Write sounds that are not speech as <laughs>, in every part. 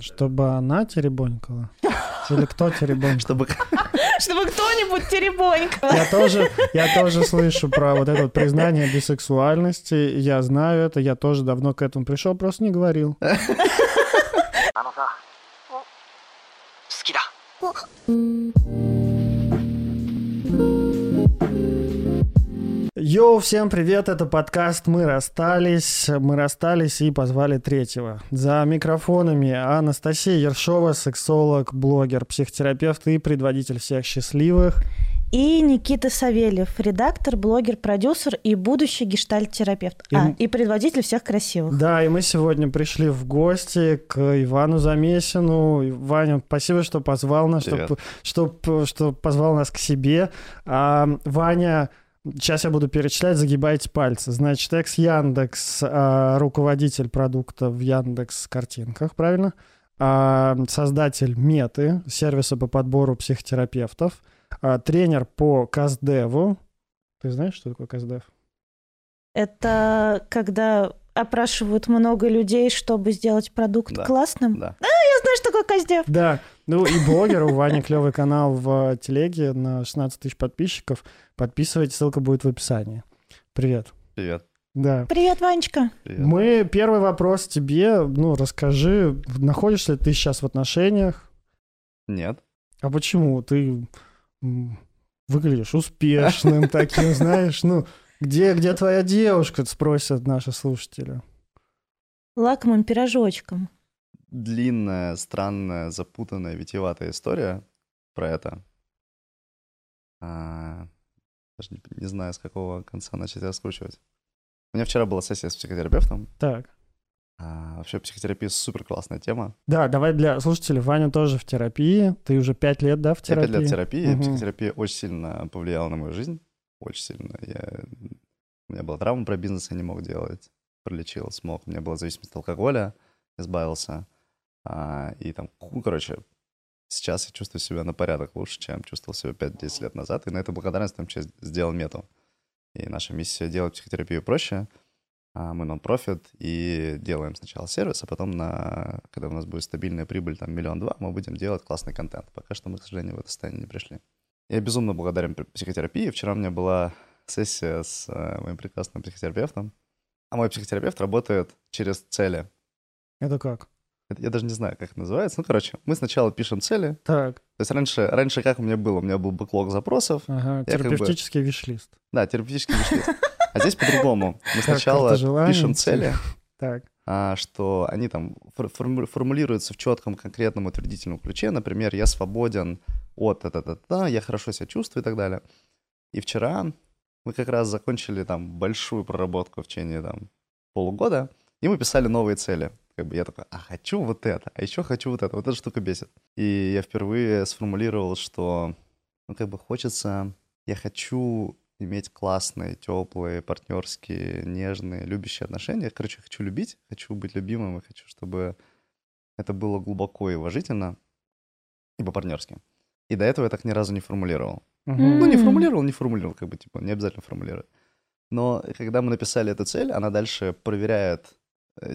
Чтобы она теребонькала? Или кто теребонькал? Чтобы... <laughs> Чтобы кто-нибудь теребонькал. Я тоже, я тоже слышу про вот это вот признание бисексуальности. Я знаю это, я тоже давно к этому пришел, просто не говорил. あ Йоу, всем привет, это подкаст «Мы расстались». Мы расстались и позвали третьего. За микрофонами Анастасия Ершова, сексолог, блогер, психотерапевт и предводитель всех счастливых. И Никита Савельев, редактор, блогер, продюсер и будущий гештальт-терапевт. И А, и предводитель всех красивых. Да, и мы сегодня пришли в гости к Ивану Замесину. Ваня, спасибо, что позвал нас, что, что, что позвал нас к себе. А, Ваня, сейчас я буду перечислять, загибайте пальцы. Значит, экс Яндекс, а, руководитель продукта в Яндекс картинках, правильно? А, создатель Меты, сервиса по подбору психотерапевтов, а, тренер по Каздеву. Ты знаешь, что такое Каздев? Это когда опрашивают много людей, чтобы сделать продукт Да. классным. Да. Я знаю, что такое Коздев. Да, ну и блогер, у Вани клевый канал в телеге на 16 тысяч подписчиков. Подписывайтесь, ссылка будет в описании. Привет. Привет. Да. Привет, Ванечка. Привет. Мы, первый вопрос тебе, ну, расскажи, находишься ли ты сейчас в отношениях? Нет. А почему? Ты выглядишь успешным <laughs> таким, знаешь, ну, где, где твоя девушка, спросят наши слушатели. Лакомым пирожочком. Длинная, странная, запутанная, витиеватая история про это. А, Даже не, не знаю, с какого конца начать раскручивать. У меня вчера была сессия с психотерапевтом. Так. А, Вообще психотерапия супер классная тема. Да, давай для слушателей. Ваня тоже в терапии. Ты уже пять лет, да, в Я терапии? пять лет в терапии. Мгм. Психотерапия очень сильно повлияла на мою жизнь. Очень сильно. Я... У меня была травма про бизнес, я не мог делать. Пролечил, смог. У меня была зависимость от алкоголя, избавился. А, и там, ну, короче, сейчас я чувствую себя на порядок лучше, чем чувствовал себя 5-10 лет назад. И на это благодарность числе сделал мету. И наша миссия делать психотерапию проще. А Мы нон-профит и делаем сначала сервис, а потом, на... когда у нас будет стабильная прибыль, там, миллион-два, мы будем делать классный контент. Пока что мы, к сожалению, в это состояние не пришли. Я безумно благодарен психотерапии. Вчера у меня была сессия с э, моим прекрасным психотерапевтом. А мой психотерапевт работает через цели. Это как? Я даже не знаю, как это называется. Ну, короче, мы сначала пишем цели. Так, То есть раньше, раньше как у меня было? У меня был бэклог запросов. ага, Я как бы- терапевтический виш-лист. Да, терапевтический виш-лист. А здесь по-другому. Мы сначала пишем цели, Так, а, что они там фор- форму- формулируются в четком, конкретном, утвердительном ключе. Например, я свободен от это-то-то, я хорошо себя чувствую и так далее. И вчера мы как раз закончили там большую проработку в течение там полугода, и мы писали новые цели. Как бы я такой, а хочу вот это, а еще хочу вот это, вот эта штука бесит. И я впервые сформулировал, что, ну, как бы хочется, я хочу иметь классные, теплые, партнерские, нежные, любящие отношения. Короче, хочу любить, хочу быть любимым, и хочу, чтобы это было глубоко и уважительно, и по-партнерски. И до этого я так ни разу не формулировал. Мгм. Ну, не формулировал, не формулировал, как бы, типа, не обязательно формулировать. Но когда мы написали эту цель, она дальше проверяет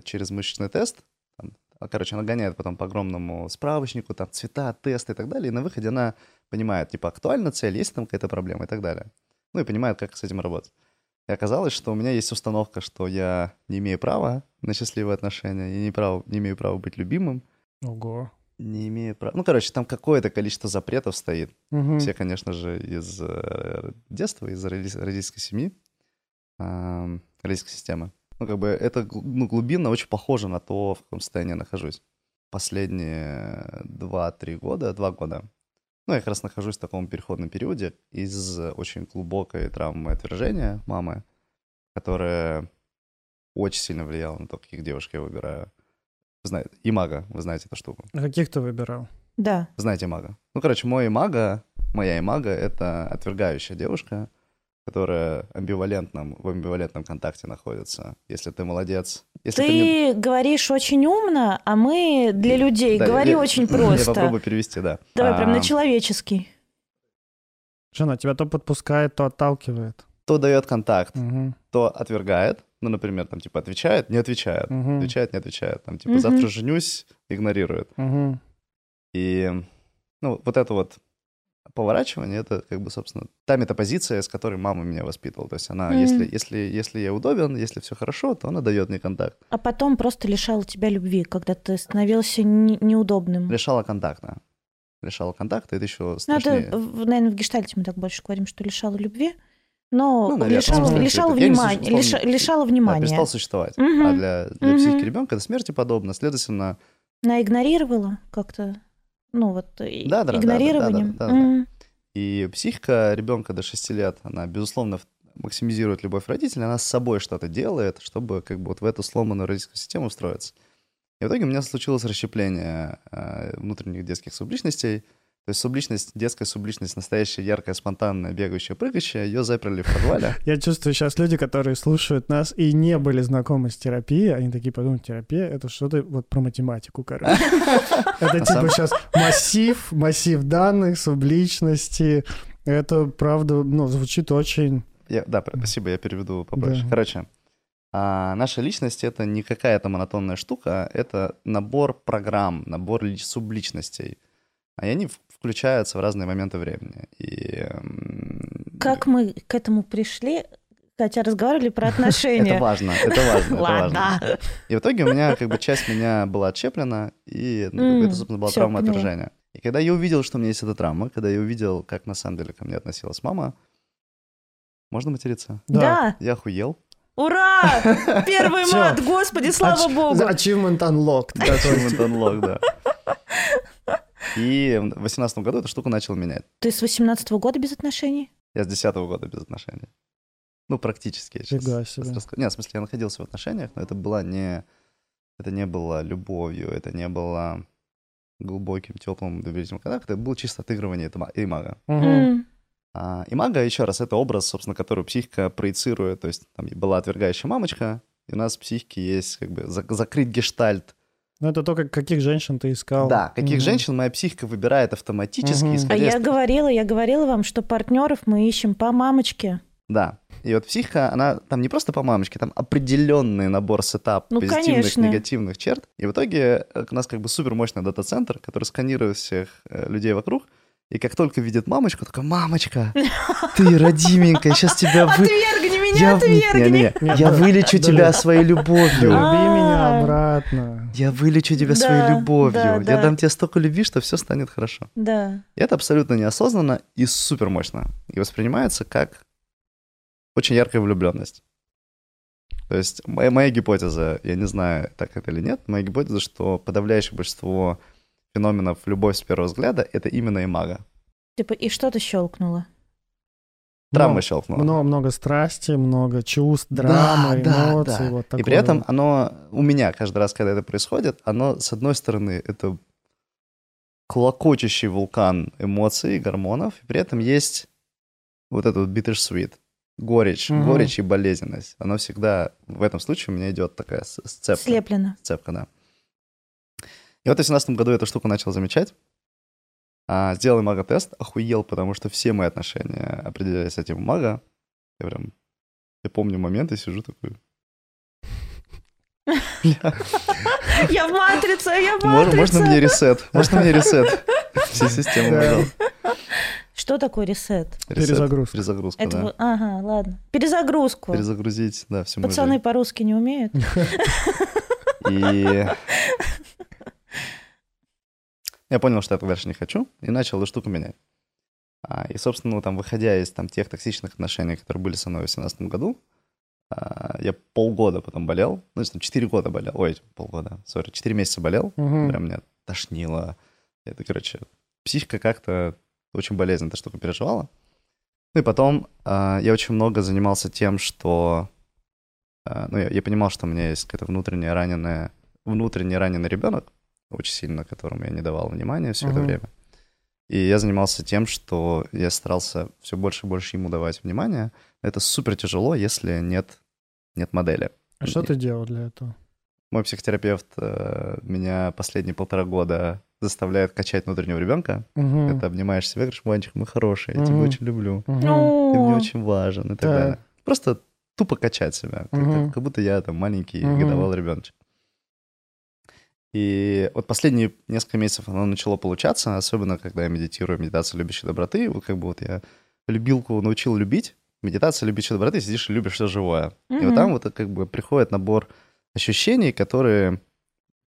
через мышечный тест. Там, а, короче, она гоняет потом по огромному справочнику, там, цвета, тесты и так далее. И на выходе она понимает, типа, актуальна цель, есть там какая-то проблема и так далее. Ну, и понимает, как с этим работать. И оказалось, что у меня есть установка, что я не имею права на счастливые отношения, я не, прав, не имею права быть любимым, Ого. не имею права... Ну, короче, там какое-то количество запретов стоит. Мгм. Все, конечно же, из э, детства, из роди- родительской семьи, родительской системы. Ну, как бы это ну, глубинно очень похоже на то, в каком состоянии я нахожусь. Последние 2-3 года, 2 года, ну, я как раз нахожусь в таком переходном периоде из очень глубокой травмы отвержения мамы, которая очень сильно влияла на то, каких девушек я выбираю. Вы знаете, и мага, вы знаете эту штуку. А Каких ты выбирал? Да. Вы знаете мага. Ну, короче, мой имага, моя имага — это отвергающая девушка, которая амбивалентном, в амбивалентном контакте находится. Если ты молодец. Если Ты не- говоришь очень умно, а мы для людей Да, говори я- <laughs> очень Я просто. попробую перевести, да. Давай прям А, на человеческий. Жена, тебя то подпускает, то отталкивает. То дает контакт, Мгм. то отвергает. Ну, например, там, типа, отвечает, не отвечает. Мгм. Отвечает, не отвечает. Там, типа, Мгм. завтра женюсь, игнорирует. Мгм. И, ну, вот это вот поворачивание, это, как бы, собственно, та метапозиция, с которой мама меня воспитывала. То есть она, Мгм. если, если, если я удобен, если все хорошо, то она дает мне контакт. А потом просто лишала тебя любви, когда ты становился не- неудобным. Лишала контакта. Лишала контакта, это еще Ну, это, страшнее. наверное, в гештальте мы так больше говорим, что лишала любви, но Ну, наверное, лишала, лишала не внимания, условно, лиша- лишала Да, внимания. перестал существовать. Мгм. А для, для Мгм. психики ребенка это смерти подобно. Следовательно, Она игнорировала как-то, ну вот, и- Да, да, да, да, игнорированием. да, да, да, да. Мгм. и психика ребенка до 6 лет, она, безусловно, максимизирует любовь родителей, она с собой что-то делает, чтобы как бы вот в эту сломанную родительскую систему встроиться. И в итоге у меня случилось расщепление э, внутренних детских субличностей. То есть субличность, детская субличность, настоящая, яркая, спонтанная, бегающая, прыгающая, ее заперли в подвале. <laughs> Я чувствую сейчас люди, которые слушают нас и не были знакомы с терапией, они такие подумают, терапия — это что-то вот про математику, короче. <laughs> Это типа сейчас массив, массив данных, субличности. Это, правда, ну, звучит очень... Да, спасибо, я переведу попроще. Короче, а, наша личность — это не какая-то монотонная штука, это набор программ, набор лич- субличностей. И они в- включаются в разные моменты времени. И, Как мы к этому пришли, хотя разговаривали про <laughs> отношения. Это важно, это важно, это важно. И в итоге у меня как бы часть меня была отщеплена, и ну, это, собственно, была травма поняла. отвержения. И когда я увидел, что у меня есть эта травма, когда я увидел, как на самом деле ко мне относилась мама, можно материться? Да. Я охуел. Ура! Первый <laughs> мат, господи, слава богу. Achievement unlocked. Achievement unlock, да. <laughs> И в 2018 году эта штука начала менять. Ты с 18 года без отношений? Я с 10 года без отношений. Ну, практически. Я сейчас Фига себе. расскажу. Нет, в смысле, я находился в отношениях, но это была не... Это не было любовью, это не было глубоким, теплым, доверительным контактом. Это было чисто отыгрывание има- имага. Мгм. М. А, имага, еще раз, это образ, собственно, который психика проецирует. То есть там была отвергающая мамочка, и у нас в психике есть как бы зак- закрыть гештальт. Ну, это то, как, каких женщин ты искал. Да, каких Мгм. женщин моя психика выбирает автоматически, Мгм. А я говорила, я говорила вам, что партнеров мы ищем по мамочке. Да. И вот психика, она там не просто по мамочке, там определенный набор сетап Ну, позитивных, конечно. негативных черт. И в итоге э, у нас как бы супер мощный дата-центр, который сканирует всех э, людей вокруг. И как только видит мамочку, такой, мамочка, ты <laughs> родименькая, сейчас тебя вы... Отвергни меня, Я, отвергни! Не-не-не, Нет, <laughs> я да, вылечу тебя своей любовью. Люби А. меня обратно. Я вылечу тебя своей любовью. Я да. дам тебе столько любви, что все станет хорошо. Да. И это абсолютно неосознанно и супер мощно. И воспринимается как очень яркая влюбленность. То есть моя, моя гипотеза, я не знаю, так это или нет, моя гипотеза, что подавляющее большинство феноменов любовь с первого взгляда — это именно имага. Типа, и что-то щелкнуло. Травма щелкнула. Много, много страсти, много чувств, Да, драмы, да, эмоций. да. Вот И такое при этом вот. оно у меня каждый раз, когда это происходит, оно, с одной стороны, это клокочущий вулкан эмоций, гормонов, и при этом есть вот этот вот bittersweet, горечь, Мгм. горечь и болезненность. Оно всегда, в этом случае у меня идет такая сцепка. Слеплено. Сцепка, да. И вот в 2018 году эту штуку начал замечать. А, сделал мага-тест, охуел, потому что все мои отношения определялись этим мага. Я прям, я помню момент, и сижу такой... <laughs> Я в матрице, я в Можно, матрице. можно мне ресет? Можно мне ресет? <laughs> Все системы, пожалуйста. Что такое ресет? Перезагрузка. Перезагрузка, Это да. Ага, ладно. Перезагрузку. Перезагрузить, да, всю мою Пацаны по-русски не умеют. <laughs> И я понял, что я так дальше не хочу, и начал эту штуку менять. А, И, собственно, там, выходя из там, тех токсичных отношений, которые были со мной в 2018 году, а, я полгода потом болел, ну, там, 4 года болел, ой, полгода, сори, 4 месяца болел, Мгм. прям меня тошнило. Это, короче, психика как-то очень болезненно эта штука переживала. Ну и потом а, я очень много занимался тем, что... а, ну, я, я понимал, что у меня есть какая-то внутренняя раненая... Внутренне раненый ребенок, очень сильно, которому я не давал внимания все это Мгм. время. И я занимался тем, что я старался все больше и больше ему давать внимание. Это супер тяжело, если нет, нет модели. А что ты делал для этого? Мой психотерапевт э, меня последние полтора года заставляет качать внутреннего ребенка. Мгм. Это обнимаешь себя, говоришь, Ванечка, мы хорошие, я тебя очень люблю, Мгм. ты мне очень важен и так Так. далее. Просто тупо качать себя, как, Мгм. как- как будто я там маленький Мгм. годовалый ребеночек. И вот последние несколько месяцев оно начало получаться, особенно когда я медитирую, медитация любящей доброты. Вот как бы вот я любилку научил любить, медитация любящей доброты, сидишь и любишь все живое. И вот там вот как бы приходит набор ощущений, которые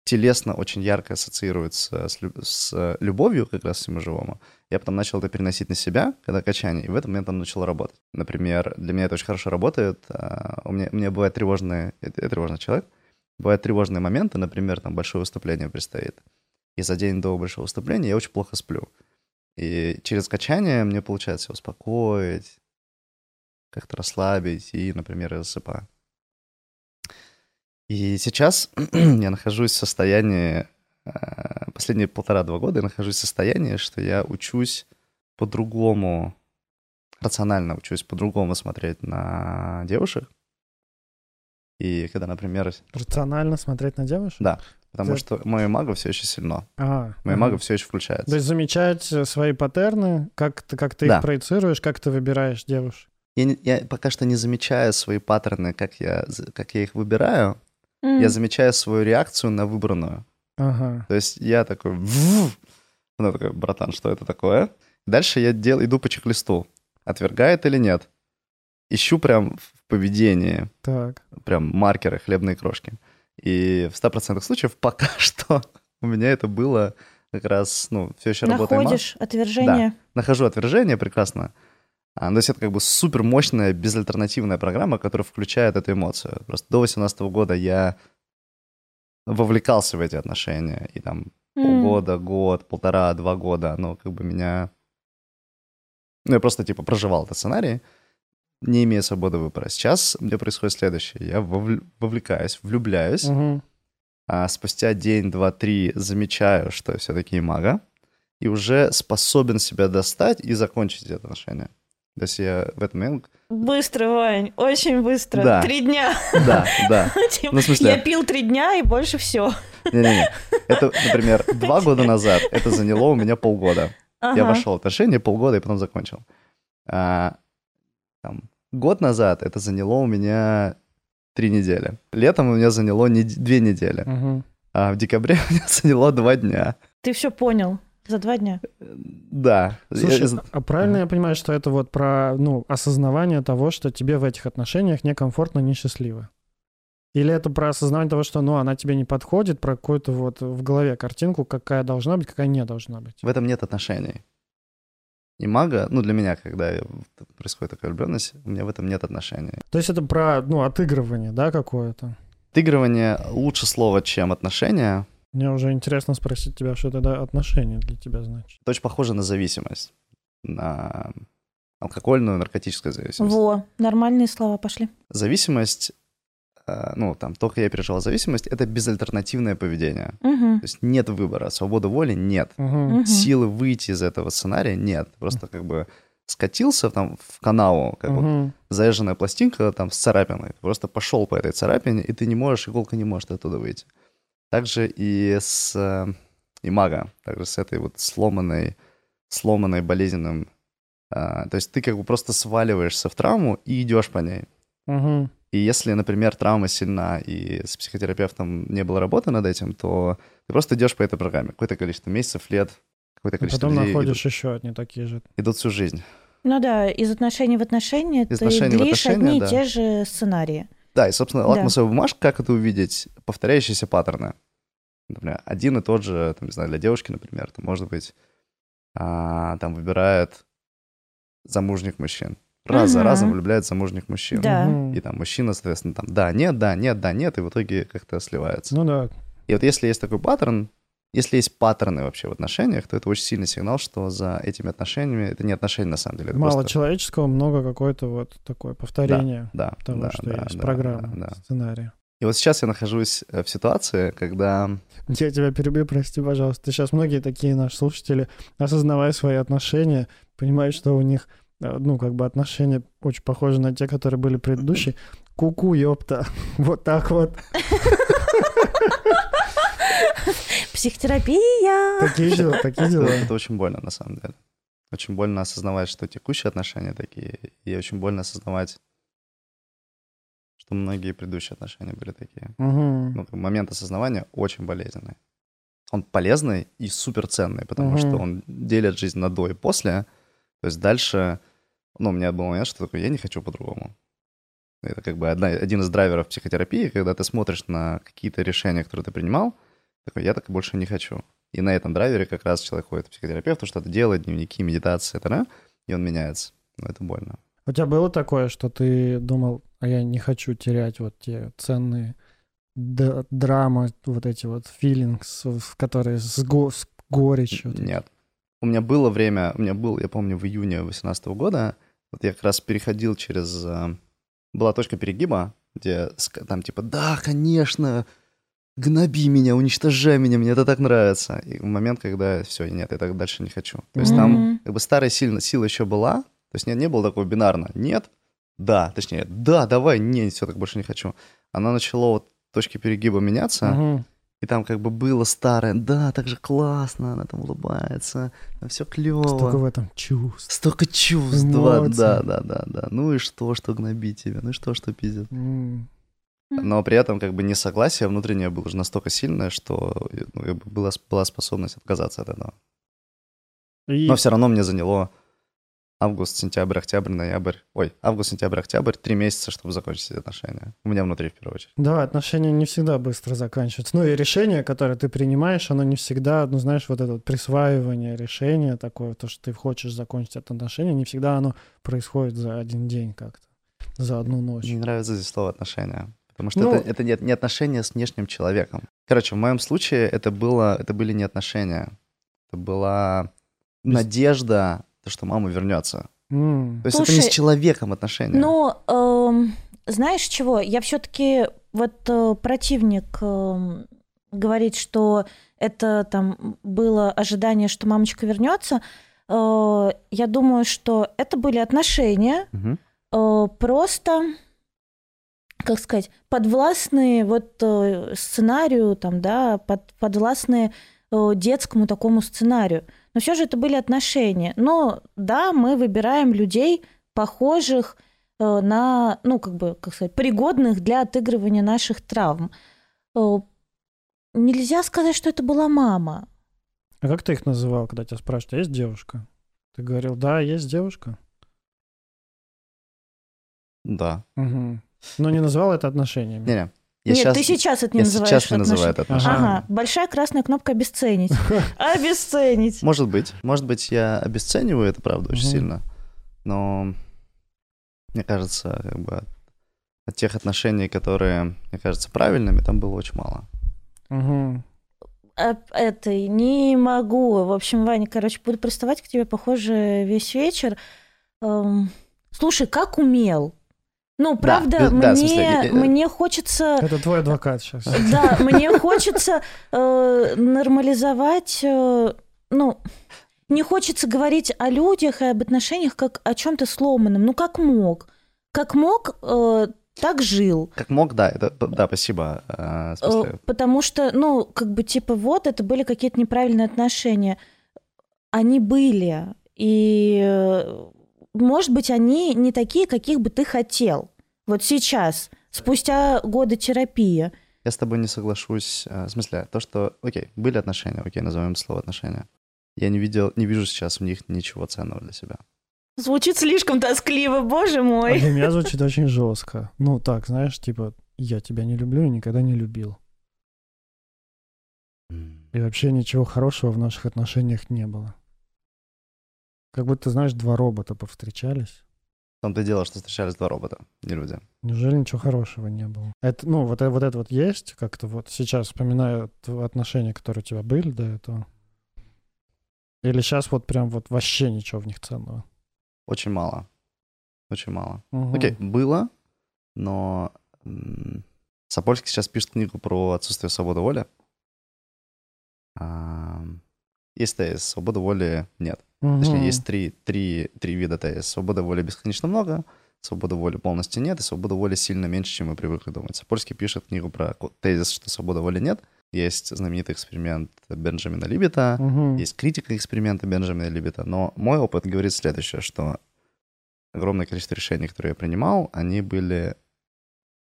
телесно очень ярко ассоциируются с, с любовью как раз всему живому. Я потом начал это переносить на себя, когда качание, и в этом момент там начало работать. Например, для меня это очень хорошо работает. а, У меня, у меня бывают тревожные... Я я тревожный человек. Бывают тревожные моменты, например, там большое выступление предстоит. И за день до большого выступления я очень плохо сплю. И через качание мне получается успокоить, как-то расслабить, и, например, я засыпаю. И сейчас <clears throat> я нахожусь в состоянии, э, последние полтора-два года я нахожусь в состоянии, что я учусь по-другому, рационально учусь по-другому смотреть на девушек. И когда, например, Рационально смотреть на девушек? Да. потому Ты- что мое маго все еще сильно. А, Мое ага. маго все еще включается. То есть замечать э, свои паттерны, как ты, как ты Да. их проецируешь, как ты выбираешь девушек. Я, не- я пока что не замечаю свои паттерны, как я, как я их выбираю. М. Я замечаю свою реакцию на выбранную. Ага. То есть я такой... Она такая, братан, что это такое? Дальше я дел, иду по чек-листу. Отвергает или нет. Ищу прям в поведении, Так. прям маркеры, хлебные крошки. И в 100% случаев пока <laughs> что у меня это было как раз, ну, все еще работает. Находишь отвержение. Нахожу отвержение, прекрасно. А, ну, то есть это как бы супер мощная, безальтернативная программа, которая включает эту эмоцию. Просто до 18 года я вовлекался в эти отношения, и там полгода, год, полтора, два года, оно как бы меня... Ну, я просто, типа, проживал этот сценарий, не имея свободы выбора. Сейчас у меня происходит следующее. Я вовл- вовлекаюсь, влюбляюсь, Мгм. а спустя день, два, три замечаю, что я все-таки мага, и уже способен себя достать и закончить эти отношения. То есть я в этот момент... Быстро, Вань, очень быстро. Да. Три дня. <laughs> Да, да. <laughs> Типа, Ну, в смысле- Я пил три дня и больше все. Не-не-не. Это, например, <laughs> два года назад это заняло у меня полгода. Я вошел в отношения полгода и потом закончил. А, там, год назад это заняло у меня три недели. Летом у меня заняло нед- две недели. Мгм. А в декабре <laughs> у меня заняло два дня. Ты все понял за два дня. Да. Слушай, Я- а правильно я понимаю, что это вот про ну, осознавание того, что тебе в этих отношениях некомфортно, несчастливо? Или это про осознавание того, что ну, она тебе не подходит, про какую-то вот в голове картинку, какая должна быть, какая не должна быть? В этом нет отношений. И мага, ну, для меня, когда происходит такая влюбленность, у меня в этом нет отношений. То есть это про ну, отыгрывание, да, какое-то? Отыгрывание лучше слова, чем отношения. Мне уже интересно спросить тебя, что тогда отношения для тебя значит. Это очень похоже на зависимость. На алкогольную, наркотическую зависимость. Во, нормальные слова пошли. Зависимость, ну, там, только я переживал зависимость, это безальтернативное поведение. Мгм. То есть нет выбора, свободы воли нет. Мгм. Силы выйти из этого сценария нет. Просто как бы скатился там в канаву, как вот Мгм. заезженная пластинка там с царапиной. Ты просто пошел по этой царапине, и ты не можешь, иголка не может оттуда выйти. Также и с э, и мага, также с этой вот сломанной, сломанной болезненным. а, то есть ты как бы просто сваливаешься в травму и идешь по ней. Мгм. И если, например, травма сильна, и с психотерапевтом не было работы над этим, то ты просто идешь по этой программе. Какое-то количество месяцев, лет, какое-то А количество потом людей находишь идут, еще одни такие же. идут всю жизнь. Ну да, из отношений в отношения Из ты отношений в длишь отношения, одни да. и те же сценарии. Да, и, собственно, Да. лакмусовая бумажка, как это увидеть? Повторяющиеся паттерны. Например, один и тот же, там, не знаю, для девушки, например, это может быть, а, там, выбирает замужних мужчин. Раз за разом влюбляет замужних мужчин. Да. И там мужчина, соответственно, там, да, нет, да, нет, да, нет, и в итоге как-то сливается. Ну да. И вот если есть такой паттерн, если есть паттерны вообще в отношениях, то это очень сильный сигнал, что за этими отношениями, это не отношения на самом деле. это Мало просто- человеческого, много какое-то вот такое повторение Да, того, да, что да, есть, да, программа, да, да. сценария. И вот сейчас я нахожусь э, в ситуации, когда Я тебя перебью, прости, пожалуйста. Сейчас многие такие наши слушатели, осознавая свои отношения, понимают, что у них, ну, как бы отношения очень похожи на те, которые были предыдущие. Ку-ку, ёпта. <laughs> Вот так вот. Психотерапия. Такие дела, такие дела. это очень больно на самом деле. Очень больно осознавать, что текущие отношения такие, и очень больно осознавать что многие предыдущие отношения были такие. Ну, момент осознавания очень болезненный. Он полезный и суперценный, потому что он делит жизнь на до и после. То есть дальше, ну, у меня был момент, что такое, я не хочу по-другому. Это как бы одна, один из драйверов психотерапии, когда ты смотришь на какие-то решения, которые ты принимал, такой, я так больше не хочу. И на этом драйвере как раз человек ходит к психотерапевту, что-то делает, дневники, медитации, т.д., и он меняется. Но это больно. У тебя было такое, что ты думал, а я не хочу терять вот те ценные д- драмы, вот эти вот feelings, в которые с, го- с горечью. Нет. У меня было время, у меня был, я помню, в июне 2018 года, вот я как раз переходил через... э, Была точка перегиба, где там типа, да, конечно, гноби меня, уничтожай меня, мне это так нравится. И в момент, когда все, нет, я так дальше не хочу. То есть там Мгм. как бы старая сильно, сила еще была, то есть не, не было такого бинарно. Нет, да, точнее, да, давай, не, все, так больше не хочу. Она начала вот точки перегиба меняться, Мгм. И там как бы было старое, да, так же классно, она там улыбается, там все клево. Столько в этом чувств. Столько чувств, да, да, да, да, да. Ну и что, что гнобить тебя, ну и что, что пиздят. М. Но при этом как бы несогласие внутреннее было уже настолько сильное, что ну, была, была способность отказаться от этого. И Но все равно мне заняло август, сентябрь, октябрь, ноябрь. Ой, август, сентябрь, октябрь, три месяца, чтобы закончить эти отношения. У меня внутри, в первую очередь. Да, отношения не всегда быстро заканчиваются. Ну и решение, которое ты принимаешь, оно не всегда, ну знаешь, вот это вот присваивание решения такое, то, что ты хочешь закончить это отношение, не всегда оно происходит за один день как-то, за одну ночь. Мне не нравится здесь слово отношения. Потому что Ну- это, это не, не отношения с внешним человеком. Короче, в моем случае это, было, это были не отношения. Это была Без- надежда, то, что мама вернется. М. То есть это не Слушай, с человеком отношения. Ну, эм, знаешь чего? Я все-таки вот э, противник эм, говорит, что это там было ожидание, что мамочка вернется. Э, я думаю, что это были отношения, Мгм. э, просто, как сказать, подвластные вот э, сценарию, там, да, под, подвластные э, детскому такому сценарию. Но все же это были отношения. Но да, мы выбираем людей, похожих э, на, ну, как бы, как сказать, пригодных для отыгрывания наших травм. Э, Нельзя сказать, что это была мама. А как ты их называл, когда тебя спрашивают, «А есть девушка? Ты говорил, да, есть девушка. Да. Мгм. Но не называл это отношениями. Не-не. Я Нет, щас- ты сейчас это не я называешь сейчас не называю это отношения. Ага, большая красная кнопка обесценить. <laughs> Обесценить. Может быть. Может быть, я обесцениваю это, правда, очень сильно. Но мне кажется, как бы от, от тех отношений, которые, мне кажется, правильными, там было очень мало. А, Это не могу. В общем, Ваня, короче, буду приставать к тебе, похоже, весь вечер. Эм, Слушай, как умел? Ну, правда, да, да, мне, смысле, я- мне хочется... Это твой адвокат сейчас. <laughs> Да, мне хочется э, нормализовать, э, ну, не хочется говорить о людях и об отношениях как о чем-то сломанном. Ну, как мог? Как мог, э, так жил. Как мог, да, это, да, спасибо. э, Э, Потому что, ну, как бы, типа, вот, это были какие-то неправильные отношения. Они были. И, э, может быть, они не такие, каких бы ты хотел. Вот сейчас, спустя годы терапии. Я с тобой не соглашусь. э, В смысле, то, что, окей, были отношения, окей, назовем слово отношения. Я не видел, не вижу сейчас в них ничего ценного для себя. Звучит слишком тоскливо, боже А мой. для меня звучит очень жестко. Ну, так, знаешь, типа, я тебя не люблю и никогда не любил. И вообще ничего хорошего в наших отношениях не было. Как будто, знаешь, два робота повстречались. В том-то и дело, что встречались два робота, не люди. Неужели ничего хорошего не было? Это, ну, вот, э- вот это вот есть как-то вот сейчас вспоминаю отношения, которые у тебя были до этого? Или сейчас вот прям вот вообще ничего в них ценного? Очень мало. Очень мало. Мгм. Окей, было, но Сапольский сейчас пишет книгу про отсутствие свободы воли. Есть тезис, свободы воли нет. Точнее, Мгм. есть три, три, три вида тезис. Свобода воли бесконечно много, свободы воли полностью нет, и свобода воли сильно меньше, чем мы привыкли думать. Сапольский пишет книгу про тезис, что свободы воли нет. Есть знаменитый эксперимент Бенджамина Либета, Мгм. есть критика эксперимента Бенджамина Либета, но мой опыт говорит следующее, что огромное количество решений, которые я принимал, они были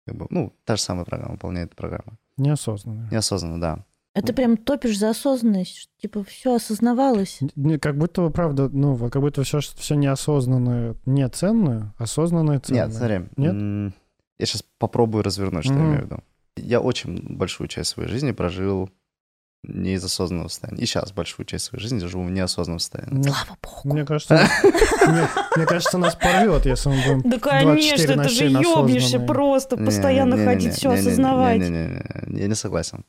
Как бы, ну, та же самая программа, выполняет программа. Неосознанно. Неосознанно, да. Это прям топишь за осознанность, что, типа все осознавалось. Не, Как будто бы, правда, ну, как будто все, все неосознанное не ценное, осознанное ценное. Нет, смотри. Нет? Я сейчас попробую развернуть, что я Мгм. имею в виду. Я очень большую часть своей жизни прожил не из осознанного состояния. И сейчас большую часть своей жизни живу в неосознанном состоянии. Мне, Слава богу. мне кажется, мне, кажется, нас порвет, если мы будем Да 24 конечно, это же 7 ёбнешься осознанные. просто, постоянно ходить, все осознавать. не, не, не, не, Я не согласен.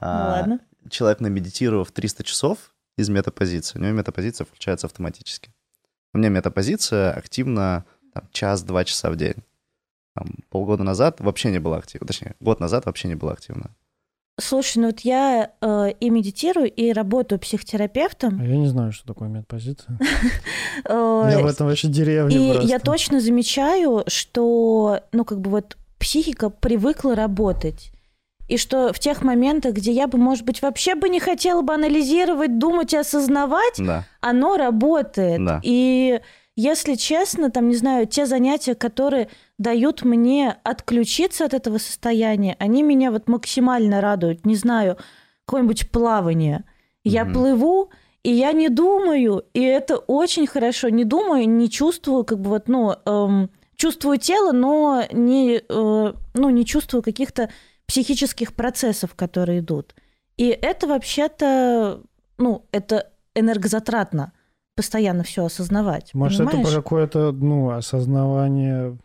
Ну А, Ладно. Человек, намедитировав 300 часов из метапозиции, у него метапозиция включается автоматически. У меня метапозиция активна там, час-два часа в день. Там, полгода назад вообще не была активна. Точнее, год назад вообще не была активна. Слушай, ну вот я э, и медитирую, и работаю психотерапевтом. А Я не знаю, что такое медпозиция. <laughs> Э, Я в этом вообще деревне И я точно замечаю, что, ну, как бы вот психика привыкла работать. И что в тех моментах, где я бы, может быть, вообще бы не хотела бы анализировать, думать и осознавать, Да. оно работает. Да. И если честно, там, не знаю, те занятия, которые дают мне отключиться от этого состояния, они меня вот максимально радуют. Не знаю, какое-нибудь плавание. Я Мгм. плыву, и я не думаю, и это очень хорошо. Не думаю, не чувствую, как бы вот, ну, эм, чувствую тело, но не, э, ну, не чувствую каких-то психических процессов, которые идут. И это вообще-то, ну, это энергозатратно постоянно все осознавать. Может, это понимаешь? про какое-то, ну, осознавание,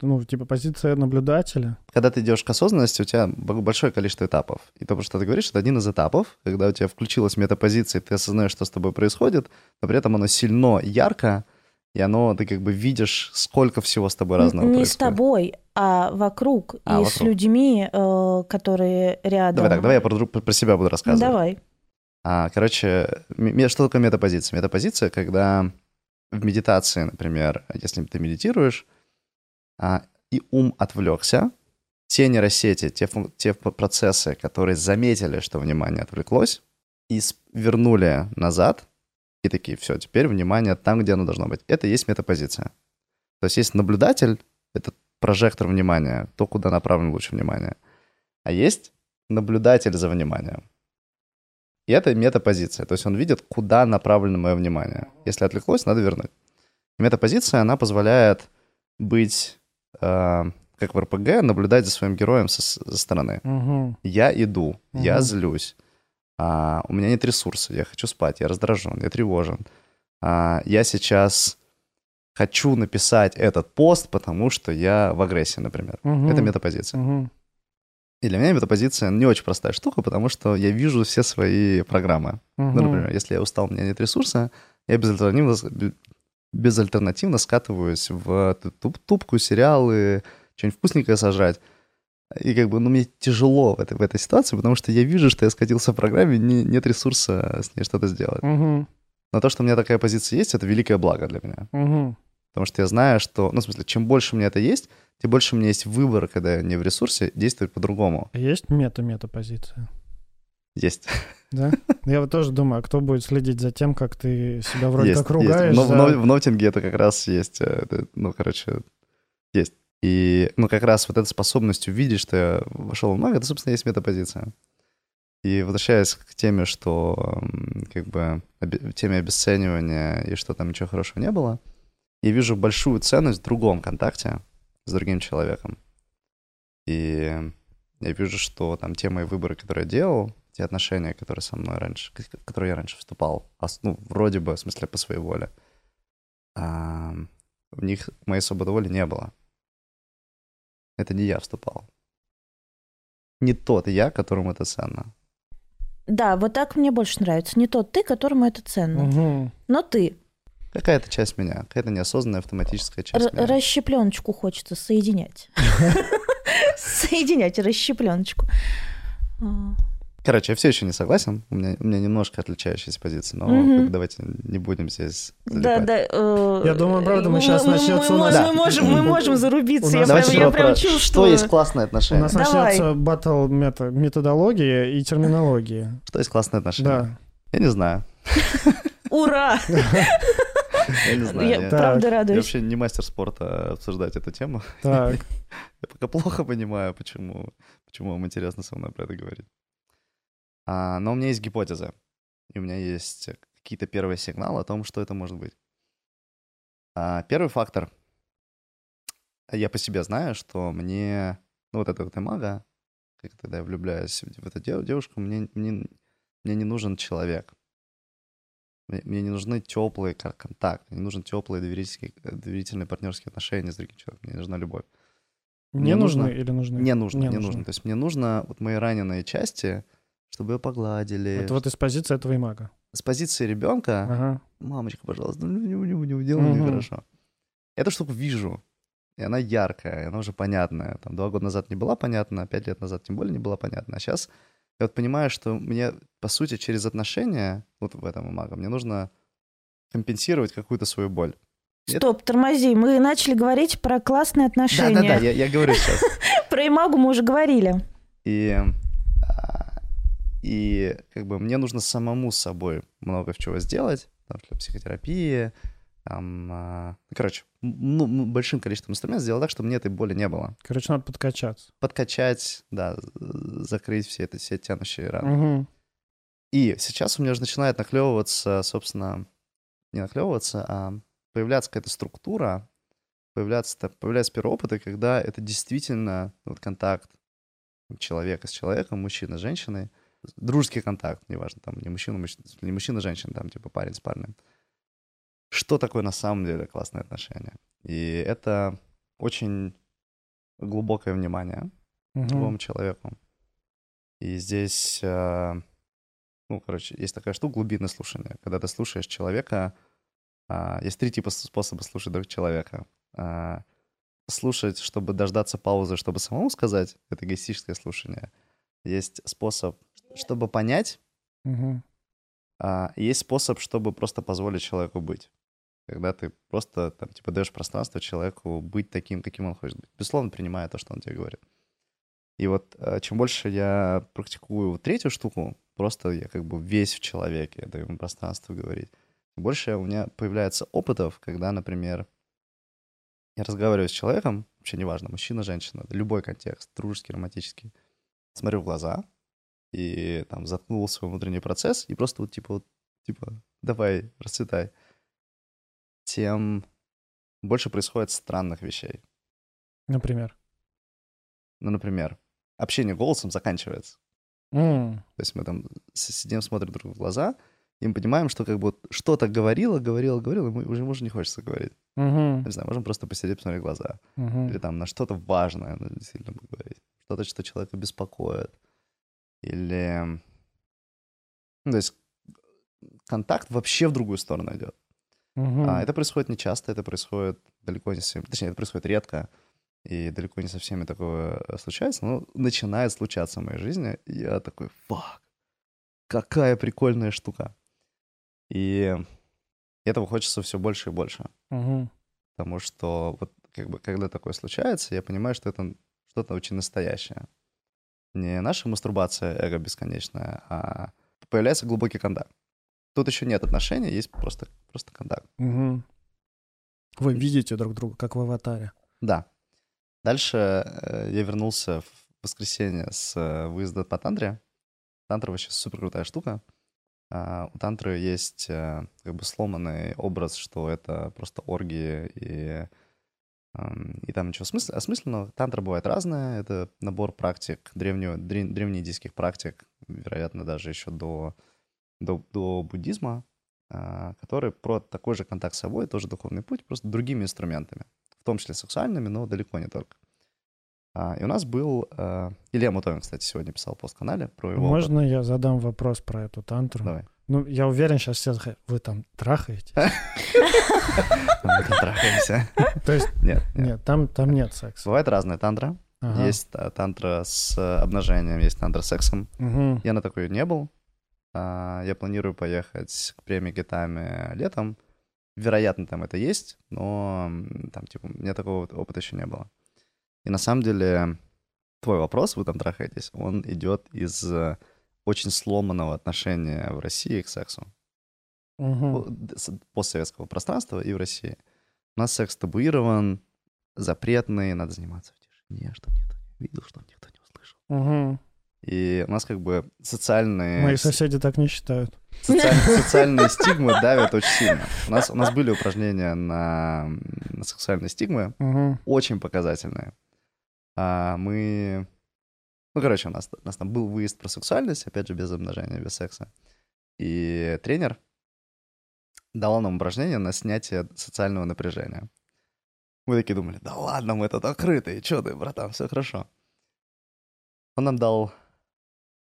ну, типа позиция наблюдателя. Когда ты идешь к осознанности, у тебя большое количество этапов. И то, что ты говоришь, это один из этапов, когда у тебя включилась метапозиция, и ты осознаешь, что с тобой происходит, но при этом оно сильно ярко, и оно, ты как бы видишь, сколько всего с тобой разного Не происходит. с тобой, а вокруг. А, и с вокруг. людьми, э, которые рядом. Давай так, давай я про, про себя буду рассказывать. давай. А, короче, что такое метапозиция? Метапозиция, когда в медитации, например, если ты медитируешь, а, и ум отвлекся, те нейросети, те, те процессы, которые заметили, что внимание отвлеклось, и с- вернули назад, и такие, все, теперь внимание там, где оно должно быть. Это и есть метапозиция. То есть есть наблюдатель, это прожектор внимания, то, куда направлено лучше внимание. А есть наблюдатель за вниманием. И это метапозиция. То есть он видит, куда направлено мое внимание. Если отвлеклось, надо вернуть. Метапозиция, она позволяет быть, э, как в РПГ, наблюдать за своим героем со, со стороны. Мгм. Я иду, я Мгм. злюсь, а, у меня нет ресурсов, я хочу спать, я раздражен, я тревожен. А, я сейчас хочу написать этот пост, потому что я в агрессии, например. Мгм. Это метапозиция. Мгм. И для меня метапозиция не очень простая штука, потому что я вижу все свои программы. Ну, Мгм. например, если я устал, у меня нет ресурса, я безальтернативно, безальтернативно скатываюсь в ту- ту- тупку, сериалы, что-нибудь вкусненькое сажать. И как бы, ну, мне тяжело в этой, в этой ситуации, потому что я вижу, что я скатился в программе, не- нет ресурса с ней что-то сделать. Мгм. Но то, что у меня такая позиция есть, это великое благо для меня. Мгм. Потому что я знаю, что, ну, в смысле, чем больше у меня это есть, тем больше у меня есть выбор, когда я не в ресурсе, действовать по-другому. Есть мета-мета-позиция? Есть. Да? <laughs> Я вот тоже думаю, а кто будет следить за тем, как ты себя вроде есть, как ругаешь? есть. Но в, за- но- в ноутинге это как раз есть. э, это, ну, короче, есть. И, ну, как раз вот эта способность увидеть, что я вошел в много, это, собственно, есть метапозиция. И возвращаясь к теме, что как бы теме обесценивания и что там ничего хорошего не было, я вижу большую ценность в другом контакте с другим человеком. И я вижу, что там те мои выборы, которые я делал, те отношения, которые со мной раньше, в которые я раньше вступал, ос- ну, вроде бы, в смысле, по своей воле, а, в них моей свободы воли не было. Это не я вступал. Не тот я, которому это ценно. Да, вот так мне больше нравится. Не тот ты, которому это ценно, Мгм. но ты. Какая-то часть меня, какая-то неосознанная автоматическая часть Р- меня. расщепленочку хочется соединять. <laughs> Соединять расщепленочку. Короче, я все еще не согласен. У меня, у меня немножко отличающиеся позиции, но Мгм. как бы давайте не будем здесь Да, залипать. да. э, Я думаю, правда, мы щас начнется у мы нас- можем- Мы можем, мы Да. <laughs> можем зарубиться. У Я нас прям, Давайте я прям про чувствую. что есть классные У отношения. нас Давай. начнется батл мета, методология и терминология. Что есть классные отношения? Да. Я не знаю. <laughs> Ура! <laughs> Я не знаю. Я я- правда Я радуюсь. вообще не мастер спорта обсуждать эту тему. Так, Я пока плохо понимаю, почему, почему вам интересно со мной про это говорить. А, но у меня есть гипотеза. И у меня есть какие-то первые сигналы о том, что это может быть. А, первый фактор. Я по себе знаю, что мне... Ну, вот эта вот имага, как когда я влюбляюсь в эту дев- девушку, мне, мне, мне не нужен человек. Мне, мне не нужны теплые контакты, мне не нужен теплые доверительские, доверительные партнерские отношения с другим человеком. Мне нужна любовь. не Мне нужны нужно- или нужны? Не нужно, не, нужно. То есть мне нужно вот мои раненые части, чтобы ее погладили. Это вот из позиции этого имага. С позиции ребенка, Ага. мамочка, пожалуйста, ну не, не, не, делай мне хорошо. Эту штуку вижу, и она яркая, и она уже понятная. Там два года назад не была понятна, пять лет назад тем более не была понятна. А сейчас я вот понимаю, что мне, по сути, через отношения, вот в этом мага, мне нужно компенсировать какую-то свою боль. Это- Стоп, тормози. Мы начали говорить про классные отношения. Да-да-да, я, я говорю сейчас. <laughs> Про имагу мы уже говорили. И, и как бы мне нужно самому с собой много чего сделать, там, для психотерапии, там, ну, короче, ну, большим количеством инструментов сделать так, чтобы мне этой боли не было. Короче, надо подкачаться. Подкачать, да, закрыть все это, все тянущие раны. Мгм. И сейчас у меня уже начинает наклевываться, собственно, не наклевываться, а появляться какая-то структура, появляться, появляются первые опыты, когда это действительно вот контакт человека с человеком, мужчина с женщиной, дружеский контакт, неважно, там не мужчина, мужчина, не мужчина, женщина, там типа парень с парнем. Что такое на самом деле классные отношения? И это очень глубокое внимание Мгм. другому человеку. И здесь, э, ну, короче, есть такая штука глубинное слушание. Когда ты слушаешь человека, а, есть три типа способа слушать друг человека. А, Слушать, чтобы дождаться паузы, чтобы самому сказать, это эгоистическое слушание. Есть способ, чтобы понять, Мгм. а, есть способ, чтобы просто позволить человеку быть. Когда ты просто, там, типа, даешь пространство человеку быть таким, каким он хочет быть. Безусловно, принимая то, что он тебе говорит. И вот э, чем больше я практикую вот третью штуку, просто я как бы весь в человеке, я даю ему пространство говорить, тем больше у меня появляется опытов, когда, например, я разговариваю с человеком, вообще неважно, мужчина, женщина, любой контекст, дружеский, романтический, смотрю в глаза и там заткнул свой внутренний процесс и просто вот типа вот, типа, давай, расцветай, тем больше происходит странных вещей. Например. Ну, например, общение голосом заканчивается. М, То есть мы там сидим, смотрим друг в глаза, и мы понимаем, что как бы что-то говорила, говорила, говорила, и мы уже, уже не хочется говорить. мгм, Не знаю, можем просто посидеть, посмотреть в глаза. мгм. Или там на что-то важное ну, действительно поговорить. Что-то, что человека беспокоит. Или... Ну, то есть контакт вообще в другую сторону идет. Мгм. А, это происходит не часто, это происходит далеко не со всеми, точнее, это происходит редко, и далеко не со всеми такое э, случается, но начинает случаться в моей жизни, и я такой, фак, какая прикольная штука. И этого хочется все больше и больше, Мгм. потому что вот как бы когда такое случается, я понимаю, что это что-то очень настоящее. Не наша мастурбация эго бесконечная, а появляется глубокий контакт. Тут еще нет отношений, есть просто, просто контакт. Мгм. Вы видите друг друга, как в аватаре. Да. Дальше э, я вернулся в воскресенье с э, выезда по тантре. Тантра вообще супер крутая штука. А, у тантры есть э, как бы сломанный образ, что это просто оргии и, и там ничего смысла, осмысленного. Тантра бывает разная. Это набор практик, древнего, древ- древнеиндийских практик, вероятно, даже еще до, до, до буддизма, а, который про такой же контакт с собой, тоже духовный путь, просто другими инструментами в том числе сексуальными, но далеко не только. А, и у нас был... э, Илья Мутовин, кстати, сегодня писал пост в канале про его опыт. Можно я задам вопрос про эту тантру? Давай. Ну, я уверен, сейчас все захотят. Вы там трахаете? <laughs> Мы там трахаемся. <laughs> То есть, Нет, нет. там, нет секса. Бывает разная тантра. Есть э, тантра с э, обнажением, есть тантра с сексом. Я на такой не был. А, Я планирую поехать к премии Гитами летом. Вероятно, там это есть, но там, типа, у меня такого опыта еще не было. И на самом деле, твой вопрос, вы там трахаетесь, он идет из э, очень сломанного отношения в России к сексу. С- постсоветского пространства и в России. У нас секс табуирован, запретный, надо заниматься в тишине, чтобы никто не видел, чтобы никто не услышал. Мгм. И у нас как бы социальные... Мои соседи так не считают. социаль- <laughs> социальные стигмы давят очень сильно. У нас, у нас были упражнения на, на сексуальные стигмы, Мгм. очень показательные. А мы... Ну, короче, у нас, у нас там был выезд про сексуальность, опять же, без обнажения, без секса. И тренер дал нам упражнение на снятие социального напряжения. Мы такие думали, да ладно, мы тут открытые, чё ты, братан, все хорошо. Он нам дал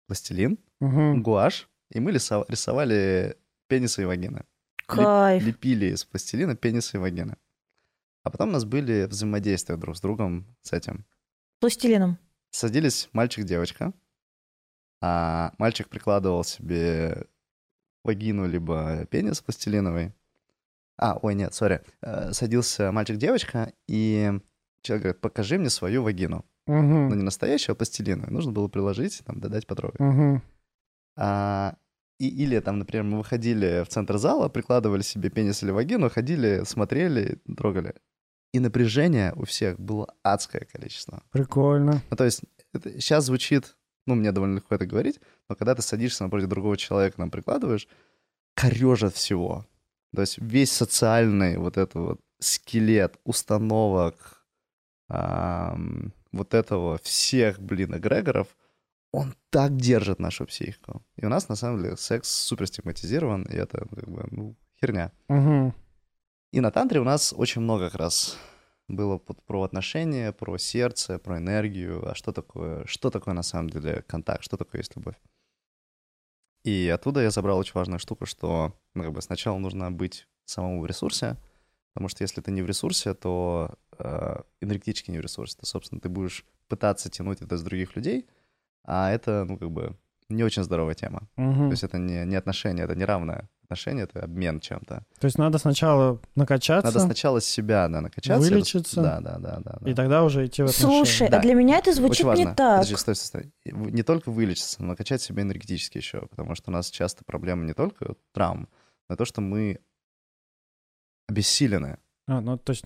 пластилин, Мгм. гуашь, и мы рисо- рисовали пенисы и вагины. Кайф. Лепили из пластилина пенисы и вагины. А потом у нас были взаимодействия друг с другом с этим. Пластилином. Садились мальчик-девочка, а мальчик прикладывал себе вагину либо пенис пластилиновый. А, ой, нет, сори. Э, Садился мальчик-девочка, и человек говорит, покажи мне свою вагину. Ну, Мгм. не настоящую, а пластилиновую. Нужно было приложить, там, додать, потрогать. Мгм. А, и, или там, например, мы выходили в центр зала, прикладывали себе пенис или вагину, ходили, смотрели, трогали. И напряжение у всех было адское количество. Прикольно. Ну, то есть это сейчас звучит, ну, мне довольно легко это говорить, но когда ты садишься напротив другого человека, нам прикладываешь, корежит всего. То есть весь социальный вот этот вот скелет установок, ам, вот этого всех, блин, эгрегоров, он так держит нашу психику. И у нас, на самом деле, секс супер стигматизирован, и это, ну, как бы, ну, херня. Мгм. И на тантре у нас очень много как раз было про отношения, про сердце, про энергию, а что такое, что такое на самом деле контакт, что такое есть любовь. И оттуда я забрал очень важную штуку, что ну, как бы сначала нужно быть самому в ресурсе, потому что если ты не в ресурсе, то э, энергетически не в ресурсе, то, собственно, ты будешь пытаться тянуть это с других людей, а это, ну, как бы, не очень здоровая тема. Мгм. То есть это не, не отношения, это не равное отношение, это обмен чем-то. То есть надо сначала накачаться, Надо сначала с себя, да, накачаться. Вылечиться. Да, да, да, да. да. и тогда уже идти в отношения. Слушай, Да. а для меня это Очень звучит важно. не так. Подожди, стой, стой, стой. Не только вылечиться, но накачать себя энергетически еще, потому что у нас часто проблема не только травм, но и то, что мы обессилены. А, ну, то есть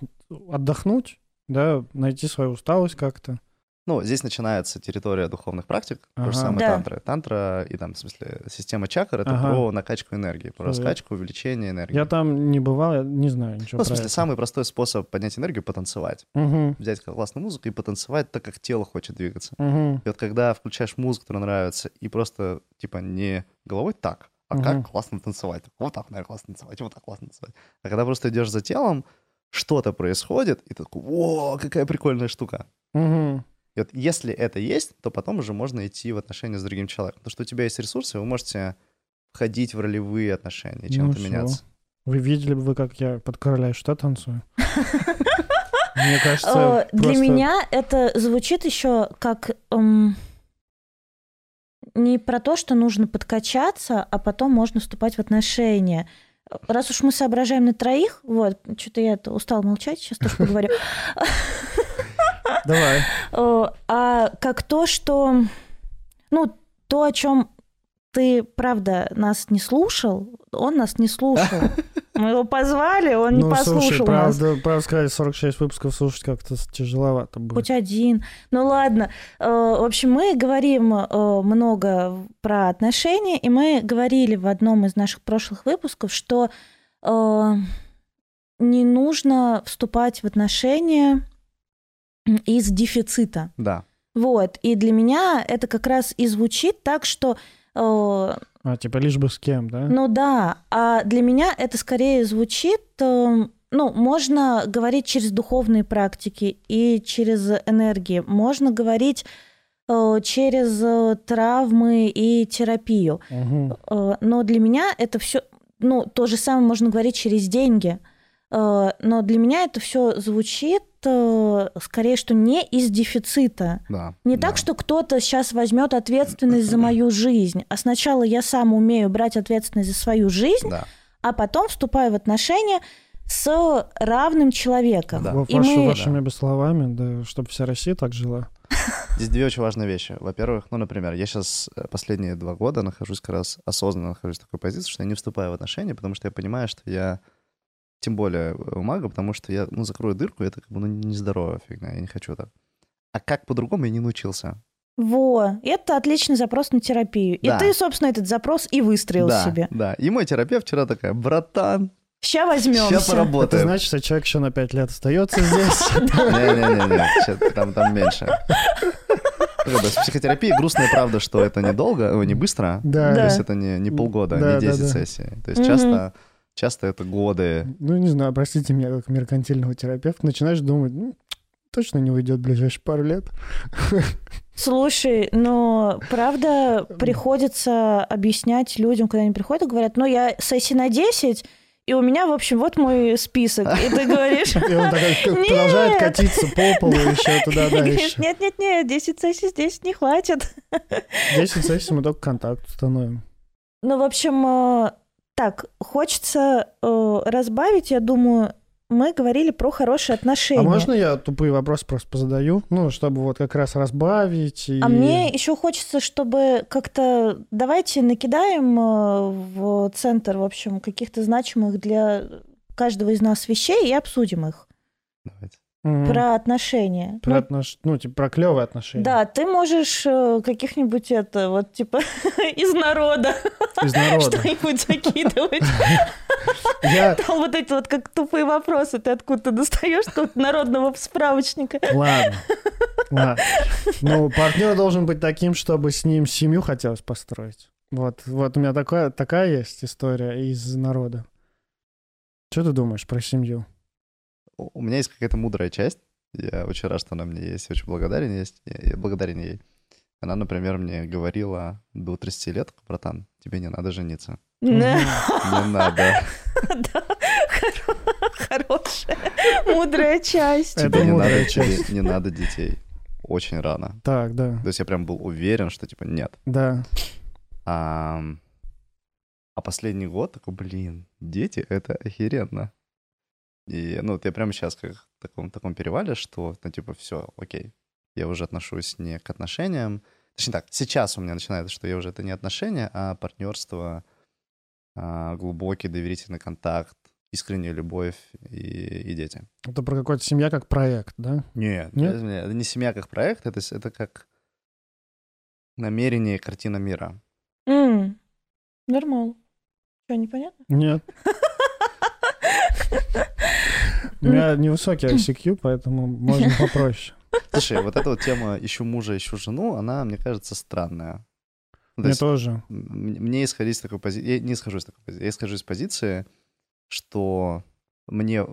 отдохнуть, да, найти свою усталость как-то. Ну, здесь начинается территория духовных практик, то Ага. же самое Да. тантра. Тантра и там, в смысле, система чакр — это Ага. про накачку энергии, про раскачку, увеличение энергии. Я там не бывал, я не знаю ничего Ну, в смысле, это. самый простой способ поднять энергию — потанцевать. Мгм, Взять классную музыку и потанцевать так, как тело хочет двигаться. мгм. И вот когда включаешь музыку, которая нравится, и просто, типа, не головой так, а Мгм. как классно танцевать. Вот так, наверное, классно танцевать, вот так классно танцевать. А когда просто идешь за телом, что-то происходит, и ты такой, о, какая прикольная штука. Мгм. И вот если это есть, то потом уже можно идти в отношения с другим человеком. Потому что у тебя есть ресурсы, вы можете входить в ролевые отношения, чем-то Ну, меняться. Вы видели бы вы, как я под короля и что танцую? <laughs> Мне кажется, Для меня это звучит еще как эм, не про то, что нужно подкачаться, а потом можно вступать в отношения. Раз уж мы соображаем на троих, вот, что-то я устал молчать, сейчас тоже поговорю. <laughs> Давай. А как то, что, ну, то, о чем ты, правда, нас не слушал, он нас не слушал. <laughs> Мы его позвали, он не ну, слушай, послушал нас. правда, правда сказать, 46 выпусков слушать как-то тяжеловато будет. Хоть один. Ну ладно. Э, В общем, мы говорим э, много про отношения, и мы говорили в одном из наших прошлых выпусков, что э, не нужно вступать в отношения из дефицита. Да. Вот. И для меня это как раз и звучит так, что э, А, типа лишь бы с кем, да? ну да, а для меня это скорее звучит, э, ну, можно говорить через духовные практики и через энергии, можно говорить э, через э, травмы и терапию. Э, Но для меня это все, ну, то же самое можно говорить через деньги. Но для меня это все звучит скорее, что не из дефицита. Да. Не да. так, что кто-то сейчас возьмет ответственность за мою жизнь, а сначала я сам умею брать ответственность за свою жизнь, Да. а потом вступаю в отношения с равным человеком. Да. И ваши- мы- Вашими бы словами, да, чтобы вся Россия так жила. Здесь две очень важные вещи. Во-первых, ну, например, я сейчас последние два года нахожусь как раз осознанно нахожусь в такой позиции, что я не вступаю в отношения, потому что я понимаю, что я тем более у мага, потому что я, ну, закрою дырку, это как бы, ну, нездоровая фигня, я не хочу так. А как по-другому я не научился. Во, это отличный запрос на терапию. Да. И ты, собственно, этот запрос и выстроил да, себе. да. И мой терапевт вчера такая, братан, Ща возьмемся. сейчас Это поработаем. значит, что человек еще на пять лет остается здесь. <laughs> Не-не-не, там, меньше. С психотерапией грустная правда, что это недолго, не быстро. Да. То есть это не, полгода, Да, не да, 10 да. сессий. То есть часто, часто это годы. Ну, не знаю, простите меня, как меркантильного терапевта, начинаешь думать, ну, точно не уйдет в ближайшие пару лет. Слушай, но правда приходится объяснять людям, когда они приходят и говорят, ну, я сессии на 10, и у меня, в общем, вот мой список. И ты говоришь... <laughs> И он такой Нет. продолжает катиться по полу еще туда <laughs> дальше. нет-нет-нет, 10 сессий здесь не хватит. 10 сессий мы только контакт установим. Ну, в общем, э, так, хочется э, разбавить, я думаю, мы говорили про хорошие отношения. А можно я тупые вопросы просто позадаю? Ну, чтобы вот как раз разбавить. И... А мне еще хочется, чтобы как-то давайте накидаем э, в центр, в общем, каких-то значимых для каждого из нас вещей и обсудим их. Давайте. Мгм. Про отношения. Про Ну, отнош- Ну, типа, про клевые отношения. Да, ты можешь э, каких-нибудь это вот типа <laughs> из народа Из народа. что-нибудь закидывать. <laughs> Я... Там вот эти вот как тупые вопросы ты откуда-то достаешь тут народного справочника. Ладно. Ладно. Ну, партнер должен быть таким, чтобы с ним семью хотелось построить. Вот, вот у меня такая, такая есть история из народа. Что ты думаешь про семью? У меня есть какая-то мудрая часть. Я очень рад, что она мне есть, очень благодарен есть. Я, я благодарен ей. Она, например, мне говорила до 30 лет, братан, тебе не надо жениться. Не надо. <laughs> да, хорошая, мудрая часть. Это Тебе не мудрая надо, тебе не надо детей. Очень рано. Так, да, То есть я прям был уверен, что типа нет. да. А, а последний год такой, блин, дети — это охеренно. И, ну, вот я прямо сейчас как в таком, таком перевале, что, ну, типа, все, окей, я уже отношусь не к отношениям. Точнее так, сейчас у меня начинается, что я уже это не отношения, а партнерство, а, глубокий доверительный контакт, искренняя любовь и, и дети. Это про какую-то семья как проект, да? Нет, Нет? это, это не семья как проект, это, это как намерение, картина мира. М, Нормал. Что, непонятно? Нет. <laughs> У меня невысокий ICQ, <clears throat> поэтому можно попроще. Слушай, вот эта вот тема «ищу мужа, ищу жену», она, мне кажется, странная. То Мне есть тоже. мне исходить из такой позиции... Я не исхожу из такой позиции. Я исхожу из позиции, что мне,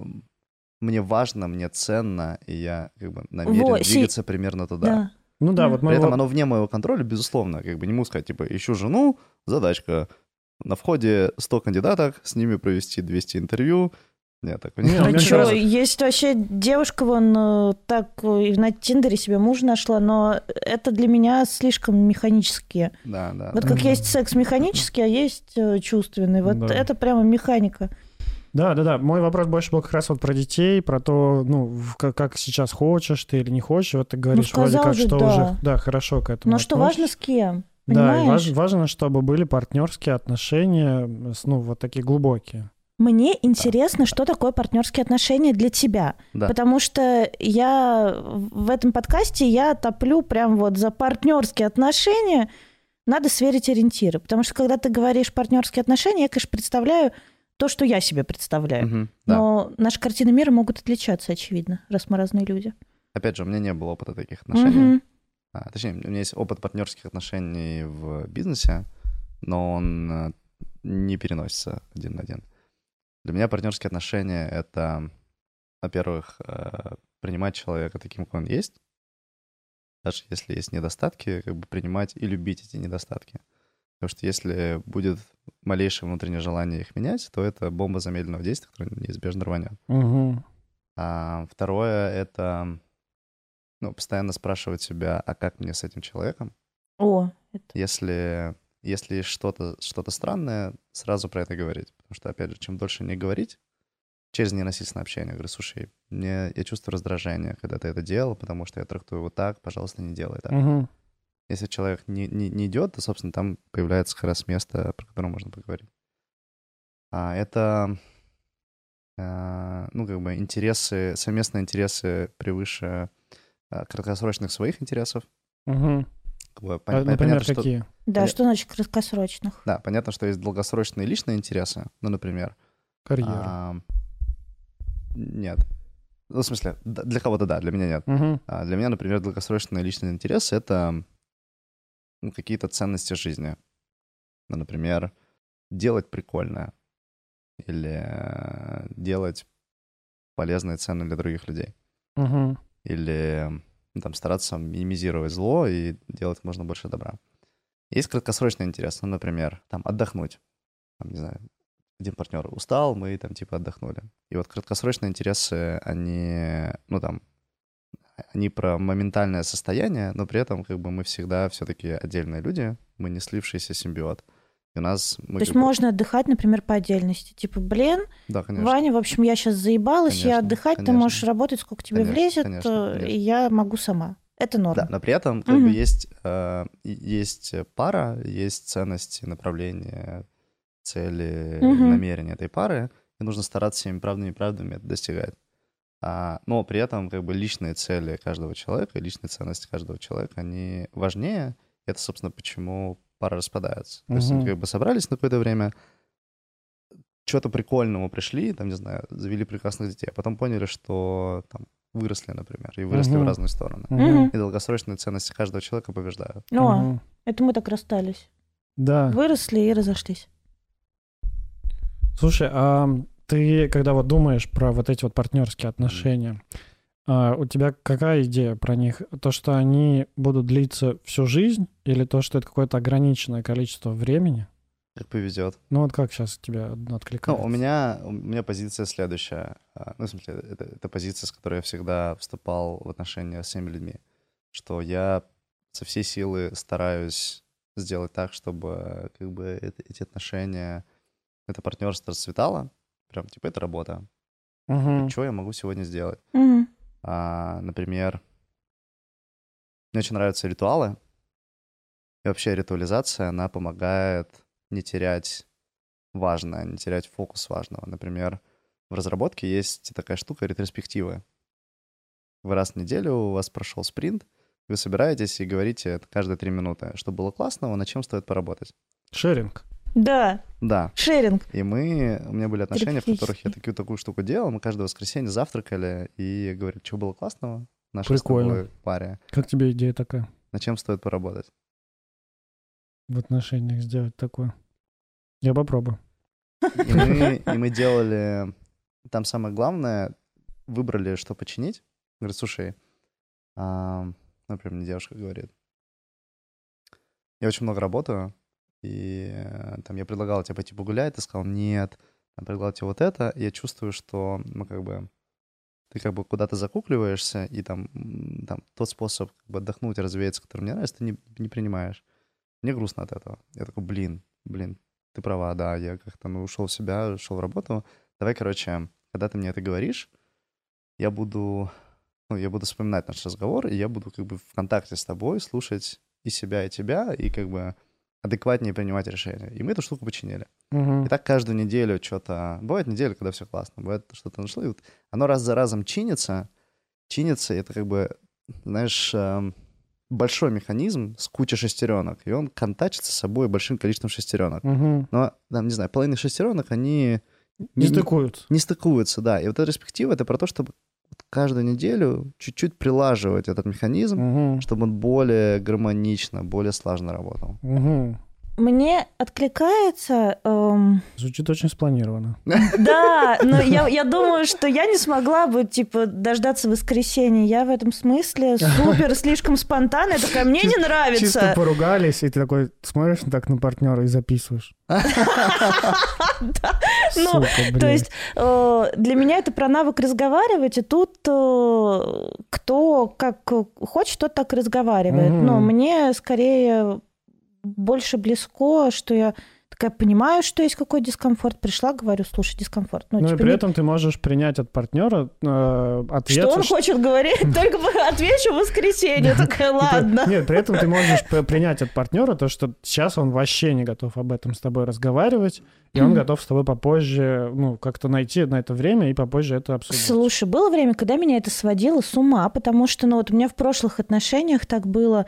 мне важно, мне ценно, и я как бы намерен Во, си- двигаться примерно туда. Да. Ну да, Мгм. вот мы При этом вот- оно вне моего контроля, безусловно. Как бы не могу сказать, типа, ищу жену, задачка. На входе 100 кандидаток, с ними провести 200 интервью. Нет, такого Не, А сразу- есть вообще девушка, вон э, так э, и на Тиндере себе мужа нашла, но это для меня слишком механические. Да, да. Вот да. как есть секс механический, а есть э, чувственный. Вот Да. это прямо механика. Да, да, да. Мой вопрос больше был как раз вот про детей, про то, ну, как, как сейчас хочешь ты или не хочешь. Вот ты говоришь вроде сказал как, же, что да. уже, да, хорошо к этому Но что важно с кем, Да, и понимаешь? важ- важно, чтобы были партнерские отношения, ну, вот такие глубокие. Мне интересно, что такое партнерские отношения для тебя. Да. Потому что я в этом подкасте я топлю прям вот за партнерские отношения. Надо сверить ориентиры. Потому что когда ты говоришь партнерские отношения, я, конечно, представляю то, что я себе представляю. Мгм, да. Но наши картины мира могут отличаться, очевидно, раз мы разные люди. Опять же, у меня не было опыта таких отношений. Мгм. А, точнее, у меня есть опыт партнерских отношений в бизнесе, но он э, не переносится один на один. Для меня партнерские отношения — это, во-первых, э, принимать человека таким, какой он есть, даже если есть недостатки, как бы принимать и любить эти недостатки. Потому что если будет малейшее внутреннее желание их менять, то это бомба замедленного действия, которая неизбежно рванет. Мгм. А второе — это ну, постоянно спрашивать себя, а как мне с этим человеком? О, это... Если, если есть что-то что странное, сразу про это говорить. Потому что, опять же, чем дольше не говорить, через ненасильственное общение. Говорю, слушай, мне, я чувствую раздражение, когда ты это делал, потому что я трактую вот так, пожалуйста, не делай так. Мгм. Если человек не, не, не идет, то, собственно, там появляется как раз место, про которое можно поговорить. А это, а, ну, как бы интересы, совместные интересы превыше а, краткосрочных своих интересов. Мгм. А, пон- Например, понятно, что- какие? Да, Поня- что значит краткосрочных? да, понятно, что есть долгосрочные личные интересы. Ну, например, Карьера. а, нет. Ну, в смысле, для кого-то да, для меня нет. Мгм. А для меня, например, долгосрочные личные интересы — это ну, какие-то ценности жизни. Ну, например, делать прикольное или э, делать полезное и ценное для других людей. Мгм. Или там стараться минимизировать зло и делать можно больше добра. Есть краткосрочный интерес, ну, например, там отдохнуть. Там, не знаю, один партнер устал, мы там типа отдохнули. И вот краткосрочные интересы, они, ну там, они про моментальное состояние, но при этом как бы мы всегда все-таки отдельные люди, мы не слившийся симбиот. И у нас... Мы То есть как можно отдыхать, например, по отдельности. Типа, блин, Да, конечно. Ваня, в общем, я сейчас заебалась, я Конечно, отдыхать, ты конечно. можешь работать, сколько тебе Конечно, влезет, конечно, э, конечно. и я могу сама. Это норм. Да, но при этом как Мгм. бы есть, э, есть пара, есть ценности, направления, цели, Мгм. намерения этой пары, и нужно стараться всеми правдами и правдами это достигать. А, но при этом как бы личные цели каждого человека, личные ценности каждого человека, они важнее. Это, собственно, почему пара распадается. То есть они как бы собрались на какое-то время, что-то прикольному пришли, там, не знаю, завели прекрасных детей, а потом поняли, что там выросли, например, и выросли в разные стороны. И долгосрочные ценности каждого человека побеждают. Ну, а, Мгм. это мы так расстались. Да. Выросли и разошлись. Слушай, а ты, когда вот думаешь про вот эти вот партнерские отношения, а у тебя какая идея про них? То, что они будут длиться всю жизнь, или то, что это какое-то ограниченное количество времени? Как повезет. Ну вот как сейчас тебе Ну, откликается? у меня, у меня позиция следующая. А, Ну, в смысле, это, это позиция, с которой я всегда вступал в отношения с всеми людьми. Что я со всей силы стараюсь сделать так, чтобы как бы это- эти отношения, это партнерство расцветало. Прям, типа, это работа. Мгм. Что я могу сегодня сделать? Мгм. А, например, мне очень нравятся ритуалы. И вообще ритуализация, она помогает не терять важное, не терять фокус важного. Например, в разработке есть такая штука ретроспективы. Вы раз в неделю, у вас прошел спринт, вы собираетесь и говорите каждые три минуты, что было классного, над чем стоит поработать. Шеринг. Да, Да, шеринг. и мы, у меня были отношения, в которых я такую, такую штуку делал. Мы каждое воскресенье завтракали и говорили, что было классного в нашей с Прикольно. тобой паре, Как тебе идея такая? над чем стоит поработать. В отношениях сделать такое? Я попробую. И мы, <laughs> и мы делали... Там самое главное, выбрали, что починить. Говорит, слушай, а, например, мне девушка говорит, я очень много работаю, и э, там я предлагал тебе пойти погулять, ты сказал нет, там предлагал тебе вот это, я чувствую, что, ну, как бы, ты как бы куда-то закукливаешься, и там, там тот способ как бы отдохнуть и развеяться, который мне нравится, ты не, не принимаешь. Мне грустно от этого. Я такой, блин, блин, ты права, да, я как-то, ну, ушел в себя, ушел в работу. Давай, короче, когда ты мне это говоришь, я буду, ну, я буду вспоминать наш разговор, и я буду как бы в контакте с тобой слушать и себя, и тебя, и как бы адекватнее принимать решения. И мы эту штуку починили. Мгм. И так каждую неделю что-то... Бывает неделя, когда все классно, бывает что-то нашло, и вот оно раз за разом чинится, чинится, и это как бы, знаешь, эм, большой механизм с кучей шестеренок, и он контачится с собой большим количеством шестеренок. Мгм. Но, там, не знаю, половина шестеренок, они Не стыкуются. не стыкуются, да. И вот эта перспектива — это про то, чтобы каждую неделю чуть-чуть прилаживать этот механизм, Мгм. чтобы он более гармонично, более слаженно работал. Мгм. Мне откликается... эм, Звучит очень спланированно. Да, но я, я думаю, что я не смогла бы, типа, дождаться воскресенья. Я в этом смысле супер, слишком спонтанная. Такая, мне не Чисто нравится. поругались, и ты такой смотришь так на партнера и записываешь. <laughs> Да. Ну, То есть э, для меня это про навык разговаривать, и тут э, кто как хочет, тот так разговаривает. Но мне скорее больше близко, что я такая понимаю, что есть какой дискомфорт, пришла, говорю, слушай, дискомфорт. Ну, и типа, при не- этом ты можешь принять от партнера э, ответ, Что он хочет говорить? <laughs> Только отвечу в воскресенье. Такая, ладно. Нет, при этом ты можешь принять от партнера то, что сейчас он вообще не готов об этом с тобой разговаривать, и он готов с тобой попозже, ну, как-то найти на это время и попозже это обсудить. Слушай, было время, когда меня это сводило с ума, потому что, ну, вот у меня в прошлых отношениях так было,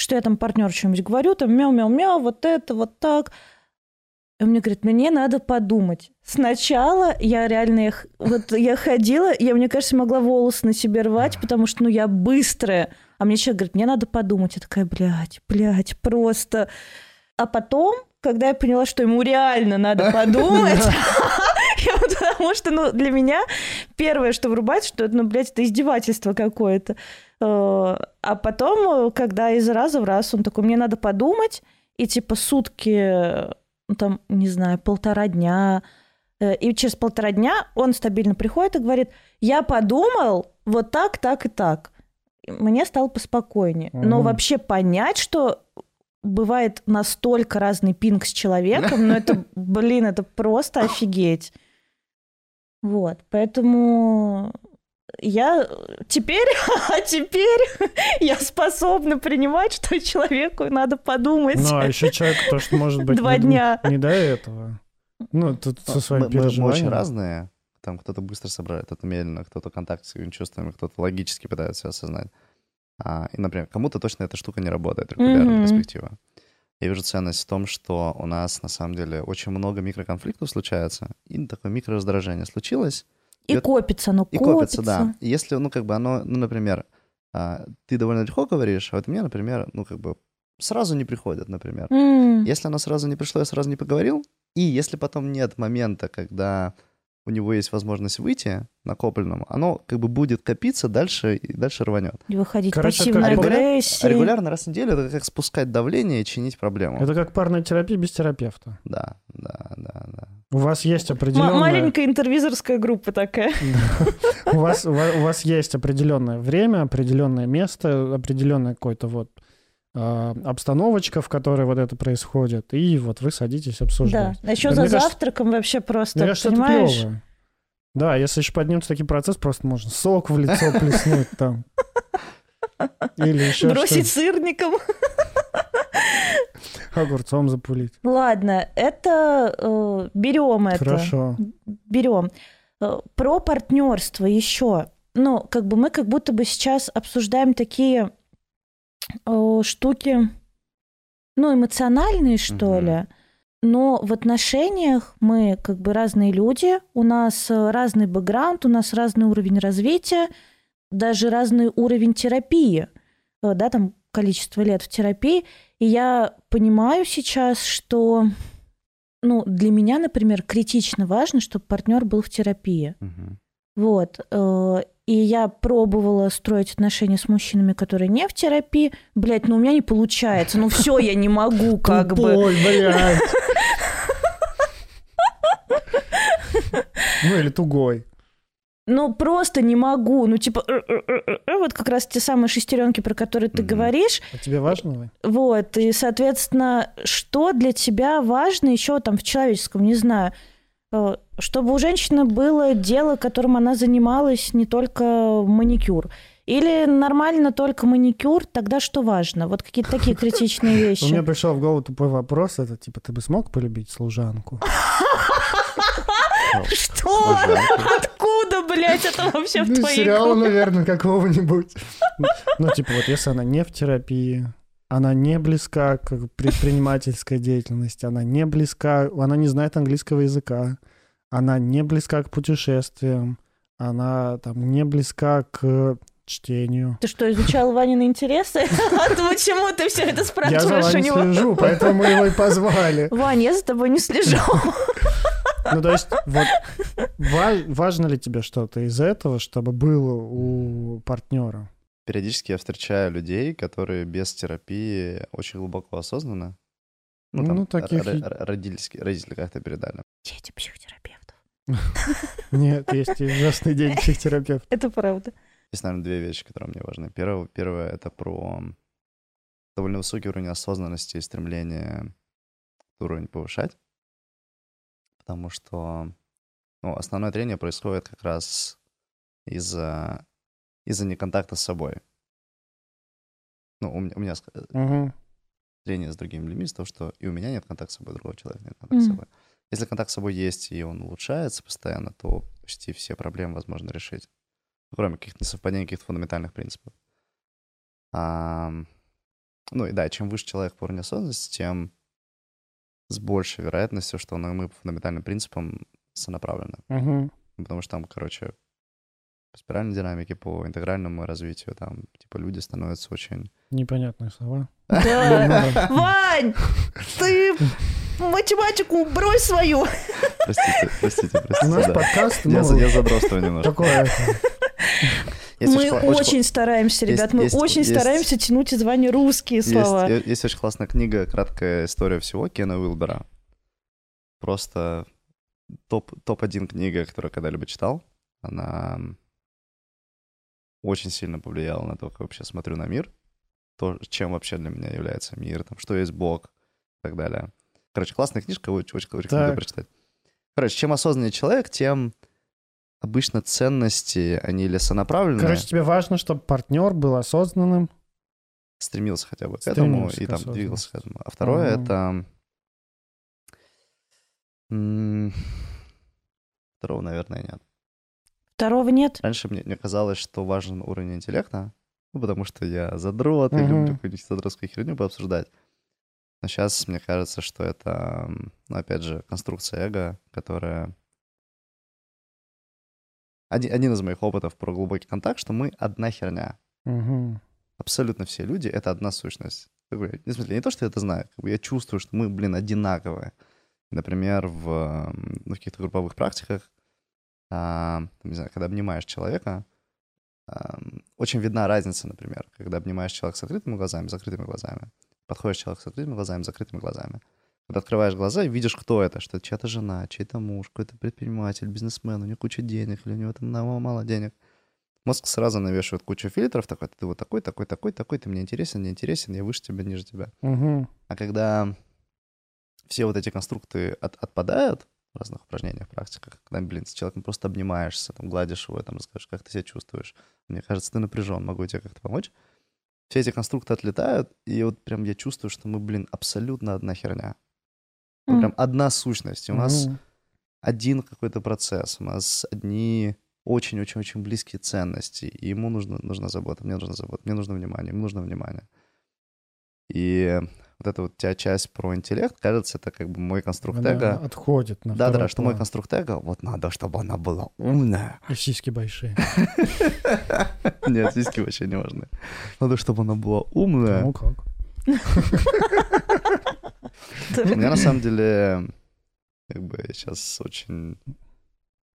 что я там партнеру что-нибудь говорю, там мяу-мяу-мяу, вот это, вот так. И он мне говорит, мне надо подумать. Сначала я реально, их- вот я ходила, я, мне кажется, могла волосы на себе рвать, потому что, ну, я быстрая. А мне человек говорит, мне надо подумать. Я такая, блядь, блядь, просто. А потом, когда я поняла, что ему реально надо <laughs> подумать, <laughs> я потому что, ну, для меня первое, что врубается, что, ну, блядь, это издевательство какое-то. Э, А потом, э, когда из раза в раз он такой, мне надо подумать, и типа сутки, ну, там, не знаю, полтора дня, э, и через полтора дня он стабильно приходит и говорит, я подумал вот так, так и так. Мне стало поспокойнее. Но Мгм. вообще понять, что бывает настолько разный пинг с человеком, ну это, <laughs> блин, это просто офигеть. Вот, поэтому я теперь, <laughs> а теперь <laughs> я способна принимать, что человеку надо подумать. Ну, а еще человек, то, что может быть <laughs> Два не, дня. не до этого. Ну, тут со Ну, своим мы, мы- мы очень разные. Там кто-то быстро собирает, кто-то медленно, кто-то контакт с своими чувствами, кто-то логически пытается осознать. А, и, например, кому-то точно эта штука не работает, регулярная Мгм. перспектива. Я вижу ценность в том, что у нас, на самом деле, очень много микроконфликтов случается, и такое микрораздражение случилось, И это- копится, оно и копится. копится, да. Если, ну, как бы оно, ну, например, а, ты довольно легко говоришь, а вот мне, например, ну, как бы сразу не приходит, например. М, Если оно сразу не пришло, я сразу не поговорил, и если потом нет момента, когда у него есть возможность выйти накопленному, оно как бы будет копиться дальше и дальше рванет. И выходить Короче, пассивной как регуляр- агрессии. Регулярно раз в неделю это как спускать давление и чинить проблему. Это как парная терапия без терапевта. Да, да, да, да. У вас есть М- определенная... маленькая интервизорская группа такая. <laughs> У вас, есть определенное время, определенное место, определенная какой-то вот обстановочка, в которой вот это происходит, и вот вы садитесь Да. обсуждать. А еще Мне за кажется- завтраком вообще просто, Мне кажется, понимаешь? клево. Да, если еще поднимется такой процесс, просто можно сок в лицо плеснуть там. Или еще Бросить сырником. огурцом запулить. Ладно, это берем это. Хорошо. берем. Э, Про партнерство еще. Ну, как бы мы как будто бы сейчас обсуждаем такие э, штуки, ну, эмоциональные, что ли. Но в отношениях мы как бы разные люди, у нас э, разный бэкграунд, у нас разный уровень развития, даже разный уровень терапии, э, да, там количество лет в терапии. И я понимаю сейчас, что, ну, для меня, например, критично важно, чтобы партнер был в терапии. Мгм. Вот. И я пробовала строить отношения с мужчинами, которые не в терапии. Блять, ну у меня не получается. Ну все, я не могу, <laughs> как бы. Тупой, блядь. Ну или тугой. Ну просто не могу. Ну типа, вот как раз те самые шестеренки, про которые ты говоришь. А тебе важно? Вот. И, соответственно, что для тебя важно еще там в человеческом, не знаю, э, чтобы у женщины было дело, которым она занималась не только маникюр. Или нормально только маникюр, тогда что важно? Вот какие-то такие критичные <laughs> У меня вещи. пришел в голову тупой вопрос, это типа, ты бы смог полюбить служанку? <laughs> Что? Откуда, блядь, это вообще в Ну, твоей сериала, голове? наверное, какого-нибудь. Ну, типа, вот если она не в терапии, она не близка к предпринимательской деятельности, она не близка, она не знает английского языка, она не близка к путешествиям, она там не близка к чтению. Ты что, изучал Ванины интересы? <laughs> А ты почему ты все это Я за спрашиваешь у него? слежу, поэтому мы его и позвали. Вань, я за тобой не слежу. Ну, то есть, вот ва- важно ли тебе что-то из этого, чтобы было у партнера? Периодически я встречаю людей, которые без терапии очень глубоко осознанно. Ну, Ну, там, таких р- родительские, родители как-то передали. Дети психотерапевтов. Нет, есть и ужасный день психотерапевта. Это правда. Есть, наверное, две вещи, которые мне важны. Первое, первое — это про довольно высокий уровень осознанности и стремления уровень повышать, потому что ну, основное трение происходит как раз из-за из-за неконтакта с собой. Ну, у меня, у меня Мгм. трение с другими людьми из-за того, что и у меня нет контакта с собой, другого человека нет контакта с Мгм. собой. Если контакт с собой есть, и он улучшается постоянно, то почти все проблемы возможно решить. Кроме каких-то несовпадений, каких-то фундаментальных принципов. Ам, ну и да, чем выше человек по уровню осознанности, тем с большей вероятностью, что ну, мы по фундаментальным принципам сонаправлены. Мгм. Ну, Потому что там, короче, по спиральной динамике, по интегральному развитию, там, типа, люди становятся очень... Непонятные слова. Да. <laughs> Вань, ты математику брось свою. Простите, простите, У простите, нас да. подкаст, Я, ну, за- я задротствую немножко. такое... Есть Мы очень, кла- стараемся, есть- ребят, мы есть- очень есть- стараемся тянуть из Вани русские есть, слова. е- есть очень классная книга «Краткая история всего» Кена Уилбера. Просто топ, топ-1 книга, которую я когда-либо читал. Она очень сильно повлияла на то, как я вообще смотрю на мир. То, чем вообще для меня является мир, там, что есть Бог и так далее. Короче, классная книжка, очень, очень рекомендую Так. прочитать. Короче, чем осознаннее человек, тем обычно ценности, они или сонаправленные, Короче, тебе важно, чтобы партнер был осознанным. стремился хотя бы к этому Стремился и там двигался к этому. А второе Мгм. это... Второго, наверное, нет. Второго нет. Раньше мне, мне казалось, что важен уровень интеллекта, ну, потому что я задрот, и Мгм. люблю какую-нибудь задротскую херню пообсуждать. Но сейчас мне кажется, что это, ну, опять же, конструкция эго, которая... Один, один из моих опытов про глубокий контакт, что мы одна херня. Мгм. абсолютно все люди — это одна сущность. В смысле, не то, что я это знаю, я чувствую, что мы, блин, одинаковые. Например, в, ну, в каких-то групповых практиках, а, не знаю, когда обнимаешь человека, ам, очень видна разница, например, когда обнимаешь человека с открытыми глазами, с закрытыми глазами. Подходишь человек с открытыми глазами, с закрытыми глазами. Когда открываешь глаза и видишь, кто это, что это чья-то жена, чей-то муж, какой-то предприниматель, бизнесмен, у него куча денег, или у него там мало, мало денег. Мозг сразу навешивает кучу фильтров, такой, ты вот такой, такой, такой, такой, ты мне интересен, не интересен, я выше тебя, ниже тебя. Мгм. А когда все вот эти конструкты от- отпадают в разных упражнениях, практиках, когда, блин, с человеком просто обнимаешься, там, гладишь его, там, расскажешь, как ты себя чувствуешь. Мне кажется, ты напряжен, могу тебе как-то помочь. Все эти конструкты отлетают, и вот прям я чувствую, что мы, блин, абсолютно одна херня. Мы прям одна сущность. У нас один какой-то процесс, у нас одни очень-очень-очень близкие ценности, и ему нужно, нужна забота, мне нужна забота, мне нужно внимание, ему нужно внимание. И вот эта вот тебя часть про интеллект, кажется, это как бы мой конструкт Она эго. отходит на Да, да, что мой конструкт эго, вот надо, чтобы она была умная. И сиськи большие. <laughs> Нет, сиськи вообще не важны. Надо, чтобы она была умная. Ну как? У меня на самом деле, как бы сейчас очень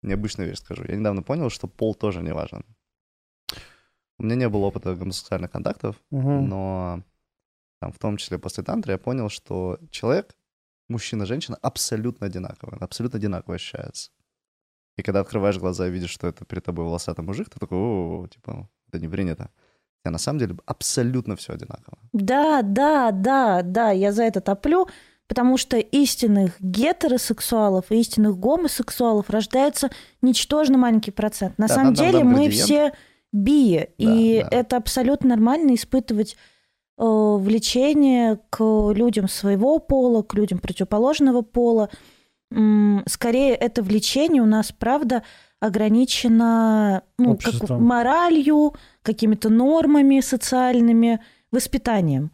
необычную вещь скажу. Я недавно понял, что пол тоже не важен. У меня не было опыта гомосексуальных контактов, но там, в том числе после тантры я понял, что человек, мужчина, женщина абсолютно одинаковый, он абсолютно одинаково ощущается. И когда открываешь глаза и видишь, что это перед тобой волосатый мужик, ты такой, о, типа, это не принято. А на самом деле абсолютно все одинаково. Да, да, да, да, я за это топлю, потому что истинных гетеросексуалов и истинных гомосексуалов рождается ничтожно маленький процент. На Да, самом там- деле там мы все би, и Да, да. это абсолютно нормально испытывать влечение к людям своего пола, к людям противоположного пола. Скорее, это влечение у нас, правда, ограничено ну, как моралью, какими-то нормами социальными, воспитанием.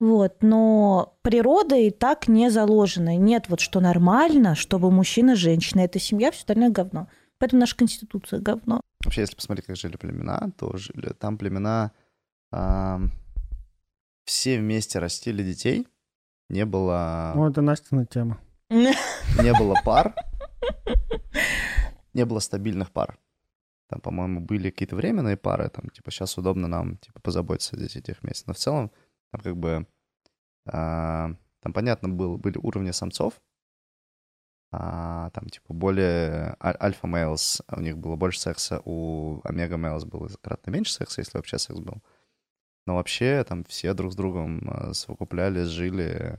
Вот, но природа и так не заложена. Нет вот что нормально, чтобы мужчина, женщина, это семья, все остальное говно. Поэтому наша конституция говно. Вообще, если посмотреть, как жили племена, то жили, там племена ам, все вместе растили детей. Не было, Ну, это Настина тема. <laughs> не было пар, не было стабильных пар. Там, по-моему, были какие-то временные пары, там, типа, сейчас удобно нам, типа, позаботиться о детях вместе. Но в целом, там, как бы, а, там, понятно, был, были уровни самцов, а, там, типа, более аль- альфа-мейлс, у них было больше секса, у омега-мейлс было кратно меньше секса, если вообще секс был. Но вообще там все друг с другом а, совокуплялись, жили.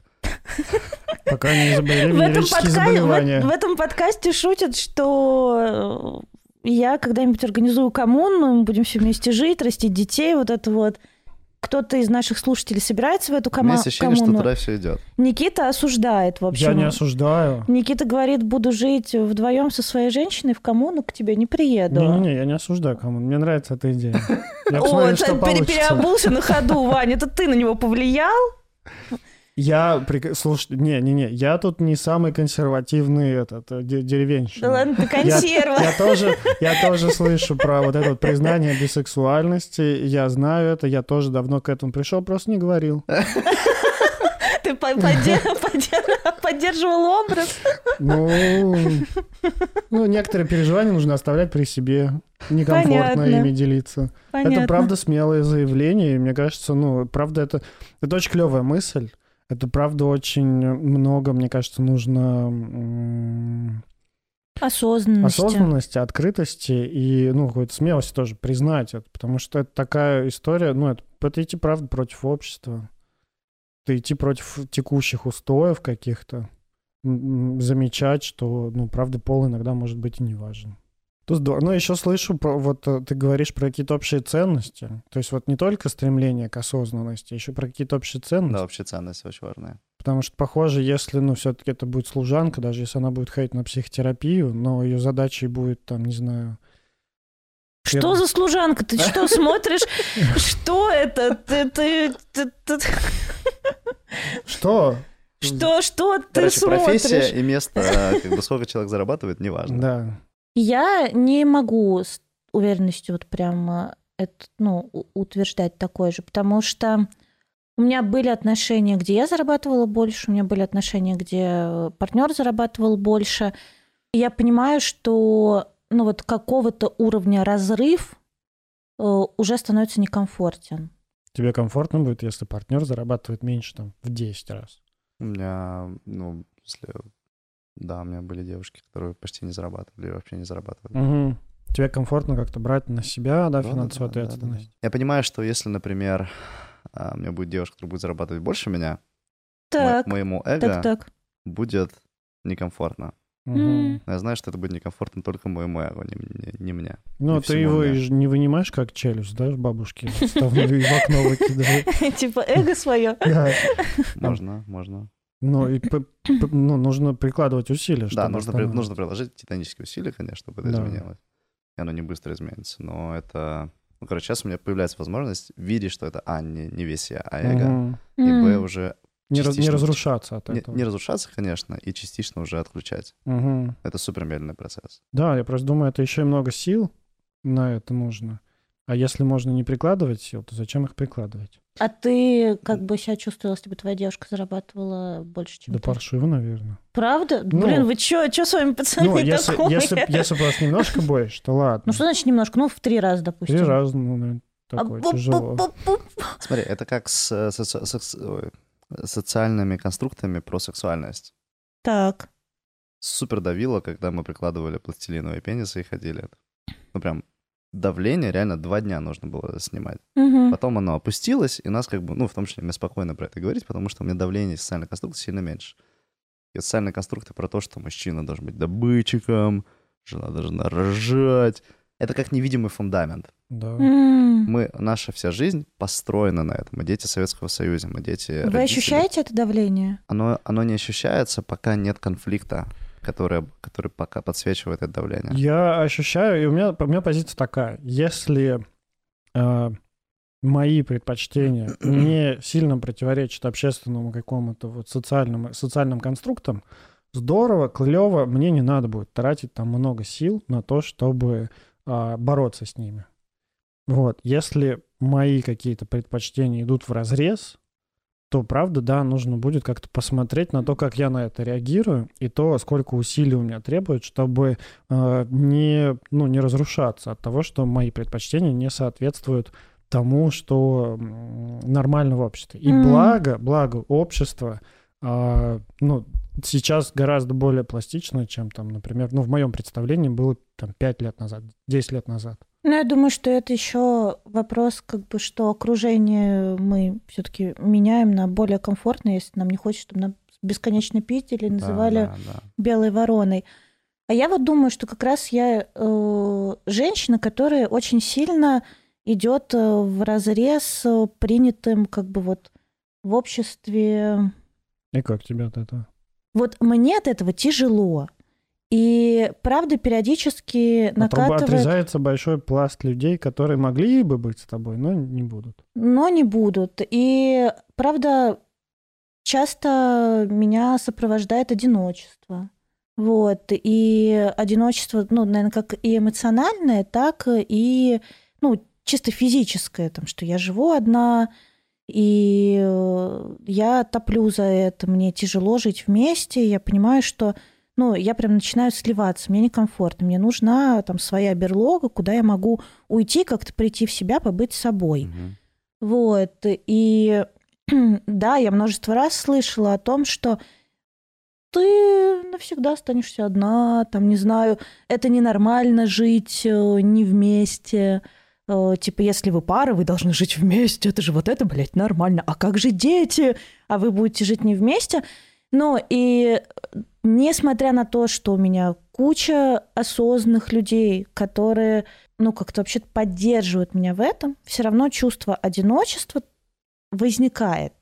Пока не изобрели В этом, венерические подка- заболевания. в- в этом подкасте шутят, что э, я когда-нибудь организую коммуну, мы будем все вместе жить, растить детей, вот это вот. Кто-то из наших слушателей собирается в эту У кома- меня есть ощущение, что коммуну. туда все идет. Никита осуждает, в общем. Я не осуждаю. Никита говорит, буду жить вдвоем со своей женщиной, в коммуну к тебе не приеду. Не-не-не, я не осуждаю кому. Мне нравится эта идея. Я О, получится. переобулся на ходу, Ваня. Это ты на него повлиял? Я, прик- слушай, не-не-не, я тут не самый консервативный этот, э, де- деревенщина. Да ладно, ты <laughs> Я, консерва. я тоже, я тоже слышу про вот это вот признание бисексуальности. Я знаю это, я тоже давно к этому пришел, просто не говорил. <laughs> Ты по- подде- подде- поддерживал образ. Ну, ну, некоторые переживания нужно оставлять при себе. Некомфортно Понятно. ими делиться. Понятно. Это правда смелое заявление, и мне кажется, ну, правда, это, это очень клевая мысль. Это правда очень много, мне кажется, нужно Осознанности. осознанности, открытости и, ну, какой-то смелости тоже признать это, потому что это такая история, ну, это, это идти, правда, против общества. Это идти против текущих устоев каких-то, замечать, что, ну, правда, пол иногда может быть и не важен. Есть, да, ну, еще слышу, про, вот э, ты говоришь про какие-то общие ценности, то есть вот не только стремление к осознанности, еще про какие-то общие ценности. Да, вообще ценность очень важная. Потому что, похоже, если, ну, все-таки это будет служанка, даже если она будет ходить на психотерапию, но ее задачей будет, там, не знаю... Что за служанка? Ты что <laughs> смотришь? Что это? Ты, ты, ты- ты- Что? Что, что ты Короче, профессия смотришь? и место, а, как бы сколько человек зарабатывает, неважно. Да. Я не могу с уверенностью вот прям это, ну, утверждать такое же, потому что у меня были отношения, где я зарабатывала больше, у меня были отношения, где партнер зарабатывал больше. И я понимаю, что ну вот какого-то уровня разрыв э, уже становится некомфортен. Тебе комфортно будет, если партнер зарабатывает меньше, там, в 10 раз. У меня, ну, если... Да, у меня были девушки, которые почти не зарабатывали, вообще не зарабатывали. Мгм. Тебе комфортно как-то брать на себя, да, Да, финансовую да, да, да, да. ответственность? Я понимаю, что если, например, а, у меня будет девушка, которая будет зарабатывать больше меня, мо- Так, моему эго так, так. будет некомфортно. Но я знаю, что это будет некомфортно только моему эго, не, мне- не мне. Ну, И ты его мне. не вынимаешь как челюсть, да, бабушки <laughs> в окно выкидывают. Типа эго свое. Можно, можно. Ну, и ну, нужно прикладывать усилия, Да, чтобы нужно, при- нужно приложить титанические усилия, конечно, чтобы это Да. изменилось. И оно не быстро изменится. Но это... Ну, короче, сейчас у меня появляется возможность видеть, что это, а, не, не весь я, а эго. Мгм. И, б, уже Не, раз- не разрушаться от не, этого. не разрушаться, конечно, и частично уже отключать. Мгм. Это супер медленный процесс. Да, я просто думаю, это еще и много сил на это нужно. А если можно не прикладывать сил, то зачем их прикладывать? А ты как бы себя чувствовала, если бы твоя девушка зарабатывала больше, чем Да ты? паршиво, наверное. Правда? Ну, Блин, вы чё, чё с вами, пацаны, Ну, если, такое? если, если бы вас немножко больше, то ладно. Ну, что значит немножко? Ну, в три раза, допустим. Три раза, ну, наверное, такое А, тяжело. Смотри, это как с э, соци- соц- ой, социальными конструктами про сексуальность. Так. Супер давило, когда мы прикладывали пластилиновые пенисы и ходили. Ну, прям давление реально два дня нужно было снимать. Мгм. Потом оно опустилось, и нас как бы, ну, в том числе, мне спокойно про это говорить, потому что у меня давление социальной конструкции сильно меньше. И социальные конструкты про то, что мужчина должен быть добытчиком, жена должна рожать. Это как невидимый фундамент. Да. Мы, наша вся жизнь построена на этом. Мы дети Советского Союза, мы дети Вы родителей. ощущаете это давление? Оно, оно не ощущается, пока нет конфликта, который, который пока подсвечивает это давление. Я ощущаю, и у меня, у меня позиция такая. Если э, мои предпочтения не сильно противоречат общественному какому-то вот социальному, социальным конструктам, здорово, клево, мне не надо будет тратить там много сил на то, чтобы а, бороться с ними. Вот, если мои какие-то предпочтения идут в разрез, то правда, да, нужно будет как-то посмотреть на то, как я на это реагирую, и то, сколько усилий у меня требует, чтобы э, не, ну, не разрушаться от того, что мои предпочтения не соответствуют тому, что нормально в обществе. И М. благо, благо общества, а, ну, сейчас гораздо более пластично, чем там, например, ну, в моем представлении было там 5 лет назад, 10 лет назад. Ну, я думаю, что это еще вопрос, как бы, что окружение мы все-таки меняем на более комфортное, если нам не хочется, чтобы нам бесконечно пиздили, Да, называли да, да. белой вороной. А я вот думаю, что как раз я э, женщина, которая очень сильно идет в разрез принятым как бы вот в обществе. И как тебе от этого? Вот мне от этого тяжело. И правда периодически руба- накатывает, Отрезается большой пласт людей, которые могли бы быть с тобой, но не будут. но не будут. И правда часто меня сопровождает одиночество. Вот. И одиночество, ну, наверное, как и эмоциональное, так и, ну, чисто физическое, там, что я живу одна, и э, я топлю за это, мне тяжело жить вместе, я понимаю, что, ну, я прям начинаю сливаться, мне некомфортно, мне нужна там своя берлога, куда я могу уйти, как-то прийти в себя, побыть собой. Мгм. Вот. И <clears throat> да, я множество раз слышала о том, что ты навсегда останешься одна, там, не знаю, это ненормально жить э, не вместе. Э, Типа, если вы пара, вы должны жить вместе. Это же вот это, блядь, нормально. А как же дети? А вы будете жить не вместе? Ну, и э, несмотря на то, что у меня куча осознанных людей, которые, ну, как-то вообще поддерживают меня в этом, все равно чувство одиночества возникает.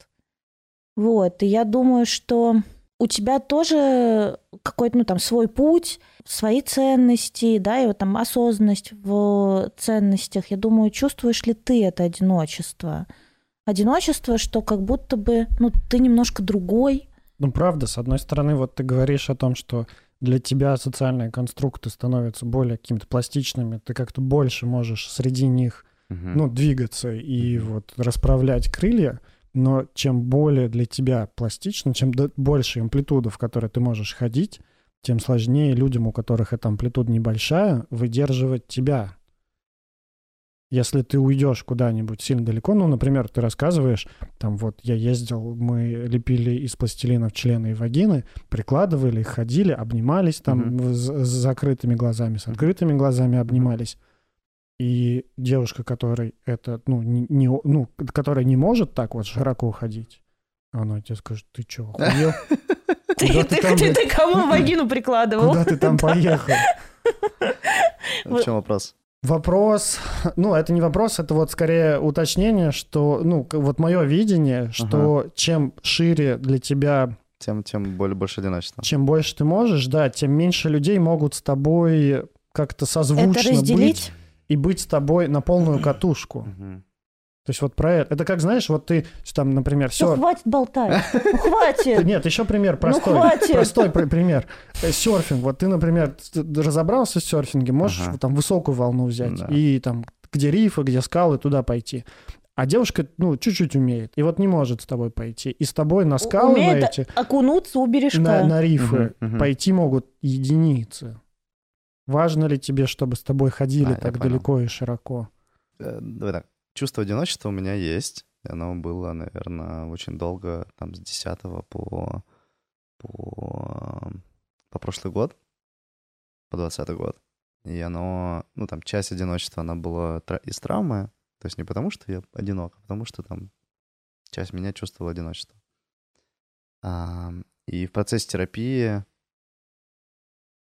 Вот, и я думаю, что у тебя тоже какой-то, ну, там, свой путь, свои ценности, да, и вот там осознанность в ценностях. Я думаю, чувствуешь ли ты это одиночество? Одиночество, что как будто бы, ну, ты немножко другой. Ну, правда, с одной стороны, вот ты говоришь о том, что для тебя социальные конструкты становятся более какими-то пластичными, ты как-то больше можешь среди них, Мгм. ну, двигаться и вот расправлять крылья, но чем более для тебя пластично, чем больше амплитуда, в которой ты можешь ходить, тем сложнее людям, у которых эта амплитуда небольшая, выдерживать тебя. Если ты уйдешь куда-нибудь сильно далеко, ну, например, ты рассказываешь, там вот я ездил, мы лепили из пластилинов члены и вагины, прикладывали их, ходили, обнимались там Мгм. с, с закрытыми глазами, с открытыми глазами обнимались. И девушка, которой это, ну, не, не- ну, которая не может так вот широко ходить, она тебе скажет, ты что, охуел? <laughs> Ты, ты ты- там, ты- ты кому вагину прикладывал? Куда ты там <laughs> поехал? В чем вопрос? Вопрос, ну, это не вопрос, это вот скорее уточнение, что, ну, вот мое видение, что чем шире для тебя, Тем, тем более больше одиночества. чем больше ты можешь, да, тем меньше людей могут с тобой как-то созвучно быть и быть с тобой на полную катушку. Мгм. То есть вот про это. Это как, знаешь, вот ты там, например, Ну, все... хватит болтать. Ну, <laughs> хватит. Нет, еще пример простой. Ну, хватит. Простой при- пример. Э, Серфинг. Вот ты, например, разобрался в серфинге, можешь Ага. там высокую волну взять Да. и там где рифы, где скалы, туда пойти. А девушка, ну, чуть-чуть умеет, и вот не может с тобой пойти. И с тобой на скалы на Умеет эти, окунуться у бережка. на, на рифы Мгм, мгм. пойти могут единицы. Важно ли тебе, чтобы с тобой ходили А, так понял. далеко и широко? Э, Давай так. Чувство одиночества у меня есть. И оно было, наверное, очень долго, там, с 10 по, по, по прошлый год, по 20 год. И оно, ну, там, часть одиночества, она была из травмы. То есть не потому, что я одинок, а потому что там часть меня чувствовала одиночество. А, и в процессе терапии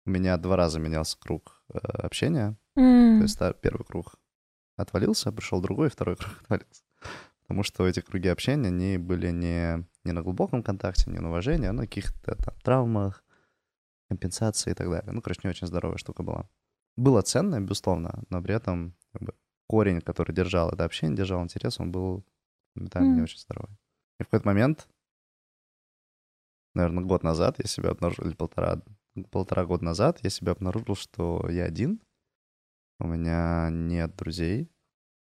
у меня два раза менялся круг э, общения. М. То есть первый круг отвалился, пришел другой, второй круг <laughs> отвалился. Потому что эти круги общения, они были не, не на глубоком контакте, не на уважении, а на каких-то там травмах, компенсации и так далее. Ну, короче, не очень здоровая штука была. Было ценно, безусловно, но при этом как бы, корень, который держал это общение, держал интерес, он был ментально не Мгм. очень здоровый. И в какой-то момент, наверное, год назад я себя обнаружил, или полтора, полтора года назад я себя обнаружил, что я один, у меня нет друзей,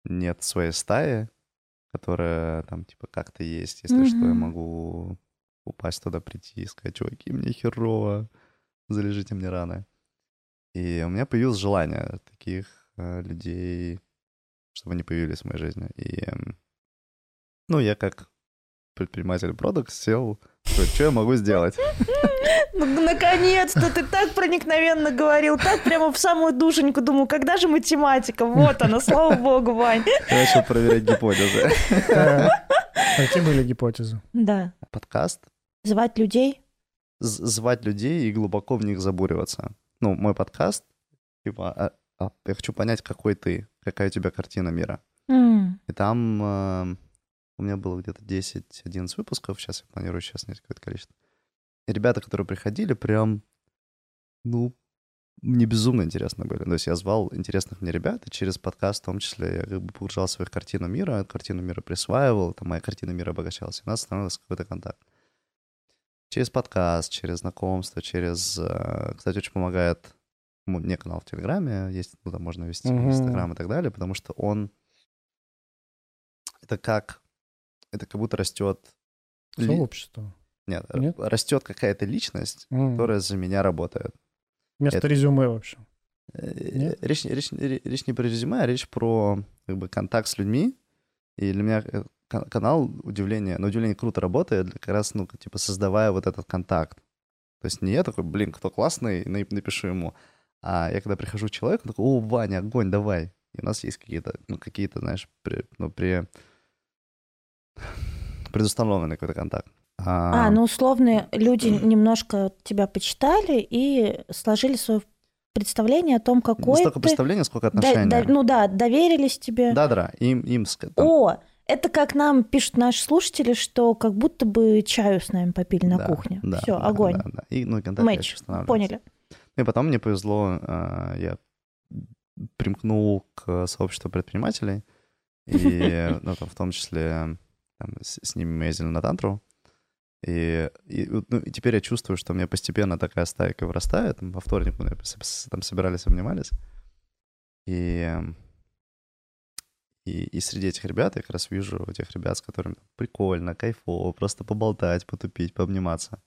нет своей стаи, которая там типа как-то есть. Если что, я могу упасть туда, прийти и сказать, чуваки, мне херово, залежите мне раны. И у меня появилось желание таких э, людей, чтобы они появились в моей жизни. И, эм, ну, я как предприниматель продукт сел, что я могу сделать? Ну, наконец-то ты так проникновенно говорил, так прямо в самую душеньку. Думаю, когда же математика? Вот она, слава богу, Вань. Начал проверять гипотезы. Какие были гипотезы? Да. Подкаст Звать людей? звать людей и глубоко в них забуриваться. Ну, мой подкаст, типа, а- а, я хочу понять, какой ты, какая у тебя картина мира. И там э, у меня было где-то 10-11 выпусков, сейчас я планирую сейчас снять какое-то количество. Ребята, которые приходили, прям, ну, мне безумно интересно были. То есть я звал интересных мне ребят, и через подкаст в том числе я как бы погружал свою картину мира, картину мира присваивал, там моя картина мира обогащалась, и у нас становился какой-то контакт. Через подкаст, через знакомство, через... э, Кстати, очень помогает ну, мне канал в Телеграме, есть, туда можно вести Мгм. Инстаграм и так далее, потому что он... Это как... Это как будто растет... Сообщество. Нет, Нет? растет какая-то личность, М. которая за меня работает. Вместо это- резюме, в общем. Э, Нет? Речь, речь, речь не про резюме, а речь про как бы, контакт с людьми. И для меня э, ка- канал, удивление, на удивление круто работает, как раз, ну, типа, создавая вот этот контакт. То есть не я такой, блин, кто классный, на- напишу ему. А я когда прихожу к человеку, такой, о, Ваня, огонь, давай. И у нас есть какие-то, ну, какие-то, знаешь, при, ну, при... <sighs> предустановленный какой-то контакт. А, ну условно люди немножко тебя почитали и сложили свое представление о том, Не какой столько ты. представления, сколько Да- отношения. да- ну да, доверились тебе. Да-да, им, им там, О, это как нам пишут наши слушатели, что как будто бы чаю с нами попили на да, кухне. да, Все, да, огонь. да, да. И, ну, устанавливается. Поняли. И потом мне повезло, а, я примкнул к сообществу предпринимателей, и <laughs> ну, там, в том числе там, с, с ними мы ездили на тантру. И, и, ну, и теперь я чувствую, что у меня постепенно такая стайка вырастает. Во вторник мы там собирались, обнимались. И, и, и среди этих ребят я как раз вижу тех ребят, с которыми прикольно, кайфово, просто поболтать, потупить, пообниматься.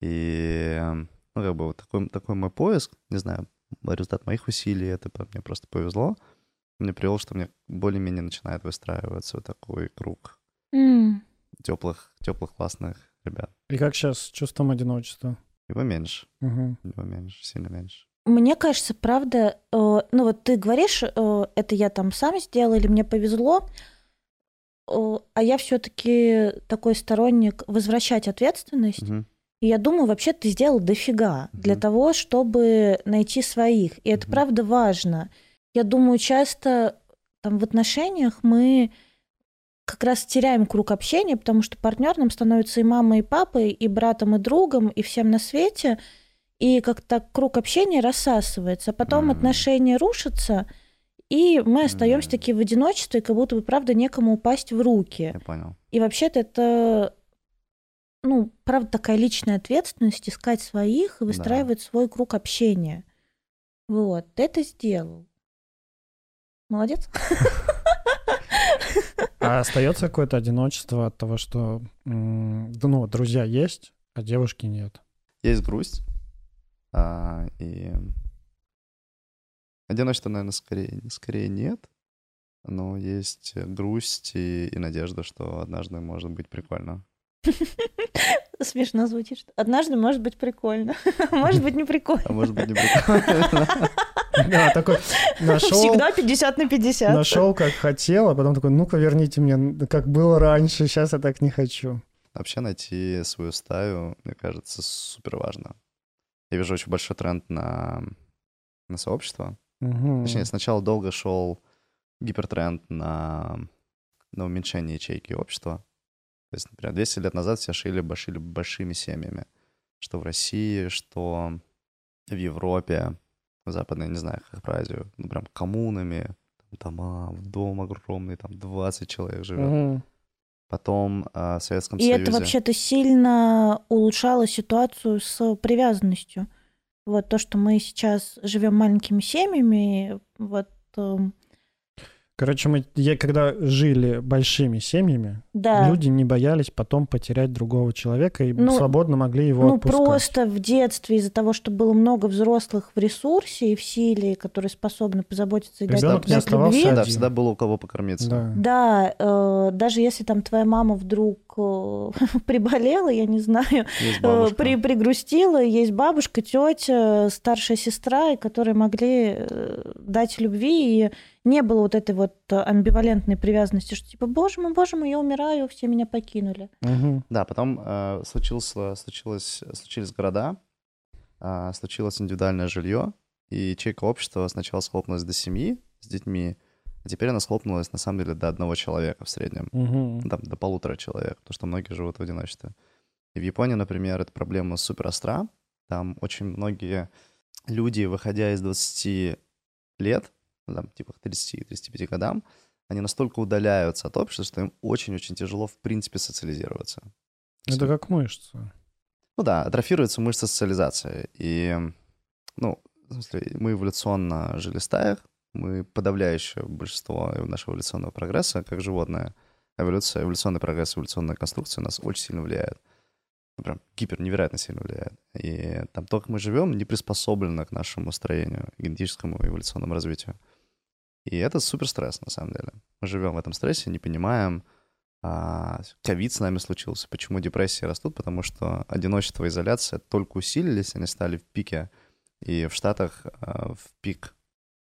И ну, как бы вот такой, такой мой поиск, не знаю, результат моих усилий, это мне просто повезло. Мне привел, что мне более-менее начинает выстраиваться вот такой круг М. теплых, теплых, классных ребят. И как сейчас с чувством одиночества? Его меньше, Мгм. его меньше, сильно меньше. Мне кажется, правда, э, ну вот ты говоришь, э, это я там сам сделал или мне повезло, э, а я все-таки такой сторонник возвращать ответственность. Мгм. И я думаю, вообще ты сделал дофига для Мгм. того, чтобы найти своих. И это Мгм. правда важно. Я думаю, часто там в отношениях мы как раз теряем круг общения, потому что партнер нам становится и мамой, и папой, и братом, и другом, и всем на свете. И как-то круг общения рассасывается. А потом М. отношения рушатся, и мы остаемся М. такие в одиночестве, как будто бы, правда, некому упасть в руки. Я понял. И вообще-то это, ну, правда, такая личная ответственность искать своих и Да. выстраивать свой круг общения. Вот, ты это сделал. Молодец. <laughs> А остается какое-то одиночество от того, что ну, друзья есть, а девушки нет. Есть грусть, а, и одиночества, наверное, скорее, скорее нет, но есть грусть и, и надежда, что однажды может быть прикольно. Смешно звучит. Однажды может быть прикольно. <laughs> Может быть не прикольно. <laughs> А может быть не прикольно. <laughs> Да, такой нашел, Всегда 50 на 50. нашел как хотел, а потом такой, ну-ка верните мне, как было раньше, сейчас я так не хочу. Вообще найти свою стаю, мне кажется, супер важно. Я вижу очень большой тренд на, на сообщество. Мгм. Точнее, сначала долго шел гипертренд на, на уменьшение ячейки общества. То есть, например, 200 лет назад все шили, башили большими семьями. Что в России, что в Европе, Западной, не знаю, как про Азию, ну, прям коммунами, там дома, дом огромный, там 20 человек живет. Мгм. Потом а, в Советском И Союзе... это вообще-то сильно улучшало ситуацию с привязанностью. Вот то, что мы сейчас живем маленькими семьями, вот эм, Короче, мы, я, когда жили большими семьями, да. люди не боялись потом потерять другого человека и Ну, свободно могли его Ну, отпускать. просто в детстве из-за того, что было много взрослых в ресурсе и в силе, которые способны позаботиться и дать, Ребенок не дать оставался любви. Да, один. всегда было у кого покормиться. Да. Да, э, даже если там твоя мама вдруг э, <laughs> приболела, я не знаю, э, при, пригрустила, есть бабушка, тетя, старшая сестра, и которые могли э, дать любви и не было вот этой вот э, амбивалентной привязанности, что типа, боже мой, боже мой, я умираю, все меня покинули. Мгм. Да, потом э, случился, случилось, случились города, а, случилось индивидуальное жилье, и ячейка общества сначала схлопнулась до семьи с детьми, а теперь она схлопнулась на самом деле до одного человека в среднем, Мгм. там, до полутора человек, потому что многие живут в одиночестве. И в Японии, например, эта проблема супер остра. Там очень многие люди, выходя из 20 лет, там, типа к 30-35 годам, они настолько удаляются от общества, что им очень-очень тяжело, в принципе, социализироваться. Это как мышца. Ну да, атрофируется мышца социализации. И, ну, в смысле, мы эволюционно жили в стаях, мы подавляющее большинство нашего эволюционного прогресса, как животное. Эволюция, эволюционный прогресс, эволюционная конструкция нас очень сильно влияет. Ну, Прям гипер невероятно сильно влияет. И там то, как мы живем, не приспособлено к нашему строению, генетическому эволюционному развитию. И это супер стресс, на самом деле. Мы живем в этом стрессе, не понимаем, а, ковид с нами случился. Почему депрессии растут? Потому что одиночество и изоляция только усилились, они стали в пике. И в Штатах а, в пик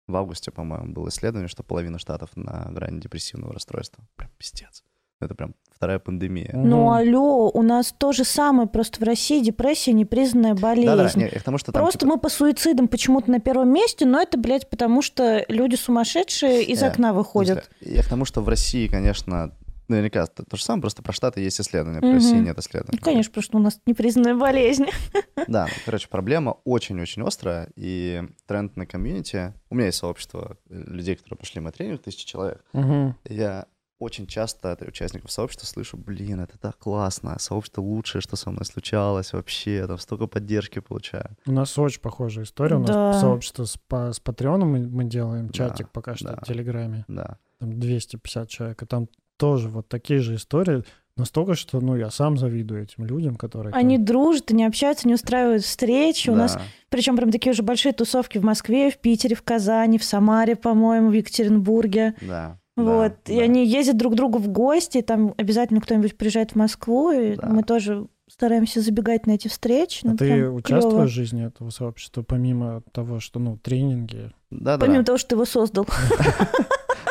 в августе, по-моему, было исследование, что половина штатов на грани депрессивного расстройства. Прям пиздец. Это прям вторая пандемия. Ну, алло, у нас то же самое, просто в России депрессия непризнанная болезнь. Да-да, не, я к тому, что там, Просто типа, мы по суицидам почему-то на первом месте, но это, блядь, потому что люди сумасшедшие из Э, окна выходят. Я к тому, что в России, конечно, наверняка то, то же самое, просто про Штаты есть исследования, про Мгм. Россию нет исследований. Ну, конечно, потому что у нас непризнанная болезнь. <laughs> Да, ну, короче, проблема очень-очень острая, и тренд на комьюнити... У меня есть сообщество людей, которые пошли мой тренинг, тысячи человек. И Я очень часто от участников сообщества слышу, блин, это так классно, сообщество лучшее, что со мной случалось вообще, там столько поддержки получаю. У нас очень похожая история. У нас Да. сообщество с, па- с Патреоном мы, мы делаем, Да, чатик пока что да. в Телеграме. Да, Там 250 человек. И там тоже вот такие же истории. Настолько, что, ну, я сам завидую этим людям, которые... там- Они дружат, они общаются, они устраивают встречи. У да. нас, причем прям такие уже большие тусовки в Москве, в Питере, в Казани, в Самаре, по-моему, в Екатеринбурге. да, Вот, да, и да. они ездят друг к другу в гости, там обязательно кто-нибудь приезжает в Москву, и Да. мы тоже стараемся забегать на эти встречи. А ну, ты участвуешь клёво. в жизни этого сообщества, помимо того, что, ну, тренинги? Да, да, Помимо да. того, что ты его создал. <laughs>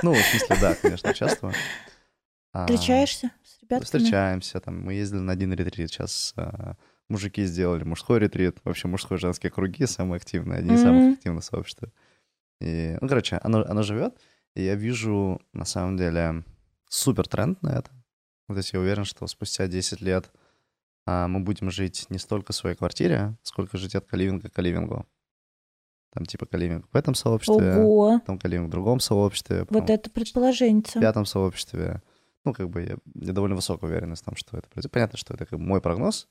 Ну, в смысле, да, конечно, участвую. А, Встречаешься с ребятами? Встречаемся, там, мы ездили на один ретрит, сейчас мужики сделали мужской ретрит, вообще мужской женские круги самые активные, одни из самых активных сообществ. И, ну, короче, оно, оно живет, я вижу, на самом деле, супер тренд на это. Вот если я уверен, что спустя 10 лет а, мы будем жить не столько в своей квартире, сколько жить от каливинга к каливингу. Там типа каливинг в этом сообществе, Ого, потом каливинг в другом сообществе, вот это предположение. в пятом сообществе. Ну, как бы я, я довольно высокая уверенность в том, что это произойдет. Понятно, что это как бы мой прогноз,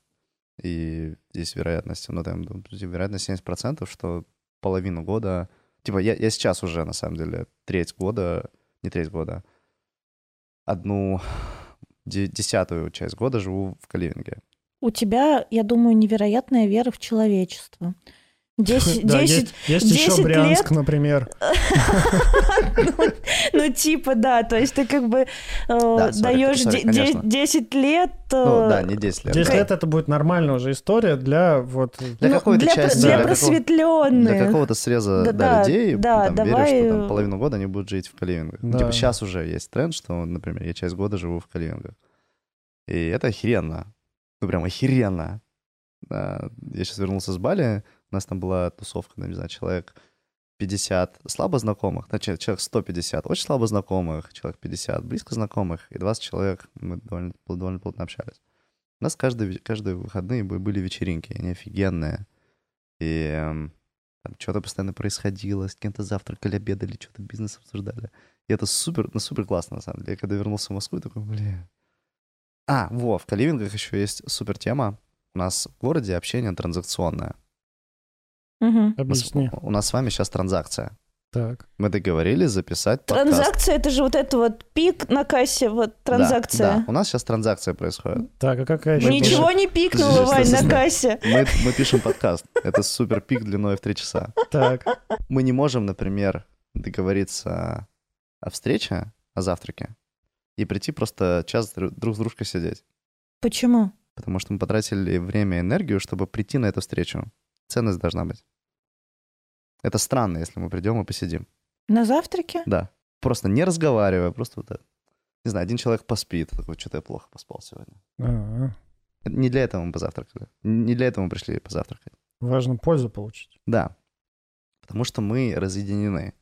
и здесь вероятность, ну, там, вероятность 70%, что половину года... Типа, я, я сейчас уже, на самом деле, треть года, не треть года, одну де- десятую часть года живу в Каливинге. У тебя, я думаю, невероятная вера в человечество. Десять, <laughs> Да, десять, есть, есть еще 10 Брянск, лет. например. <laughs> ну, ну, типа, да, то есть ты как бы э, даешь sorry, де- де- конечно. 10 лет... э, Ну, да, не 10 лет. 10 Окей. лет это будет нормальная уже история для вот... Для ну, какой-то для, части, для просветленных. Для какого-то среза людей, да, там, давай, верю, что э, там половину года они будут жить в каливингах. Ну. Типа сейчас уже есть тренд, что, например, я часть года живу в каливингах. И это охеренно. Ну, прям охеренно. Я сейчас вернулся с Бали, у нас там была тусовка, ну, не знаю, человек 50 слабо знакомых, значит, человек 150 очень слабо знакомых, человек 50 близко знакомых, и 20 человек мы довольно, довольно плотно общались. У нас каждый, ве- каждые выходные бы- были вечеринки, они офигенные. И эм, там что-то постоянно происходило, с кем-то завтракали, обедали, что-то бизнес обсуждали. И это супер, ну супер классно, на самом деле. Я когда вернулся в Москву, такой, блин. А, во, в Каливингах еще есть супер тема. У нас в городе общение транзакционное. Мгм. У нас- Объясни. У нас с вами сейчас транзакция. Так. Мы договорились записать подкаст. Транзакция, это же вот это вот пик на кассе, вот Да, транзакция. Да, у нас сейчас транзакция происходит. Так, а какая еще? Ничего не пикнуло, Вань, на кассе. Мы, мы пишем подкаст. Это супер пик длиной в три часа. Так. Мы не можем, например, договориться о встрече, о завтраке, и прийти просто час дру- друг с дружкой сидеть. Почему? Потому что мы потратили время и энергию, чтобы прийти на эту встречу. Ценность должна быть. Это странно, если мы придем и посидим. На завтраке? Да. просто не разговаривая, просто вот так. Не знаю, один человек поспит, такой, что-то я плохо поспал сегодня. А, Не для этого мы позавтракали. Не для этого мы пришли позавтракать. Важно пользу получить. Да. Потому что мы разъединены.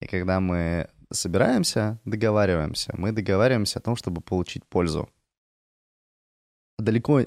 И когда мы собираемся, договариваемся, мы договариваемся о том, чтобы получить пользу. Далеко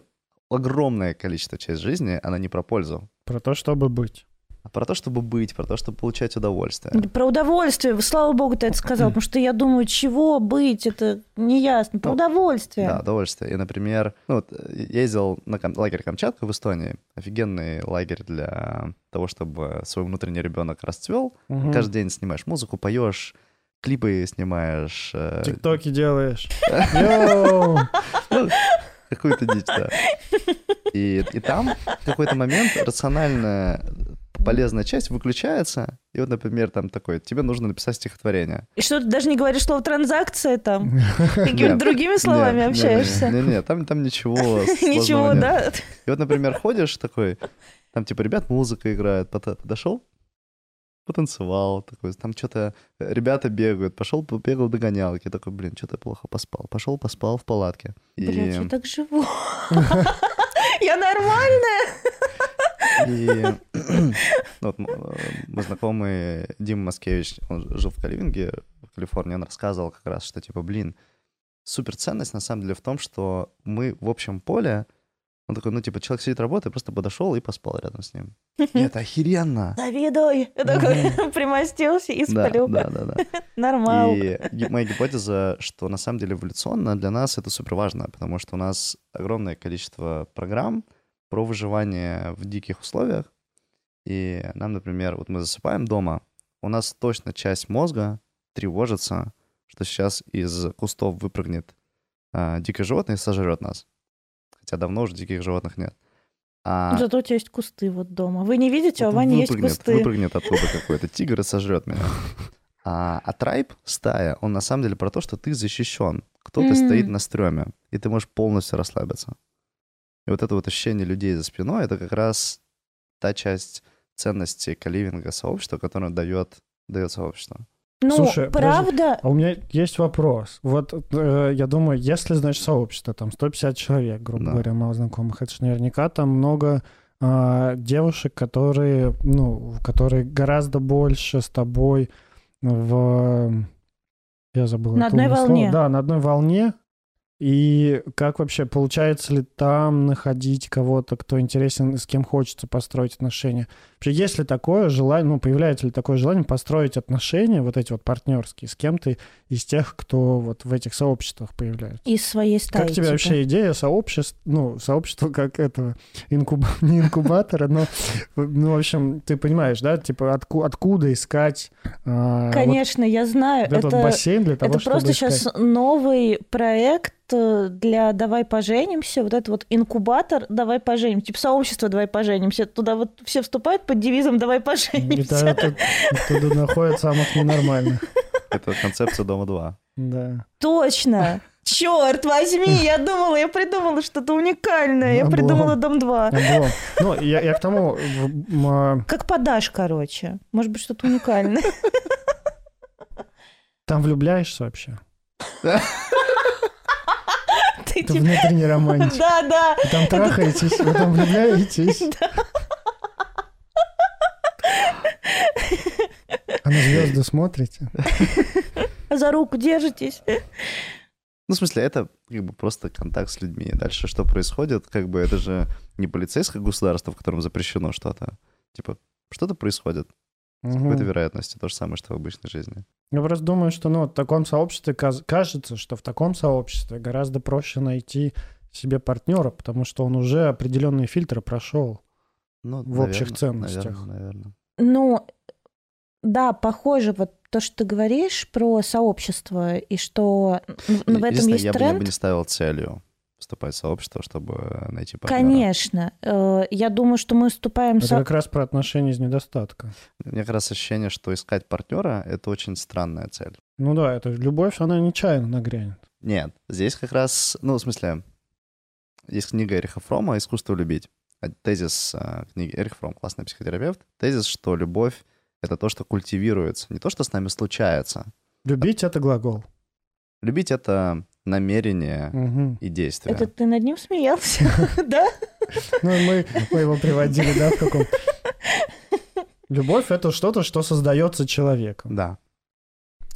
огромное количество часть жизни, она не про пользу, Про то, чтобы быть. А про то, чтобы быть, про то, чтобы получать удовольствие. Про удовольствие, слава богу, ты это сказал, потому что я думаю, чего быть, это неясно. Про Ну, удовольствие. Да, удовольствие. И, например, ну, вот, э, я ездил на кам- лагерь Камчатка в Эстонии. Офигенный лагерь для того, чтобы свой внутренний ребенок расцвел. Мгм. Каждый день снимаешь музыку, поешь, клипы снимаешь. э, Тиктоки делаешь. <laughs> Ну, какую-то дичь, да. И, и там в какой-то момент рациональная полезная часть выключается. И вот, например, там такой, тебе нужно написать стихотворение. И что ты даже не говоришь слово транзакция там? <laughs> Какими-то Нет, другими словами Нет, общаешься? Не-не, там, там ничего <laughs> Ничего, нет. да? И вот, например, ходишь такой, там типа ребят музыка играет, подошел, потанцевал, такой, там что-то ребята бегают, пошел, побегал догонялки, такой, блин, что-то плохо поспал, пошел, поспал в палатке. Блядь, я так живу. <laughs> Я нормальная. И <clears throat> ну вот э, мы знакомый Дима Маскевич, он жил в Каливинге, в Калифорнии, он рассказывал как раз, что типа, блин, супер ценность на самом деле в том, что мы в общем поле, он такой, ну типа, человек сидит работает, просто подошел и поспал рядом с ним. Это охеренно. <laughs> Завидуй. Такой <laughs> примостился и сплю. да, да, да. <laughs> Нормал. И моя гипотеза, что на самом деле эволюционно для нас это супер важно, потому что у нас огромное количество программ про выживание в диких условиях. И нам, например, вот мы засыпаем дома, у нас точно часть мозга тревожится, что сейчас из кустов выпрыгнет а, дикое животное и сожрет нас. Хотя давно уже диких животных нет. А Зато у тебя есть кусты вот дома. Вы не видите, а у вот Вани есть кусты. выпрыгнет оттуда какой-то тигр и сожрет меня. <laughs> А, а трайб, стая, он на самом деле про то, что ты защищен. Кто-то М. стоит на стреме, и ты можешь полностью расслабиться. И вот это вот ощущение людей за спиной, это как раз та часть ценности каливинга сообщества, которую дает, дает сообщество. Ну, Слушай, подожди. правда, А у меня есть вопрос. Вот э, я думаю, если, значит, сообщество, там 150 человек, грубо Да. говоря, малознакомых, это же наверняка там много а, девушек, которые, ну, которые гораздо больше с тобой в... Я забыл. На одной умное слово. волне. Да, на одной волне. И как вообще, получается ли там находить кого-то, кто интересен, с кем хочется построить отношения? Есть ли такое желание, ну, появляется ли такое желание построить отношения, вот эти вот партнерские, с кем-то из тех, кто вот в этих сообществах появляется? из своей стаи. Как тебе типа. вообще идея сообществ, ну, сообщества как этого, инкуба... <laughs> не инкубатора, но, ну, в общем, ты понимаешь, да, типа, отку... откуда искать а, вот Конечно, я знаю. этот это бассейн для того, это чтобы просто искать? сейчас новый проект э, для «Давай поженимся», вот это вот инкубатор «Давай поженимся», типа сообщество «Давай поженимся». Туда вот все вступают под девизом «Давай Это, поженимся». это, туда находят самых ненормальных, Это концепция Дома 2. да. Точно! Черт возьми, я думала, я придумала что-то уникальное. Я придумала дом 2. Облом. Ну, я, я к тому, а, Как подашь, короче. Может быть, что-то уникальное. там влюбляешься вообще? Ты Это типа- внутренний романтик. Да, да. Там трахаетесь, вы там <laughs> влюбляетесь. А на звезды смотрите? За руку держитесь. Ну, в смысле, это как бы просто контакт с людьми. Дальше что происходит? Как бы это же не полицейское государство, в котором запрещено что-то. Типа, что-то происходит. С Мгм. какой-то вероятностью. То же самое, что в обычной жизни. Я просто думаю, что ну, в таком сообществе кажется, что в таком сообществе гораздо проще найти себе партнера, потому что он уже определенные фильтры прошел. Ну, В общих наверно, ценностях. Наверное, наверное. Ну, да, похоже, вот то, что ты говоришь про сообщество, и что в в этом есть я бы, я тренд. бы не ставил целью вступать в сообщество, чтобы найти партнера. Конечно. Э, Я думаю, что мы вступаем Это со- как раз про отношения из недостатка. У меня как раз ощущение, что искать партнера — это очень странная цель. Ну да, это любовь, она нечаянно нагрянет. Нет, здесь как раз, ну, в смысле, есть книга Эриха Фрома «Искусство любить». А Тезис а, книги Эрих Фром, классный психотерапевт. Тезис, что любовь — это то, что культивируется, не то, что с нами случается. Любить — это глагол. Любить — это намерение Мгм. и действие. Это ты над ним смеялся, <laughs> да? Ну, мы, мы его приводили, да, в каком... <laughs> Любовь — это что-то, что создается человеком. Да.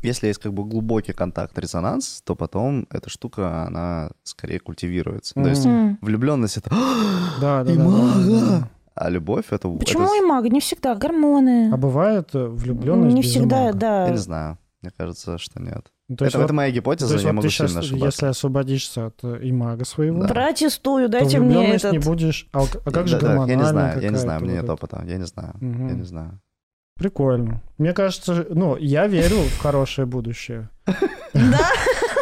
Если есть как бы глубокий контакт, резонанс, то потом эта штука, она скорее культивируется. То есть влюбленность — это <gasps> Да, да, И <gasps> да, да, мага! да, да. А любовь — это... Почему это- и мага? Не всегда. Гормоны. А бывает влюбленность Не без всегда, имага? да. Я не знаю. Мне кажется, что нет. Ну, то есть это, вот- это моя то гипотеза, есть я вот могу ты сильно ошибаться. если освободишься от э, имага своего, Да. Протестую, то дайте мне этот. не будешь... А, а как же Да, да, Я не гормональная знаю, я не знаю, у меня вот нет опыта. Я не знаю. Мгм. Я не знаю. Прикольно. Мне кажется, ну, я верю в хорошее будущее. Да,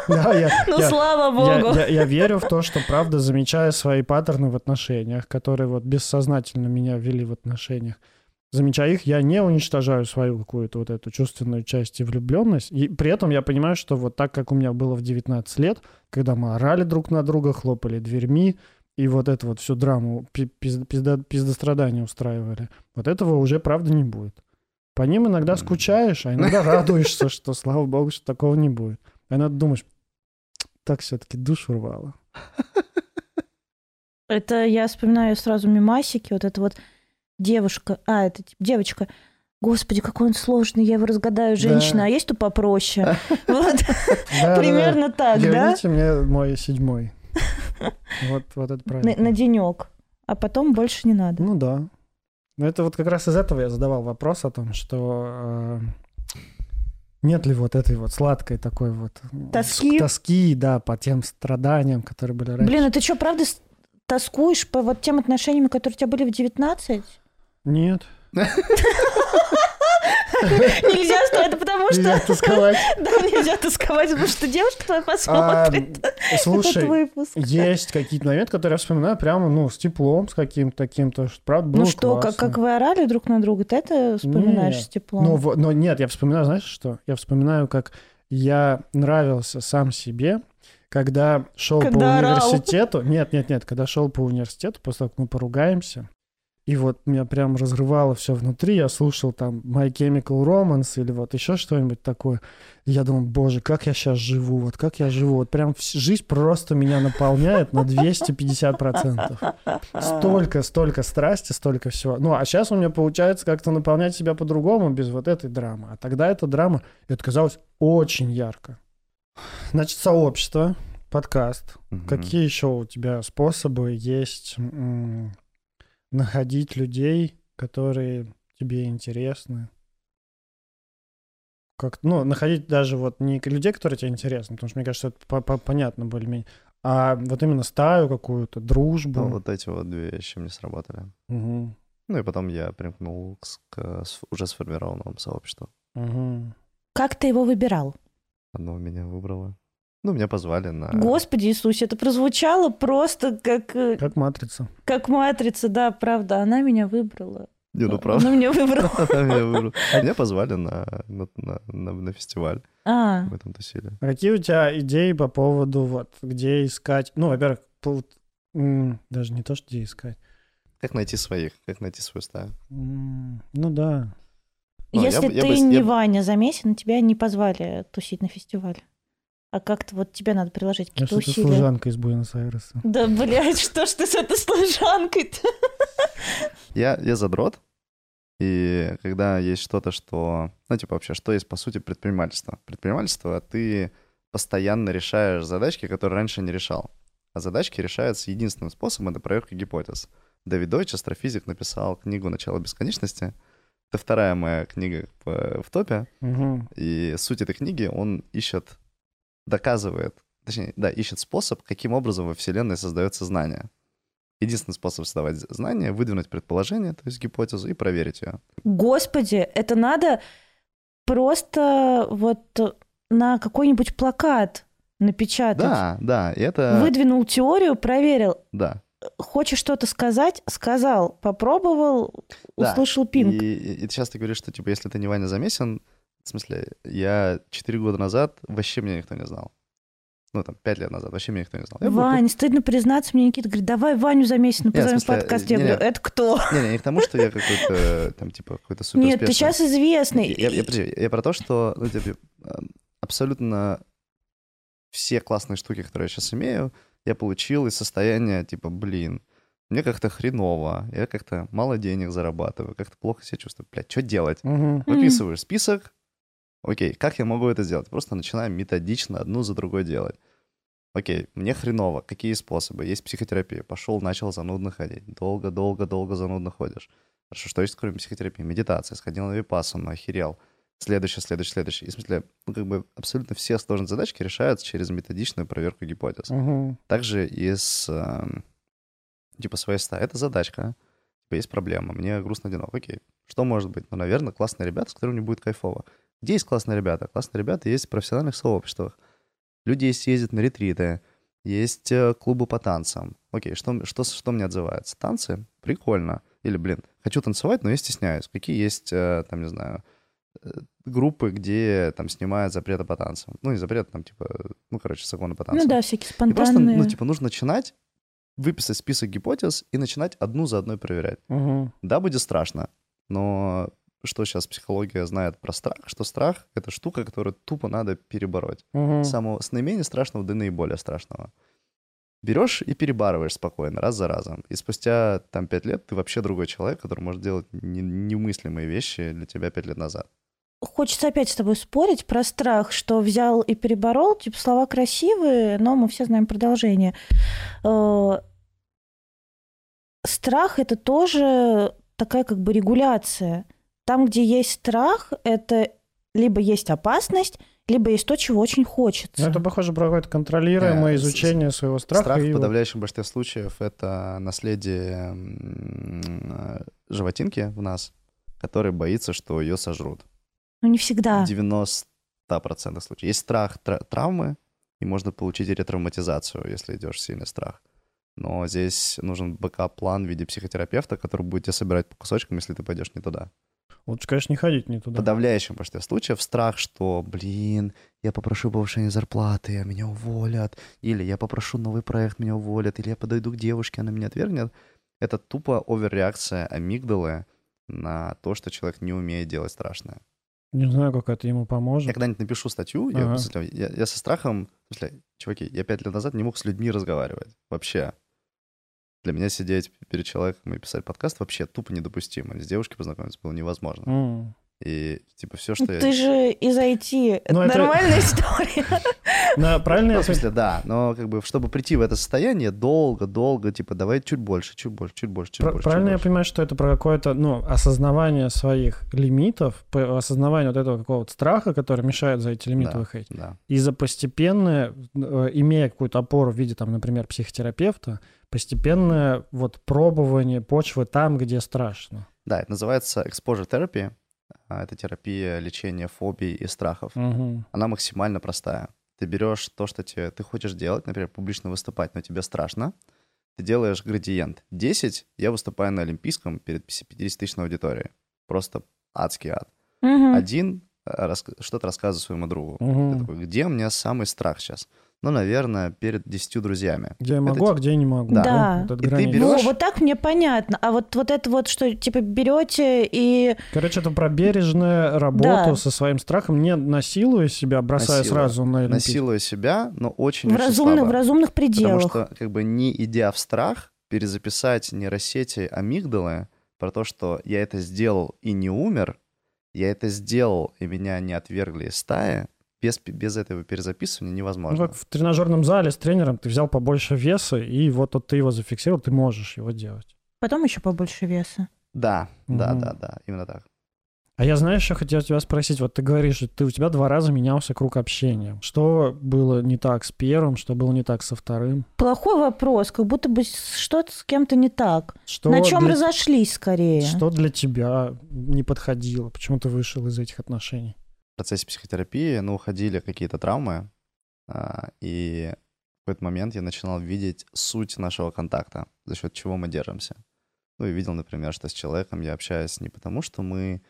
Да, я, ну я- слава богу. я- я верю в то, что, правда, замечая свои паттерны в отношениях, которые вот бессознательно меня вели в отношениях, замечая их, я не уничтожаю свою какую-то вот эту чувственную часть и влюбленность. И при этом я понимаю, что вот так, как у меня было в 19 лет, когда мы орали друг на друга, хлопали дверьми, и вот эту вот всю драму, пи- пизд- пизда- пиздострадания устраивали, вот этого уже, правда, не будет. По ним иногда скучаешь, а иногда радуешься, что, слава богу, что такого не будет. А иногда думаешь, так все-таки душу рвало. Это я вспоминаю сразу мимасики, вот это вот девушка, а, это типа девочка, Господи, какой он сложный, я его разгадаю, женщина, Да. а есть то попроще? <laughs> Вот, примерно так, да? Верните мне мой седьмой. <laughs> Вот, вот это правильно. на денек. А потом больше не надо. Ну да. Но это вот как раз из этого я задавал вопрос о том, что э, нет ли вот этой вот сладкой такой вот Тоски? тоски, да, по тем страданиям, которые были раньше. Блин, а ты что, правда тоскуешь по вот тем отношениям, которые у тебя были в 19? Нет. <laughs> <laughs> Нельзя, что это потому что... Нельзя тосковать. <laughs> Да, нельзя тосковать, потому что девушка твоя А, посмотрит Слушай, есть какие-то моменты, которые я вспоминаю прямо, ну, с теплом, с каким-то таким-то, правда, было Ну что, как, вы орали друг на друга, ты это вспоминаешь с теплом? Ну, но нет, я вспоминаю, знаешь что? Я вспоминаю, как я нравился сам себе, когда шел по университету. Нет, нет, нет, когда шел по университету, после того, как мы поругаемся. И вот меня прям разрывало все внутри. Я слушал там My Chemical Romance или вот еще что-нибудь такое. И я думал, боже, как я сейчас живу, вот как я живу. Вот прям жизнь просто меня наполняет на 250%. Столько, столько страсти, столько всего. Ну, а сейчас у меня получается как-то наполнять себя по-другому, без вот этой драмы. А тогда эта драма, это казалось очень ярко. Значит, сообщество, подкаст. Мгм. Какие еще у тебя способы есть находить людей, которые тебе интересны? Как, ну, находить даже вот не людей, которые тебе интересны, потому что, мне кажется, это по- по- понятно более-менее, а вот именно стаю какую-то, дружбу. Ну, вот эти вот две вещи мне сработали. Мгм. Ну и потом я примкнул к, к уже сформированному сообществу. Мгм. Как ты его выбирал? Оно меня выбрало. Ну, меня позвали на... Господи Иисусе, это прозвучало просто как, э, Как матрица. как матрица, да, правда, она меня выбрала. Не, ну правда. <laughs> <laughs> Она меня выбрала. Она меня выбрала. Меня позвали на, на, на, на- на фестиваль. А, Мы там тусили. А Какие у тебя идеи по поводу вот где искать? Ну, во-первых, даже не то, что где искать. Как найти своих, как найти свою стаю. Ну да. Я если бы- я ты бы с- не я бы- Ваня Замесин, тебя не позвали тусить на фестивале. А как-то вот тебе надо приложить Я какие-то что-то усилия. служанка из Буэнос-Айреса. Да, блядь, что ж ты с этой служанкой-то? Я, я задрот, и когда есть что-то, что... Ну, типа вообще, что есть, по сути, предпринимательство? Предпринимательство, ты постоянно решаешь задачки, которые раньше не решал. А задачки решаются единственным способом — это проверка гипотез. Дэвид Дойч, астрофизик, написал книгу «Начало бесконечности». Это вторая моя книга в, в топе. Мгм. И суть этой книги он ищет, доказывает, точнее, да, ищет способ, каким образом во Вселенной создается знание. Единственный способ создавать знание — выдвинуть предположение, то есть гипотезу, и проверить ее. Господи, это надо просто вот на какой-нибудь плакат напечатать. Да, да, и это... Выдвинул теорию, проверил. Да. Хочешь что-то сказать? Сказал. Попробовал, Да. услышал пинг. И, и- и ты часто говоришь, что, типа, если ты не Ваня Замесин, в смысле, я 4 года назад вообще меня никто не знал. Ну, там, 5 лет назад вообще меня никто не знал. Я был Вань, стыдно признаться, мне Никита говорит, давай Ваню Замесина позовем в смысле, подкаст. Я не-не. говорю, это кто? Не, не, не к тому, что я какой-то, <laughs> там, типа, какой-то супер Нет, ты сейчас известный. Я, я, подожди, я про то, что ну, типа, э, абсолютно все классные штуки, которые я сейчас имею, я получил из состояния типа, блин, мне как-то хреново, я как-то мало денег зарабатываю, как-то плохо себя чувствую. Блядь, что делать? Мгм. Выписываешь список, окей, как я могу это сделать? Просто начинаем методично одну за другой делать. Окей, мне хреново, какие способы? Есть психотерапия. Пошел, начал занудно ходить. Долго, долго, долго занудно ходишь. Хорошо, что есть кроме психотерапии? Медитация. Сходил на випассану, охерел. Следующее, следующее, следующее. И в смысле, ну, как бы абсолютно все сложные задачки решаются через методичную проверку гипотез. Мгм. Также и с, эм, типа, своей ста. Это задачка. Типа, есть проблема. Мне грустно одиноко. Окей. Что может быть? Ну, наверное, классные ребята, с которыми мне будет кайфово. Где есть классные ребята? Классные ребята есть в профессиональных сообществах. Люди есть ездят на ретриты. Есть э, клубы по танцам. Окей, что, что, что мне отзывается? Танцы? Прикольно. Или, блин, хочу танцевать, но я стесняюсь. Какие есть, э, там, не знаю, э, группы, где там снимают запреты по танцам. Ну, не запрет, там, типа, ну, короче, законы по танцам. Ну да, всякие И просто, спонтанные. ну, типа, нужно начинать, выписать список гипотез и начинать одну за одной проверять. Мгм. Да, будет страшно, но что сейчас психология знает про страх, что страх — это штука, которую тупо надо перебороть. С Самого, с наименее страшного до наиболее страшного. Берешь и перебарываешь спокойно, раз за разом. И спустя там пять лет ты вообще другой человек, который может делать не- немыслимые вещи для тебя пять лет назад. Хочется опять с тобой спорить про страх, что взял и переборол. Типа слова красивые, но мы все знаем продолжение. Э, Страх это тоже такая как бы регуляция. Там, где есть страх, это либо есть опасность, либо есть то, чего очень хочется. Ну, это похоже про какое-то контролируемое Э, с- изучение своего страха. Страх и в подавляющем большинстве случаев — это наследие э, животинки в нас, который боится, что ее сожрут. Ну, не всегда. В 90% случаев. Есть страх тра- травмы, и можно получить ретравматизацию, если идешь в сильный страх. Но здесь нужен backup-план в виде психотерапевта, который будет тебя собирать по кусочкам, если ты пойдешь не туда. Лучше, конечно, не ходить не В туда. подавляющем большинстве случаев страх, что, блин, я попрошу повышения зарплаты, а меня уволят, или я попрошу новый проект, меня уволят, или я подойду к девушке, она меня отвергнет. Это тупо оверреакция амигдалы на то, что человек не умеет делать страшное. Не знаю, как это ему Я поможет. когда-нибудь напишу статью, я, Ага. смысле, я, я со страхом, в смысле, чуваки, я пять лет назад не мог с людьми разговаривать. Вообще. Для меня сидеть перед человеком и писать подкаст вообще тупо недопустимо. С девушкой познакомиться было невозможно. М. И типа все, что я... Ты же из IT. Это Ну, это- нормальная <laughs> история. На- правильно Ну, я в смысле, да, но как бы, чтобы прийти в это состояние, долго-долго, типа, давай чуть больше, чуть больше, чуть больше, чуть больше. Правильно я понимаю, что это про какое-то, ну, осознавание своих лимитов, осознавание вот этого какого-то страха, который мешает за эти лимиты выходить. И за постепенное, э, имея какую-то опору в виде, там, например, психотерапевта, постепенное вот пробование почвы там, где страшно. Да, это называется exposure therapy. А, Это терапия лечения фобий и страхов. Мгм. Она максимально простая. Ты берешь то, что тебе, ты хочешь делать, например, публично выступать, но тебе страшно. Ты делаешь градиент. 10 я выступаю на Олимпийском перед 50-тысячной аудиторией. Просто адский ад. Мгм. Один э, рас- что-то рассказываю своему другу. Мгм. Ты такой, где у меня самый страх сейчас? Ну, наверное, перед 10 друзьями. Где я Это могу, ти- а где я не могу. Да. Вот эта И ты берешь- Ну, вот так мне понятно. А вот, вот это вот, что типа берете и Короче, это про бережную работу Да. со своим страхом, не насилуя себя, бросая Насилуя. сразу на Олимпийский. Насилуя себя, но очень в очень разумных, слабо. в разумных Потому пределах. что, как бы, не идя в страх, перезаписать нейросети амигдалы про то, что я это сделал и не умер, я это сделал, и меня не отвергли из стаи, без, без этого перезаписывания Ну, невозможно. как в тренажерном зале с тренером ты взял побольше веса, и вот, вот ты его зафиксировал, ты можешь его делать. Потом еще побольше веса. Да, да, Мгм. да, да, именно так. А я, знаешь, еще хотел тебя спросить. Вот ты говоришь, что ты, у тебя два раза менялся круг общения. Что было не так с первым, что было не так со вторым? Плохой вопрос, как будто бы что-то с кем-то не так. Что На чем для... разошлись скорее? Что для тебя не подходило? Почему ты вышел из этих отношений? Процессе психотерапии, ну, уходили какие-то травмы, а, и в какой-то момент я начинал видеть суть нашего контакта, за счет чего мы держимся. Ну, и видел, например, что с человеком я общаюсь не потому, что мы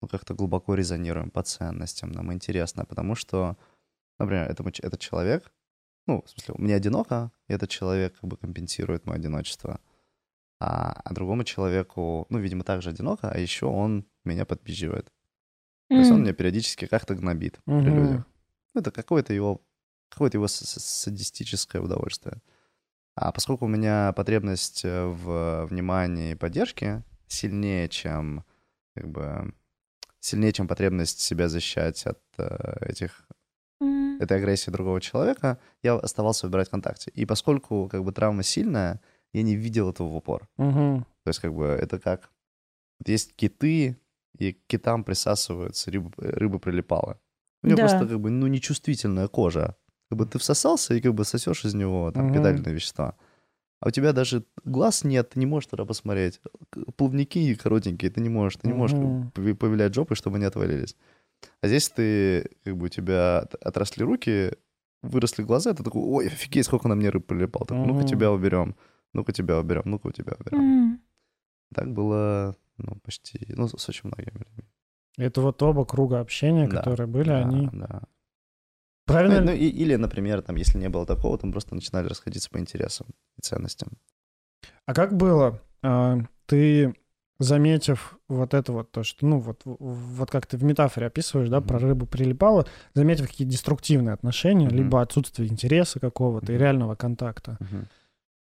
ну, как-то глубоко резонируем по ценностям, нам интересно, а потому что, например, этому, этот человек, ну, в смысле, мне одиноко, и этот человек как бы компенсирует мое одиночество. А, а другому человеку, ну, видимо, также одиноко, а еще он меня подпизживает. То есть он меня периодически как-то гнобит при Мгм. людях. ну, это какое-то его, какое-то его садистическое удовольствие. А поскольку у меня потребность э, в внимании и поддержке сильнее, чем как бы сильнее, чем потребность себя защищать от э, этих этой агрессии другого человека, я оставался выбирать ВКонтакте. И поскольку как бы травма сильная, я не видел этого в упор. Мгм. То есть как бы это как... вот Есть киты, и к китам присасываются рыбы, рыбы прилипалы. У него Да. просто как бы, ну, нечувствительная кожа. Как бы ты всосался и как бы сосешь из него там Мгм. питательные вещества. А у тебя даже глаз нет, ты не можешь туда посмотреть. Плавники коротенькие, ты не можешь, ты не можешь как бы повилять жопой, чтобы они отвалились. А здесь ты, как бы у тебя от- отросли руки, выросли глаза, ты такой, ой, офигеть, сколько на мне рыб прилипал. Так, ну-ка тебя уберем, ну-ка тебя уберем, ну-ка у тебя уберем. М. Так было, ну, почти, ну, с очень многими людьми. Это вот оба круга общения, Да, которые были, да, они... Да. Правильно? Ну, ну, и- или, например, там, если не было такого, там просто начинали расходиться по интересам и ценностям. А как было? А, Ты, заметив вот это вот, то, что, ну, вот, вот как ты в метафоре описываешь, да, про Мгм. рыбу прилипала, заметив какие-то деструктивные отношения, Мгм. либо отсутствие интереса какого-то и Мгм. реального контакта. Мгм.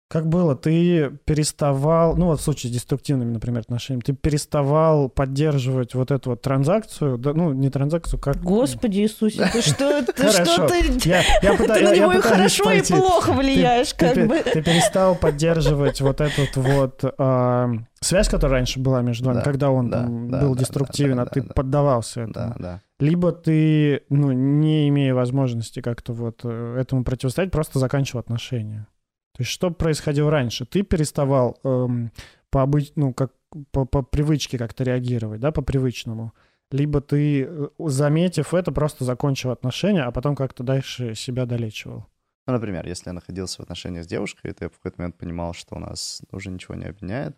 Как было? Ты переставал, ну вот в случае с деструктивными, например, отношениями, ты переставал поддерживать вот эту вот транзакцию, да, ну не транзакцию, как... Господи Иисусе, ты что, ты <laughs> Хорошо. что ты... Я, я пыта- <laughs> Ты я- на него и пытаюсь хорошо, и плохо влияешь, Ты, как бы. ты перестал поддерживать вот эту вот а, связь, которая раньше была между вами, Да, когда он да, там да, был да, деструктивен, да, а да, ты да. поддавался этому. Да, да. Либо ты, ну, не имея возможности как-то вот э, этому противостоять, просто заканчивал отношения. То есть что происходило раньше? Ты переставал эм, по обыч... ну, как по, по привычке как-то реагировать, да, по привычному. Либо ты, э, заметив это, просто закончил отношения, а потом как-то дальше себя долечивал. Ну, например, если я находился в отношениях с девушкой, то я в какой-то момент понимал, что у нас уже ничего не объединяет,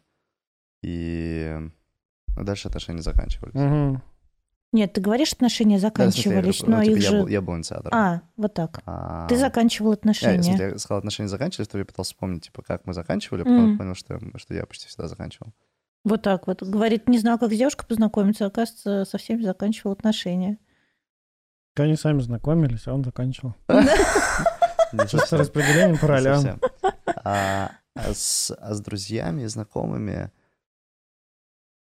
и дальше отношения заканчивались. Мгм. Нет, ты говоришь, отношения Да, в смысле, я заканчивались, но ну, типа, их я, же... был, я был инициатором. А, вот так. А, Ты заканчивал Я, отношения. смысле, я сказал, отношения заканчивались, то я пытался вспомнить, типа, как мы заканчивали, потом понял, что, что я почти всегда заканчивал. Вот так вот. Говорит, не знал, как с девушкой познакомиться, а, оказывается, со всеми заканчивал отношения. Они сами знакомились, а он заканчивал. <laughs> Не Чисто совсем. распределение по ролям. А, а с, а с друзьями и знакомыми,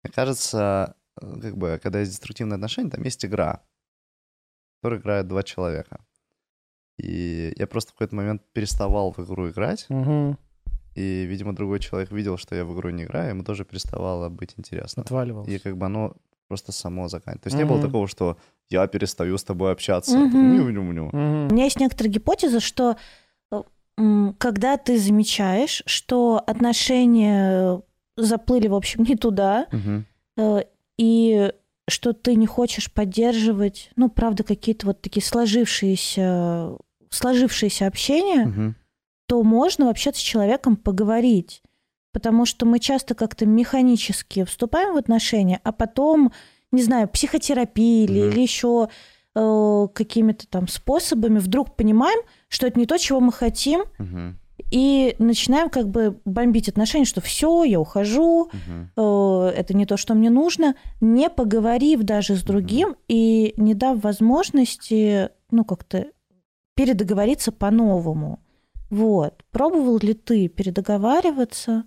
мне кажется, как бы, когда есть деструктивные отношения, там есть игра, в которой играют два человека. И я просто в какой-то момент переставал в игру играть, Мгм. и, видимо, другой человек видел, что я в игру не играю, ему тоже переставало быть интересно. Отваливался. И как бы оно просто само заканчивается. То есть не было такого, что я перестаю с тобой общаться. Ню-ню-ню. Мгм. У меня есть некоторая гипотеза, что э, когда ты замечаешь, что отношения заплыли, в общем, не туда, Мгм. И что ты не хочешь поддерживать, ну, правда, какие-то вот такие сложившиеся, сложившиеся общения, Мгм. то можно вообще с человеком поговорить. Потому что мы часто как-то механически вступаем в отношения, а потом, не знаю, психотерапией или, Мгм. или еще э, какими-то там способами вдруг понимаем, что это не то, чего мы хотим, Мгм. И начинаем как бы бомбить отношения, что все, я ухожу, э, это не то, что мне нужно, не поговорив даже с другим и не дав возможности, ну, как-то передоговориться по-новому. Вот. Пробовал ли ты передоговариваться?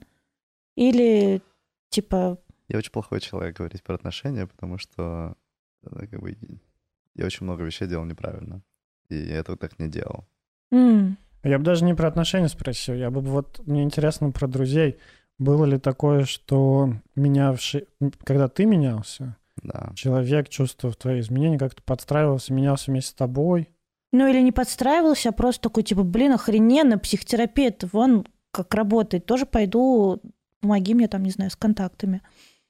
Или, типа, Я очень плохой человек говорить про отношения, потому что э, как бы, я очень много вещей делал неправильно. И я этого так не делал. м, Я бы даже не про отношения спросил, я бы вот, мне интересно про друзей. Было ли такое, что менявший, когда ты менялся, Да. человек, чувствовав твои изменения, как-то подстраивался, менялся вместе с тобой? ну или не подстраивался, а просто такой, типа, блин, охрененно, психотерапия, это вон как работает, тоже пойду, помоги мне там, не знаю, с контактами.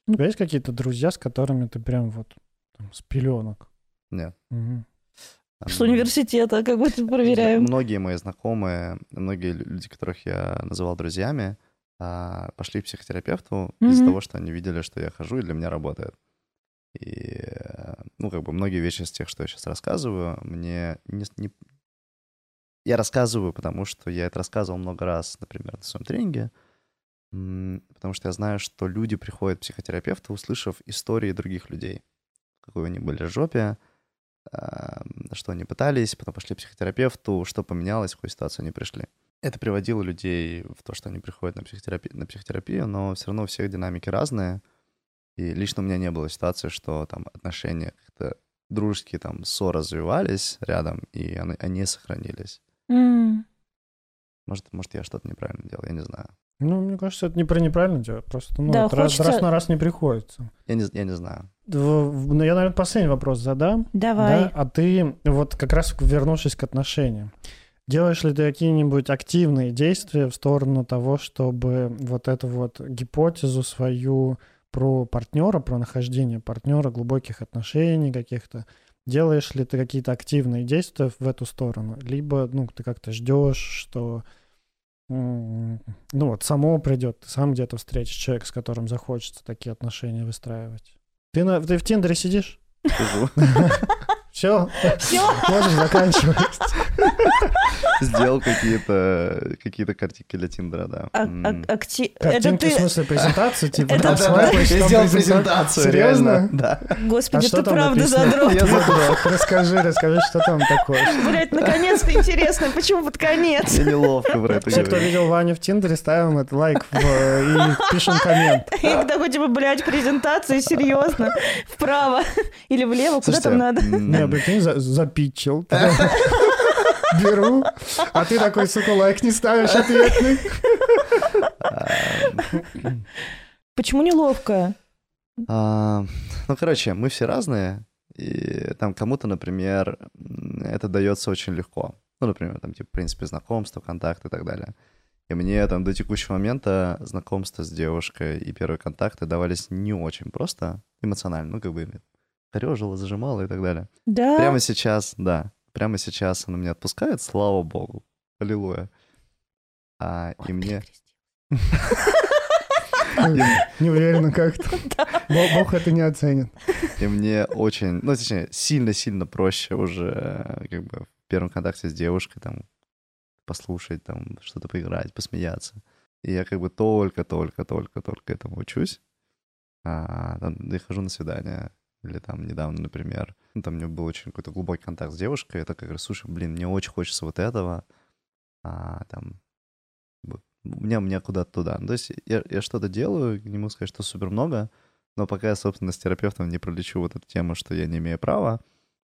У тебя есть какие-то друзья, с которыми ты прям вот там, с пеленок? Нет. Мгм. С университета, как тут проверяем. Многие мои знакомые, многие лю- люди, которых я называл друзьями, а, пошли к психотерапевту из-за Мгм. того, что они видели, что я хожу и для меня работает. И, э, ну, как бы многие вещи из тех, что я сейчас рассказываю, мне не, не- Я рассказываю, потому что я это рассказывал много раз, например, на своем тренинге, потому что я знаю, что люди приходят к психотерапевту, услышав истории других людей, в какой они были жопе, а, что они пытались, потом пошли к психотерапевту, что поменялось, в какую ситуацию они пришли. Это приводило людей в то, что они приходят на психотерапию, на психотерапию но все равно у всех динамики разные. И лично у меня не было ситуации, что там отношения как-то дружеские там ссор развивались рядом, и они, они сохранились. М. Может, может, я что-то неправильно делал, я не знаю. Ну, мне кажется, это не про неправильно делать, просто ну, Да, это раз, хочется- раз на раз не приходится. Я не, я не знаю. Ну, я, наверное, последний вопрос задам. Давай. Да? А ты, вот как раз вернувшись к отношениям, делаешь ли ты какие-нибудь активные действия в сторону того, чтобы вот эту вот гипотезу свою про партнера, про нахождение партнера, глубоких отношений каких-то, делаешь ли ты какие-то активные действия в эту сторону? Либо, ну, ты как-то ждешь, что ну вот само придет, ты сам где-то встретишь человека, с которым захочется такие отношения выстраивать. Ты, на, ты в Тиндере сидишь? <laughs> Все. можешь заканчивать. <laughs> сделал какие-то какие картинки для Тиндера, да. А- а- Это Картинки, в смысле, презентацию, типа, там там сделал презентацию. Серьезно? реально, Да. господи, А ты правда задрот. Я задрот. Расскажи, расскажи, что там такое. Блять, наконец-то интересно, почему под конец? Мне неловко про это Все, кто видел Ваню в Тиндере, ставим это лайк в- и пишем коммент. И такой, типа, блядь, презентации, серьезно. Вправо или влево, куда там надо? Не, прикинь, за- запитчил. <laughs> Беру, а ты такой, сука, лайк не ставишь ответный. Почему неловко? а, Ну, короче, мы все разные, и там кому-то, например, это дается очень легко. Ну, например, там, типа, в принципе, знакомство, контакты и так далее. И мне там до текущего момента знакомство с девушкой и первые контакты давались не очень просто эмоционально, ну, как бы корежила, зажимала и так далее. Да. Прямо сейчас, да, прямо сейчас она меня отпускает, слава богу, аллилуйя. А, и мне... <laughs> Не уверена как-то. <laughs> Бог это не оценит. И мне очень, ну, точнее, сильно-сильно проще уже э, как бы в первом контакте с девушкой там послушать, там что-то поиграть, посмеяться. И я как бы только-только-только-только этому учусь. А, там, и хожу на свидание. Или там недавно, например, ну, там у меня был очень какой-то глубокий контакт с девушкой. Я такой говорю, слушай, блин, мне очень хочется вот этого. А, там, вот, у меня, у меня куда-то туда. Ну, то есть я, я что-то делаю, не могу сказать, что супер много, но пока я, собственно, с терапевтом не пролечу вот эту тему, что я не имею права,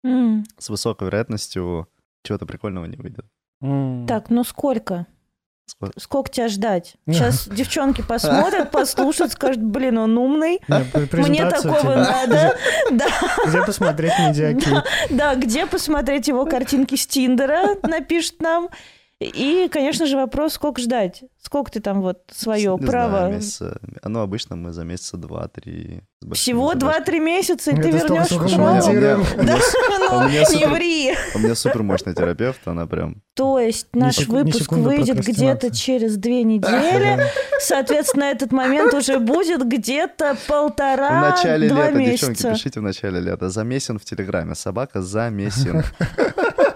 М. с высокой вероятностью чего-то прикольного не выйдет. М. Так, ну сколько? Сколько- Сколько тебя ждать? Сейчас девчонки посмотрят, <laughs> послушают, скажут, блин, он умный. Мне такого надо. <laughs> Где посмотреть медиаки? да, где посмотреть его картинки с Тиндера, напишет нам. И, конечно же, вопрос, сколько ждать? Сколько ты там вот свое Не право? знаю, месяца... Ну, обычно мы за месяца два-три. с большими Всего задержками. 2-3 месяца, и ты вернешь право? <laughs> ну, у меня не супер- ври. У меня супер мощный терапевт, она прям... То есть наш выпуск выйдет где-то через две недели. Соответственно, этот момент уже будет где-то В полтора-два начале лета, девчонки, месяца. пишите в начале лета. Замесен в Телеграме. Собака замесен. <laughs>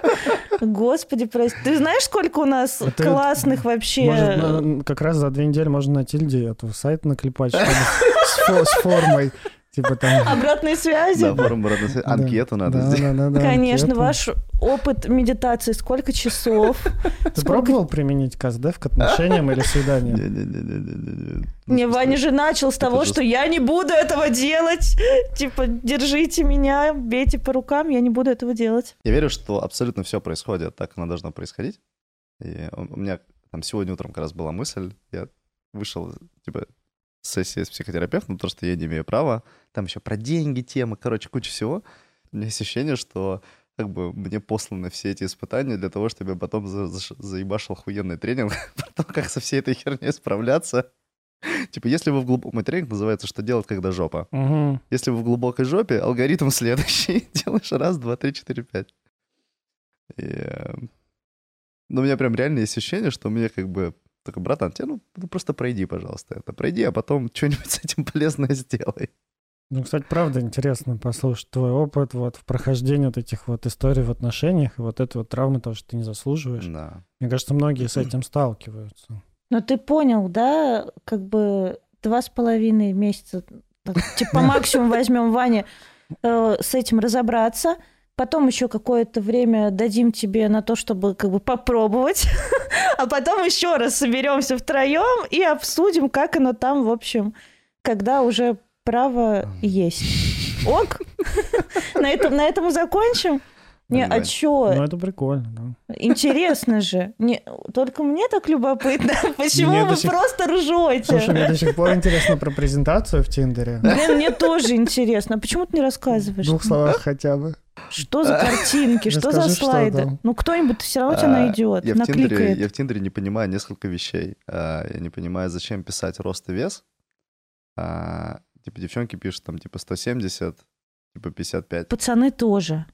Господи, прости. Ты знаешь, сколько у нас Это- классных вообще... Может, на- как раз за две недели можно на Тильде эту сайт наклепать, с формой. Типа там... <laughs> Обратной связи? Да, форум обратной связи. Анкету надо сделать. Конечно, ваш опыт медитации сколько часов? <laughs> Ты пробовал применить КСДФ к отношениям или свиданиям? Не, Ваня же начал с того, что я не буду этого делать. Типа, держите меня, бейте по рукам, я не буду этого делать. Я верю, что абсолютно все происходит так, оно должно происходить. И у меня там сегодня утром как раз была мысль, я вышел, типа, с сессии с психотерапевтом, потому что я не имею права. Там еще про деньги тема, короче, куча всего. У меня есть ощущение, что как бы мне посланы все эти испытания для того, чтобы я потом за- за- заебашил охуенный тренинг <laughs> про то, как со всей этой херней справляться. Типа, если вы в глубоком... Мой тренинг называется «Что делать, когда жопа?». Мгм. Если вы в глубокой жопе, алгоритм следующий. <laughs> Делаешь раз, два, три, четыре, пять. И, э, ну, у меня прям реально есть ощущение, что мне как бы... Такой, братан, тебе ну, ну, просто пройди, пожалуйста, это. Пройди, а потом что-нибудь с этим полезное сделай. Ну, кстати, правда интересно послушать твой опыт вот в прохождении вот этих вот историй в отношениях, и вот этой вот травмы, то, что ты не заслуживаешь. Да. Мне кажется, многие с этим сталкиваются. Но ты понял, да, как бы два с половиной месяца, так, типа по максимуму возьмем Ване, э, с этим разобраться, потом еще какое-то время дадим тебе на то, чтобы как бы попробовать, <laughs> а потом еще раз соберемся втроем и обсудим, как оно там, в общем, когда уже право есть. Ок? <laughs> На этом, на этом и закончим? Не, а чё? Ну, это прикольно, да. Интересно же. Не, только мне так любопытно. <laughs> Почему Мне вы сих- просто ржете? Слушай, мне до сих пор интересно про презентацию в Тиндере. Блин, мне тоже интересно. Почему ты не В рассказываешь? двух словах хотя бы. Что за картинки, что за слайды? Ну, кто-нибудь все равно тебя А, найдет, Я в, Тиндере, накликает. я в Тиндере не понимаю несколько вещей. А, Я не понимаю, зачем писать рост и вес. А, Типа девчонки пишут там типа 170, типа 55. Пацаны тоже.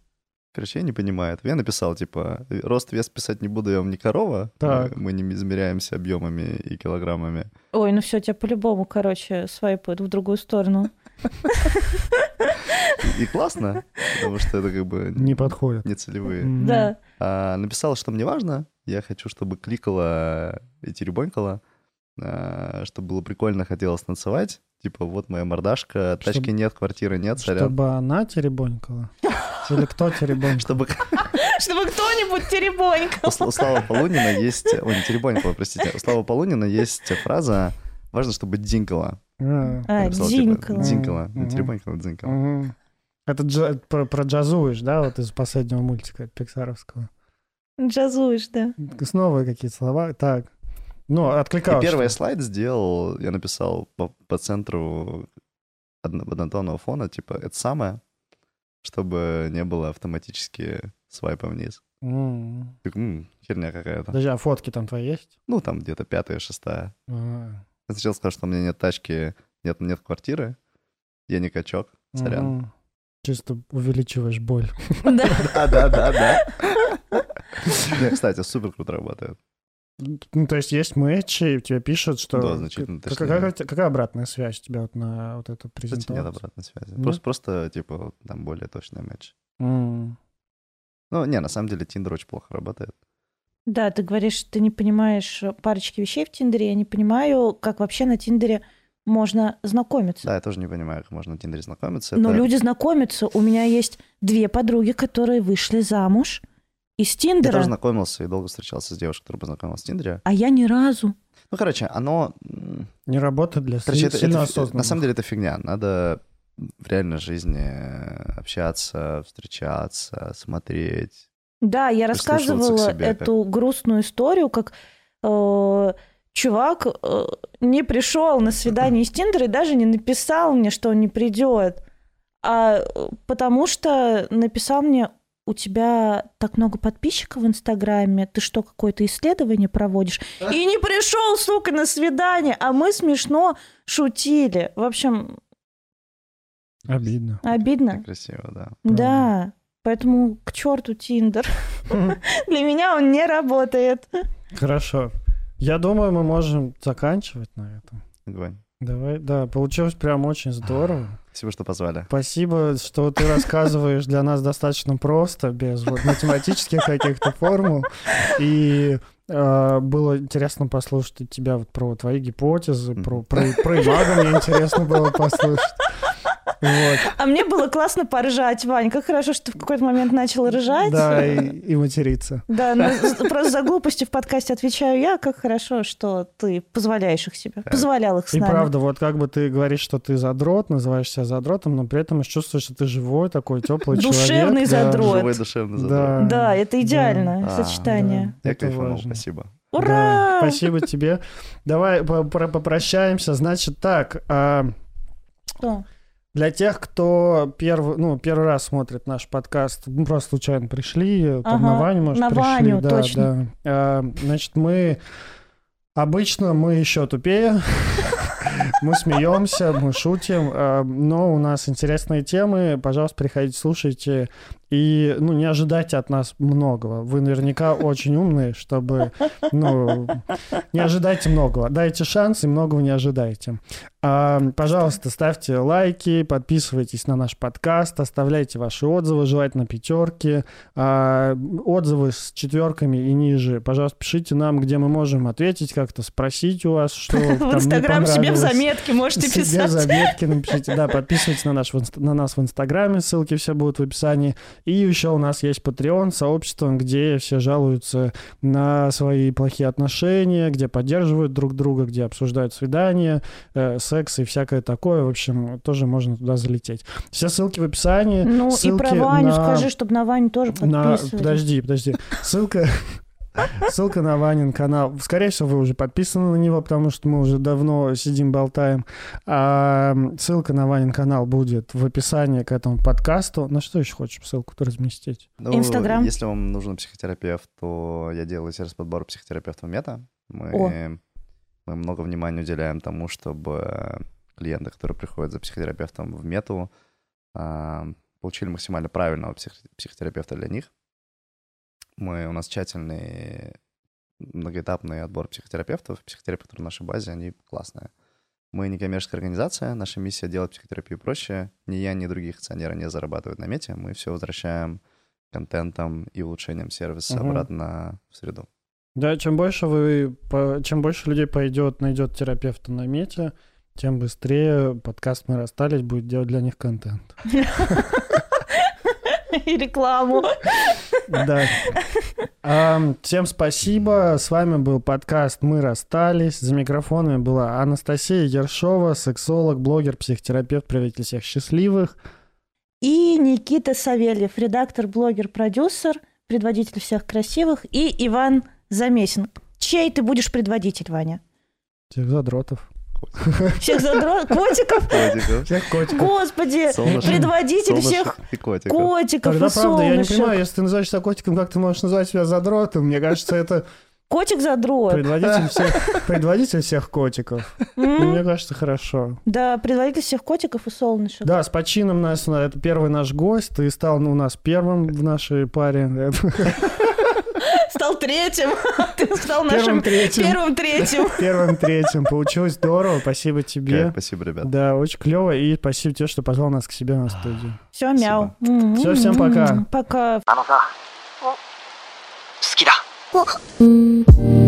Короче, я не понимаю этого. Я написал, типа, рост, вес писать не буду, я вам не корова. Так. Мы, мы не измеряемся объемами и килограммами. Ой, ну все, тебя по-любому, короче, свайпают в другую сторону. И, классно, потому что это как бы Не подходит. не целевые. Да. А, написал, что мне важно. Я хочу, чтобы кликала и теребонькала, а, чтобы было прикольно, хотелось танцевать. Типа, вот моя мордашка, тачки нет, квартиры нет, сорян. Чтобы она теребонькала? <laughs> Или кто теребонькал? Чтобы <laughs> Чтобы кто-нибудь теребонькал. у Сла- у Славы Полунина есть... Ой, не теребонькала, простите. У Славы Полунина есть фраза «Важно, чтобы дзинкала». А, А, типа. Дзинкала. Мгм. Не теребонькала, дзинкала. мгм. Это джа- про, про джазуешь, да, вот из последнего мультика пиксаровского? Джазуешь, да. Снова какие-то слова. Так. Ну, И откликалось. первый слайд сделал, я написал по, по центру одно- однотонного фона, типа, это самое, чтобы не было автоматически свайпа вниз. М. Так, м, херня какая-то. Подожди, а фотки там твои есть? Ну, там где-то пятая, шестая. А, Я сначала сказал, что у меня нет тачки, нет, нет квартиры, я не качок, сорян. мгм. Чисто увеличиваешь боль. <laughs> <laughs> Да. Да, да, да, <laughs> кстати, супер круто работает. Ну, то есть есть матчи, и тебе пишут, что... Да, значительно Как- точнее. какая, какая обратная связь у тебя вот на вот эту Кстати, презентацию? нет обратной связи. Нет? Просто, просто, типа, там более точный матч. М. Ну, не, на самом деле, Тиндер очень плохо работает. Да, ты говоришь, ты не понимаешь парочки вещей в Тиндере. Я не понимаю, как вообще на Тиндере можно знакомиться. Да, я тоже не понимаю, как можно на Тиндере знакомиться. Но Это- люди знакомятся. У меня есть две подруги, которые вышли замуж из Я Тиндера, тоже знакомился и долго встречался с девушкой, которая познакомилась в Тиндере. а я ни разу. Ну, короче, оно... Не работает для Короче, это, это осознанных. на самом деле это фигня. Надо в реальной жизни общаться, встречаться, смотреть. Да, я рассказывала себе, эту грустную историю, как э, чувак э, не пришел на свидание из Тиндера и даже не написал мне, что он не придет. А э, потому что написал мне, у тебя так много подписчиков в Инстаграме, ты что, какое-то исследование проводишь? И не пришел, сука, на свидание, а мы смешно шутили. В общем, Обидно. обидно. Красиво, да. Да, поэтому к черту Тиндер. <laughs> Для меня он не работает. Хорошо. Я думаю, мы можем заканчивать на этом. Огонь. Давай, да, получилось прям очень здорово. Спасибо, что позвали. Спасибо, что ты рассказываешь для нас достаточно просто, без вот математических каких-то формул. И э, было интересно послушать тебя вот про твои гипотезы, про, про, про имаго мне интересно было послушать. Вот. А мне было классно поржать, Вань. Как хорошо, что ты в какой-то момент начал ржать. Да, и, и материться. Да, но з- просто за глупости в подкасте отвечаю я. Как хорошо, что ты позволяешь их себе. Позволял их с И нами. правда, вот как бы ты говоришь, что ты задрот, называешь себя задротом, но при этом чувствуешь, что ты живой, такой теплый человек. Душевный да. задрот. Живой душевный Да. задрот. Да, это идеальное Да. сочетание. Я Это кайфанул, важно. спасибо. Да, Ура! спасибо тебе. Давай по- про- попрощаемся. Значит так, а, Что? Для тех, кто первый, ну, первый раз смотрит наш подкаст, ну, просто случайно пришли, там Ага, на Ваню, может, на пришли. Ваню, да, точно. да. А, значит, мы обычно мы еще тупее. <laughs> Мы смеемся, мы шутим, а, но у нас интересные темы. Пожалуйста, приходите, слушайте. И, ну, не ожидайте от нас многого. Вы наверняка <laughs> очень умные, чтобы, ну, не ожидайте многого. Дайте шанс и многого не ожидайте. А, пожалуйста, ставьте лайки, подписывайтесь на наш подкаст, оставляйте ваши отзывы, желательно пятерки. А, отзывы с четверками и ниже. Пожалуйста, пишите нам, где мы можем ответить как-то, спросить у вас, что <laughs> В Инстаграм себе в заметки можете Себе писать. заметки напишите. Да, подписывайтесь на, наш, в на нас в Инстаграме, ссылки все будут в описании. И еще у нас есть Patreon, сообщество, где все жалуются на свои плохие отношения, где поддерживают друг друга, где обсуждают свидания, э, секс и всякое такое. В общем, тоже можно туда залететь. Все ссылки в описании. Ну и ссылки про Ваню на- скажи, чтобы на Ваню тоже на... подписывались. Подожди, подожди. Ссылка... <laughs> Ссылка на Ванин канал. Скорее всего, вы уже подписаны на него, потому что мы уже давно сидим, болтаем. А, ссылка на Ванин канал будет в описании к этому подкасту. На что еще хочешь ссылку-то разместить? Ну, Инстаграм. Если вам нужен психотерапевт, то я делаю сервис подбора психотерапевтов Мета. Мы, О. мы много внимания уделяем тому, чтобы клиенты, которые приходят за психотерапевтом в Мету, а, получили максимально правильного псих- психотерапевта для них. Мы, у нас тщательный многоэтапный отбор психотерапевтов. Психотерапевты в нашей базе, они классные. Мы не коммерческая организация, наша миссия делать психотерапию проще. Ни я, ни другие акционеры не зарабатывают на мете. Мы все возвращаем контентом и улучшением сервиса Мгм. обратно в среду. Да, чем больше вы, чем больше людей пойдет, найдет терапевта на мете, тем быстрее подкаст «Мы расстались» будет делать для них контент. <laughs> И рекламу. Да. Всем спасибо. С вами был подкаст «Мы расстались». За микрофонами была Анастасия Ершова, сексолог, блогер, психотерапевт, правитель всех счастливых. И Никита Савельев, редактор, блогер, продюсер, предводитель всех красивых. И Иван Замесин. Чей ты будешь предводитель, Ваня? Всех задротов. Всех задро... котиков? Котиков, Всех котиков. Господи, солнышек, предводитель всех солнышек и котиков. котиков Тогда, и правда, я не солнышек. понимаю, если ты называешь себя котиком, как ты можешь назвать себя задротом? Мне кажется, это Котик задрот. предводитель всех, предводитель всех котиков. М? Мне кажется, хорошо. Да, предводитель всех котиков и солнышек. Да, с почином нас, это первый наш гость. Ты стал ну, у нас первым в нашей паре Стал третьим. <laughs> Ты стал Первым нашим третьим. первым третьим. <laughs> Первым третьим. Получилось здорово. Спасибо тебе. Кайф, Спасибо, ребят. Да, очень клево. И спасибо тебе, что позвал нас к себе на студию. <gasps> Все, мяу. Всё, всем пока. Пока. あのさ好きだ うん